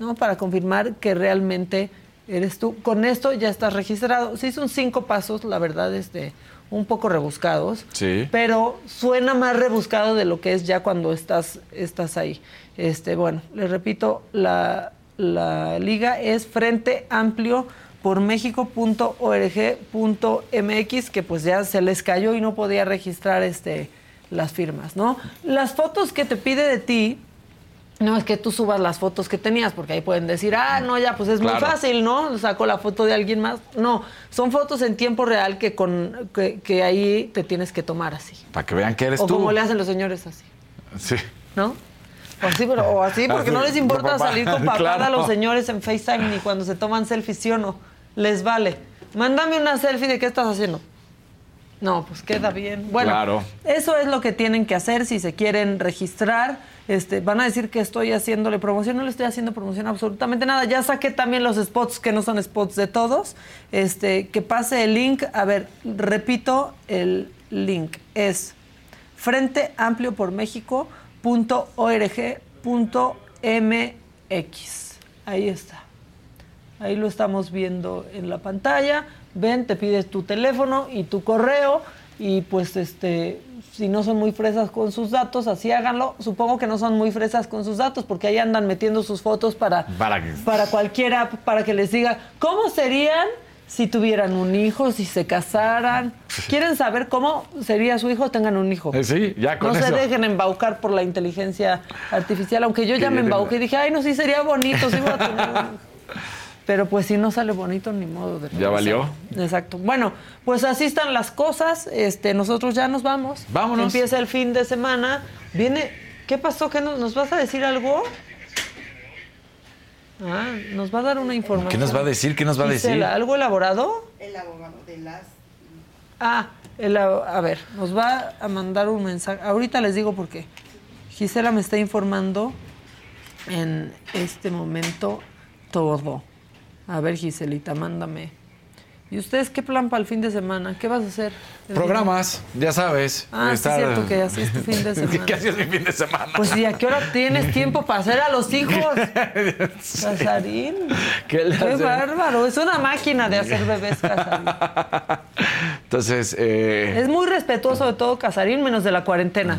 ¿no? Para confirmar que realmente eres tú. Con esto ya estás registrado. Sí, son cinco pasos, la verdad, este, un poco rebuscados Sí. pero suena más rebuscado de lo que es ya cuando estás, estás ahí. Este, bueno, les repito, la, la liga es Frente Amplio por México.org.mx, que pues ya se les cayó y no podía registrar este, las firmas, ¿no? Las fotos que te pide de ti, no es que tú subas las fotos que tenías, porque ahí pueden decir, ah, no, ya, pues es muy fácil, ¿no? Saco la foto de alguien más. No, son fotos en tiempo real que, con, que, que ahí te tienes que tomar así. Para que vean que eres o tú. como le hacen los señores así, Sí. ¿no? O así, pero, o así porque Así, no les importa salir con papá Claro. a los señores en FaceTime ni cuando se toman selfies, ¿sí o no? Les vale. Mándame una selfie de qué estás haciendo. No, pues queda bien. Bueno, Claro. eso es lo que tienen que hacer si se quieren registrar. Este, van a decir que estoy haciéndole promoción, no le estoy haciendo promoción absolutamente nada. Ya saqué también los spots que no son spots de todos. Este, que pase el link. A ver, repito el link. Es Frente. Ahí está. Ahí lo estamos viendo en la pantalla. Ven, te pides tu teléfono y tu correo y pues este si no son muy fresas con sus datos, así háganlo. Supongo que no son muy fresas con sus datos porque ahí andan metiendo sus fotos para Para para cualquiera para que les diga cómo serían si tuvieran un hijo, si se casaran. ¿Quieren saber cómo sería su hijo? Tengan un hijo. Eh, sí, ya con No se dejen embaucar por la inteligencia artificial, aunque yo ya me embauqué y dije, ay, no, sí sería bonito, sí voy a tener un hijo". Pero pues si no sale bonito, ni modo de Ya valió. Exacto. Bueno, pues así están las cosas. Este, nosotros ya nos vamos. Vámonos. Empieza el fin de semana. Viene. ¿Qué pasó? ¿Qué nos, nos vas a decir algo? Ah, nos va a dar una información. ¿Qué nos va a decir? ¿Qué nos va a decir? ¿Algo elaborado? El abogado de las... Ah, el- a ver, nos va a mandar un mensaje. Ahorita les digo por qué. Gisela me está informando en este momento todo. A ver, Giselita, mándame. ¿Y ustedes qué plan para el fin de semana? ¿Qué vas a hacer? Programas, ya sabes. Ah, sí, estar- cierto que así es tu fin de semana. ¿Qué hacías mi fin de semana? Pues, ¿y a qué hora tienes tiempo para hacer a los hijos? Casarín. ¿Qué Qué bárbaro. Es una máquina de hacer bebés, Casarín. Entonces, eh, Es muy respetuoso de todo, Casarín, menos de la cuarentena.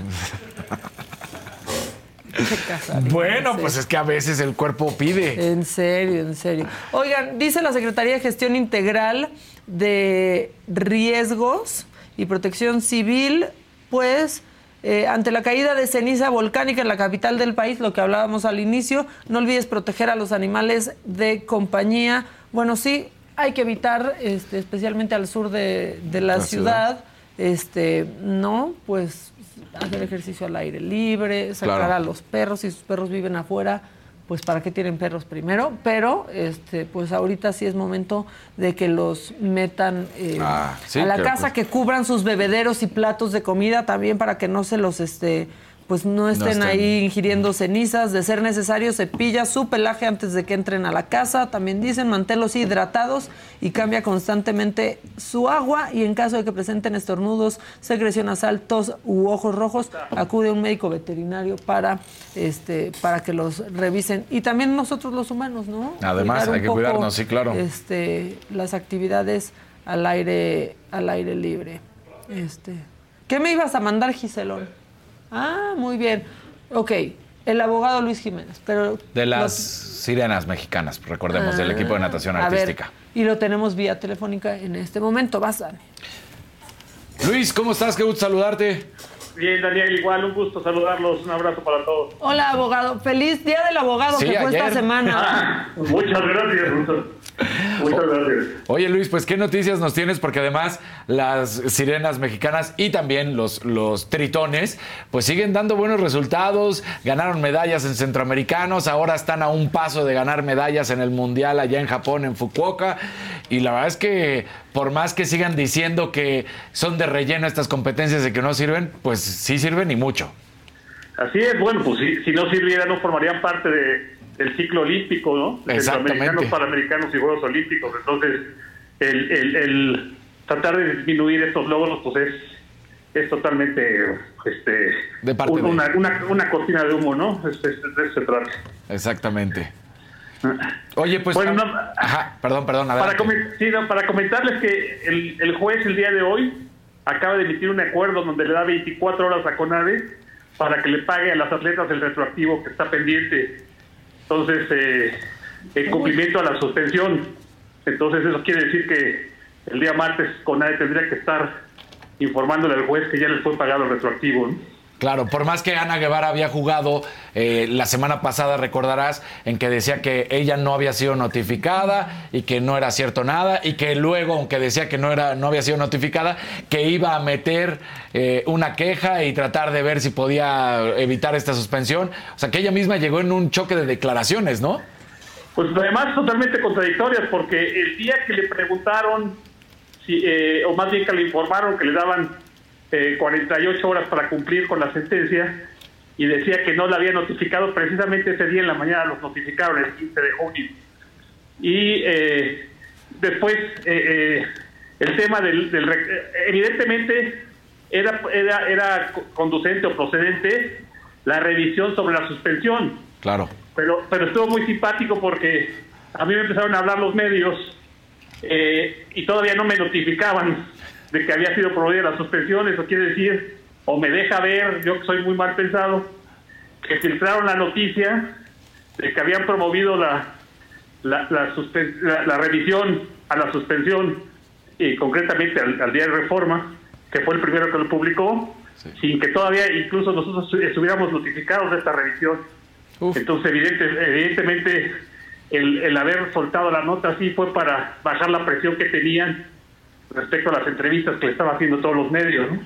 Bueno, en pues es que a veces el cuerpo pide. En serio, en serio. Oigan, dice la Secretaría de Gestión Integral de Riesgos y Protección Civil, pues eh, ante la caída de ceniza volcánica en la capital del país, lo que hablábamos al inicio, no olvides proteger a los animales de compañía. Bueno, sí, hay que evitar, este, especialmente al sur de, de la, La ciudad, este, no, pues hacer ejercicio al aire libre, sacar Claro. a los perros, si sus perros viven afuera, pues para qué tienen perros primero, pero este, pues ahorita sí es momento de que los metan eh, Ah, sí, a la casa, pues- que cubran sus bebederos y platos de comida también para que no se los este pues no estén, estén. ahí ingiriendo cenizas, de ser necesario cepilla su pelaje antes de que entren a la casa, también dicen manténlos hidratados y cambia constantemente su agua y en caso de que presenten estornudos, secreción nasal, tos u ojos rojos, acude a un médico veterinario para este para que los revisen y también nosotros los humanos, ¿no? Además, hay que poco, cuidarnos, sí, claro. Este, las actividades al aire al aire libre. Este, ¿qué me ibas a mandar, Giselón? Ah, muy bien. Ok, el abogado Luis Jiménez, pero... De las lo- sirenas mexicanas, recordemos, del equipo de natación ver, artística. y lo tenemos vía telefónica en este momento. Vas, Dani. Luis, ¿cómo estás? Qué gusto saludarte. Bien, Daniel, igual un gusto saludarlos. Un abrazo para todos. Hola, abogado. Feliz Día del Abogado Sí, que fue esta semana. Muchas gracias. Muchas gracias. Oye Luis, pues qué noticias nos tienes, porque además las sirenas mexicanas y también los, los tritones, pues siguen dando buenos resultados, ganaron medallas en centroamericanos, ahora están a un paso de ganar medallas en el Mundial allá en Japón, en Fukuoka, y la verdad es que por más que sigan diciendo que son de relleno estas competencias y que no sirven, pues sí sirven y mucho. Así es, bueno, pues si, si no sirviera no formarían parte de, del ciclo olímpico, ¿no? Centroamericanos, Panamericanos y Juegos Olímpicos. Entonces, el, el, el tratar de disminuir estos logros, pues es, es totalmente este, De parte un- de- una, una, una cortina de humo, ¿no? Es- es- de eso se trata. Exactamente. Oye, pues... Bueno, no, Ajá, perdón, perdón, Para, sí, no, para comentarles que el, el juez el día de hoy acaba de emitir un acuerdo donde le da 24 horas a CONADE para que le pague a las atletas el retroactivo que está pendiente. Entonces, eh, el cumplimiento a la suspensión. Entonces, eso quiere decir que el día martes CONADE tendría que estar informándole al juez que ya les fue pagado el retroactivo. ¿no? Claro, por más que Ana Guevara había jugado eh, la semana pasada, recordarás, en que decía que ella no había sido notificada y que no era cierto nada, y que luego, aunque decía que no era, no había sido notificada, que iba a meter eh, una queja y tratar de ver si podía evitar esta suspensión. O sea, que ella misma llegó en un choque de declaraciones, ¿no? Pues además totalmente contradictorias, porque el día que le preguntaron, si, eh, o más bien que le informaron que le daban eh, 48 horas para cumplir con la sentencia, y decía que no la había notificado, precisamente ese día en la mañana los notificaron, el 15 de junio. Y eh, después, eh, eh, el tema del... del evidentemente, era, era, era conducente o procedente la revisión sobre la suspensión. Claro. Pero, pero estuvo muy simpático porque a mí me empezaron a hablar los medios eh, y todavía no me notificaban de que había sido promovida la suspensión. Eso quiere decir, o me deja ver, yo que soy muy mal pensado, que filtraron la noticia de que habían promovido la, la, la, la- la revisión a la suspensión y concretamente al, al día de reforma, que fue el primero que lo publicó, sin que todavía incluso nosotros estuviéramos notificados de esta revisión. Entonces, evidente, evidentemente, el, el haber soltado la nota así fue para bajar la presión que tenían respecto a las entrevistas que le estaban haciendo todos los medios. ¿no?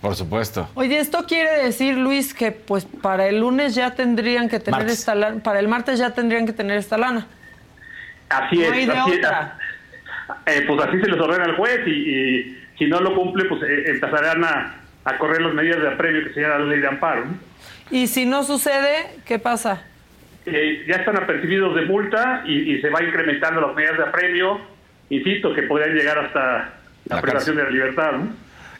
Por supuesto. Oye, esto quiere decir, Luis, que pues para el lunes ya tendrían que tener Martes. esta lana, para el martes ya tendrían que tener esta lana. Así No es. hay de así es. otra. Eh, pues así se les ordena al juez y, y si no lo cumple, pues eh, empezarán a, a correr las medidas de apremio que se llama la ley de amparo. ¿no? Y si no sucede, ¿qué pasa? Eh, ya están apercibidos de multa y, y se va incrementando las medidas de apremio. Insisto, que podrían llegar hasta la, La privación de la libertad. ¿no?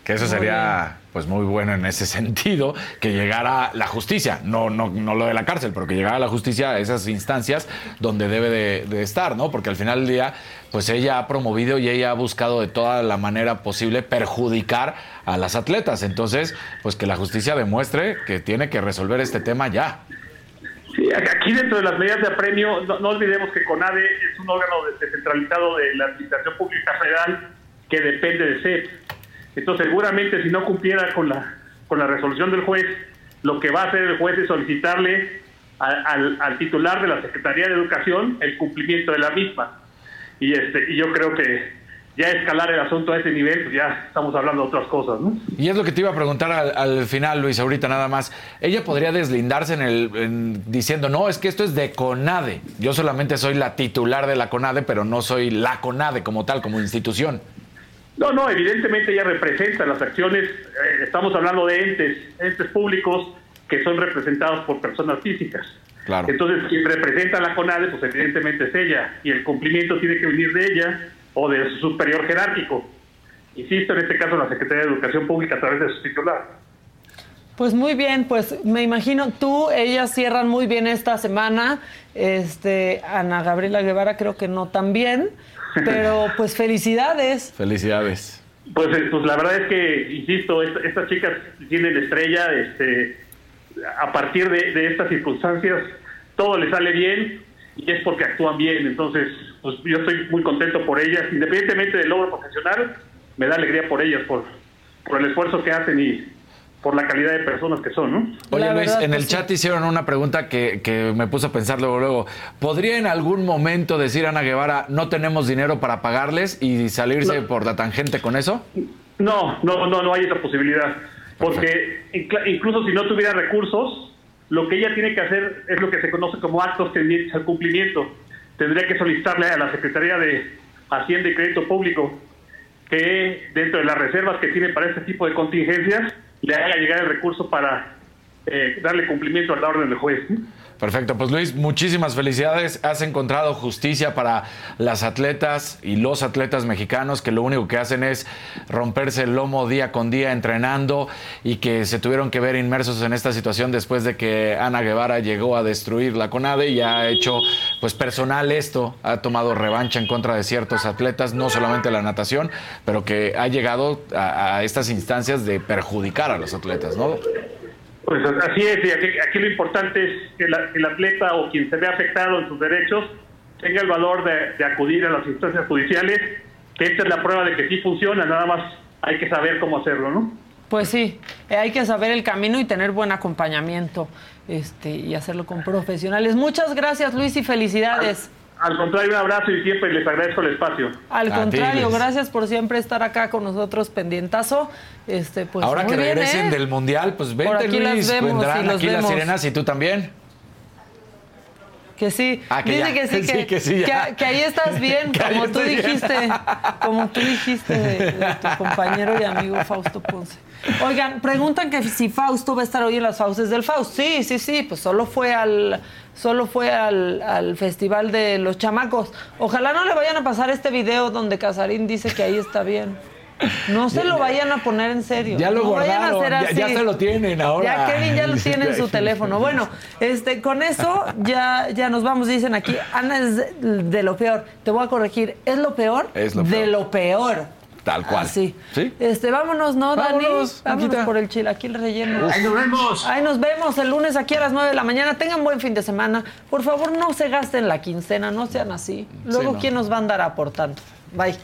Que eso sería pues muy bueno en ese sentido, que llegara la justicia, no, no, no lo de la cárcel, pero que llegara la justicia a esas instancias donde debe de, de estar, ¿no? Porque al final del día, pues ella ha promovido y ella ha buscado de toda la manera posible perjudicar a las atletas. Entonces, pues que la justicia demuestre que tiene que resolver este tema ya. Sí, aquí dentro de las medidas de apremio, no, no olvidemos que CONADE es un órgano de- descentralizado de la Administración Pública Federal que depende de CEP. Entonces, seguramente si no cumpliera con la, con la resolución del juez, lo que va a hacer el juez es solicitarle a- al, al titular de la Secretaría de Educación el cumplimiento de la misma. Y, este, y yo creo que ya escalar el asunto a ese nivel, pues ya estamos hablando de otras cosas, ¿no? Y es lo que te iba a preguntar al, al final, Luis, ahorita nada más. Ella podría deslindarse en el en- diciendo, no, es que esto es de CONADE. Yo solamente soy la titular de la CONADE, pero no soy la CONADE como tal, como institución. No, no, evidentemente ella representa las acciones, eh, estamos hablando de entes, entes públicos que son representados por personas físicas. Claro. Entonces, quien representa a la CONADE, pues evidentemente es ella, y el cumplimiento tiene que venir de ella o de su superior jerárquico. Insisto, en este caso, la Secretaría de Educación Pública a través de su titular. Pues muy bien, pues me imagino tú, ellas cierran muy bien esta semana. Este, Ana Gabriela Guevara creo que no tan bien, pero pues felicidades. Felicidades. Pues, eh, pues la verdad es que, insisto, est- estas chicas tienen estrella, este, a partir de, de estas circunstancias, todo les sale bien y es porque actúan bien. Entonces, pues yo estoy muy contento por ellas, independientemente del logro profesional, me da alegría por ellas, por, por el esfuerzo que hacen y, por la calidad de personas que son, ¿no? Oye La Luis, en el sí. chat hicieron una pregunta que, que me puso a pensar luego, luego. ¿Podría en algún momento decir Ana Guevara, no tenemos dinero para pagarles y salirse por la tangente con eso? No, no, no, no hay esa posibilidad. Porque incluso si no tuviera recursos, lo que ella tiene que hacer es lo que se conoce como actos tendientes al cumplimiento. Tendría que solicitarle a la Secretaría de Hacienda y Crédito Público que dentro de las reservas que tiene para este tipo de contingencias le haga llegar el recurso para eh, darle cumplimiento a la orden del juez. Perfecto, pues Luis, muchísimas felicidades. Has encontrado justicia para las atletas y los atletas mexicanos que lo único que hacen es romperse el lomo día con día entrenando y que se tuvieron que ver inmersos en esta situación después de que Ana Guevara llegó a destruir la CONADE y ha hecho pues personal esto, ha tomado revancha en contra de ciertos atletas, no solamente la natación, pero que ha llegado a, a estas instancias de perjudicar a los atletas, ¿no? Pues así es, y aquí, lo importante es que la- el atleta o quien se ve afectado en sus derechos tenga el valor de, de acudir a las instancias judiciales, que esta es la prueba de que sí funciona, nada más hay que saber cómo hacerlo, ¿no? Pues sí, eh, hay que saber el camino y tener buen acompañamiento este, y hacerlo con profesionales. Muchas gracias, Luis, y felicidades. Al contrario, un abrazo y siempre les agradezco el espacio. Al contrario, gracias por siempre estar acá con nosotros pendientazo. Este, pues, Ahora muy que bien, regresen ¿eh? del Mundial, pues vente Por aquí las Luis, vemos vendrán y los aquí las sirenas y tú también. Que sí. Ah, que Dice ya. que sí, Sí, que, que sí, que- que ahí estás bien, Que como tú bien. dijiste, como tú dijiste de, de tu compañero y amigo Fausto Ponce. Oigan, preguntan que si Fausto va a estar hoy en las fauces del Faust. Sí, sí, sí, pues solo fue al solo fue al, al festival de los chamacos. Ojalá no le vayan a pasar este video donde Casarín dice que ahí está bien. No se lo vayan a poner en serio. Ya lo no vayan a hacer ya- así. ya se lo tienen ahora. Ya Kevin ya lo tiene en su teléfono. Bueno, este, con eso ya, ya nos vamos. Dicen aquí, Ana es de, de lo peor. Te voy a corregir. ¿Es lo peor? Es lo De peor. lo peor. Tal cual. Así. ¿Sí? Este, vámonos, ¿no, Dani? Vámonos, Vámonos Maquita. por el chilaquil relleno. Ahí nos vemos. Ahí nos vemos el lunes aquí a las 9 de la mañana. Tengan buen fin de semana. Por favor, no se gasten la quincena, no sean así. Luego, no. ¿quién nos va a andar aportando? Bye.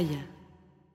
Pitaya.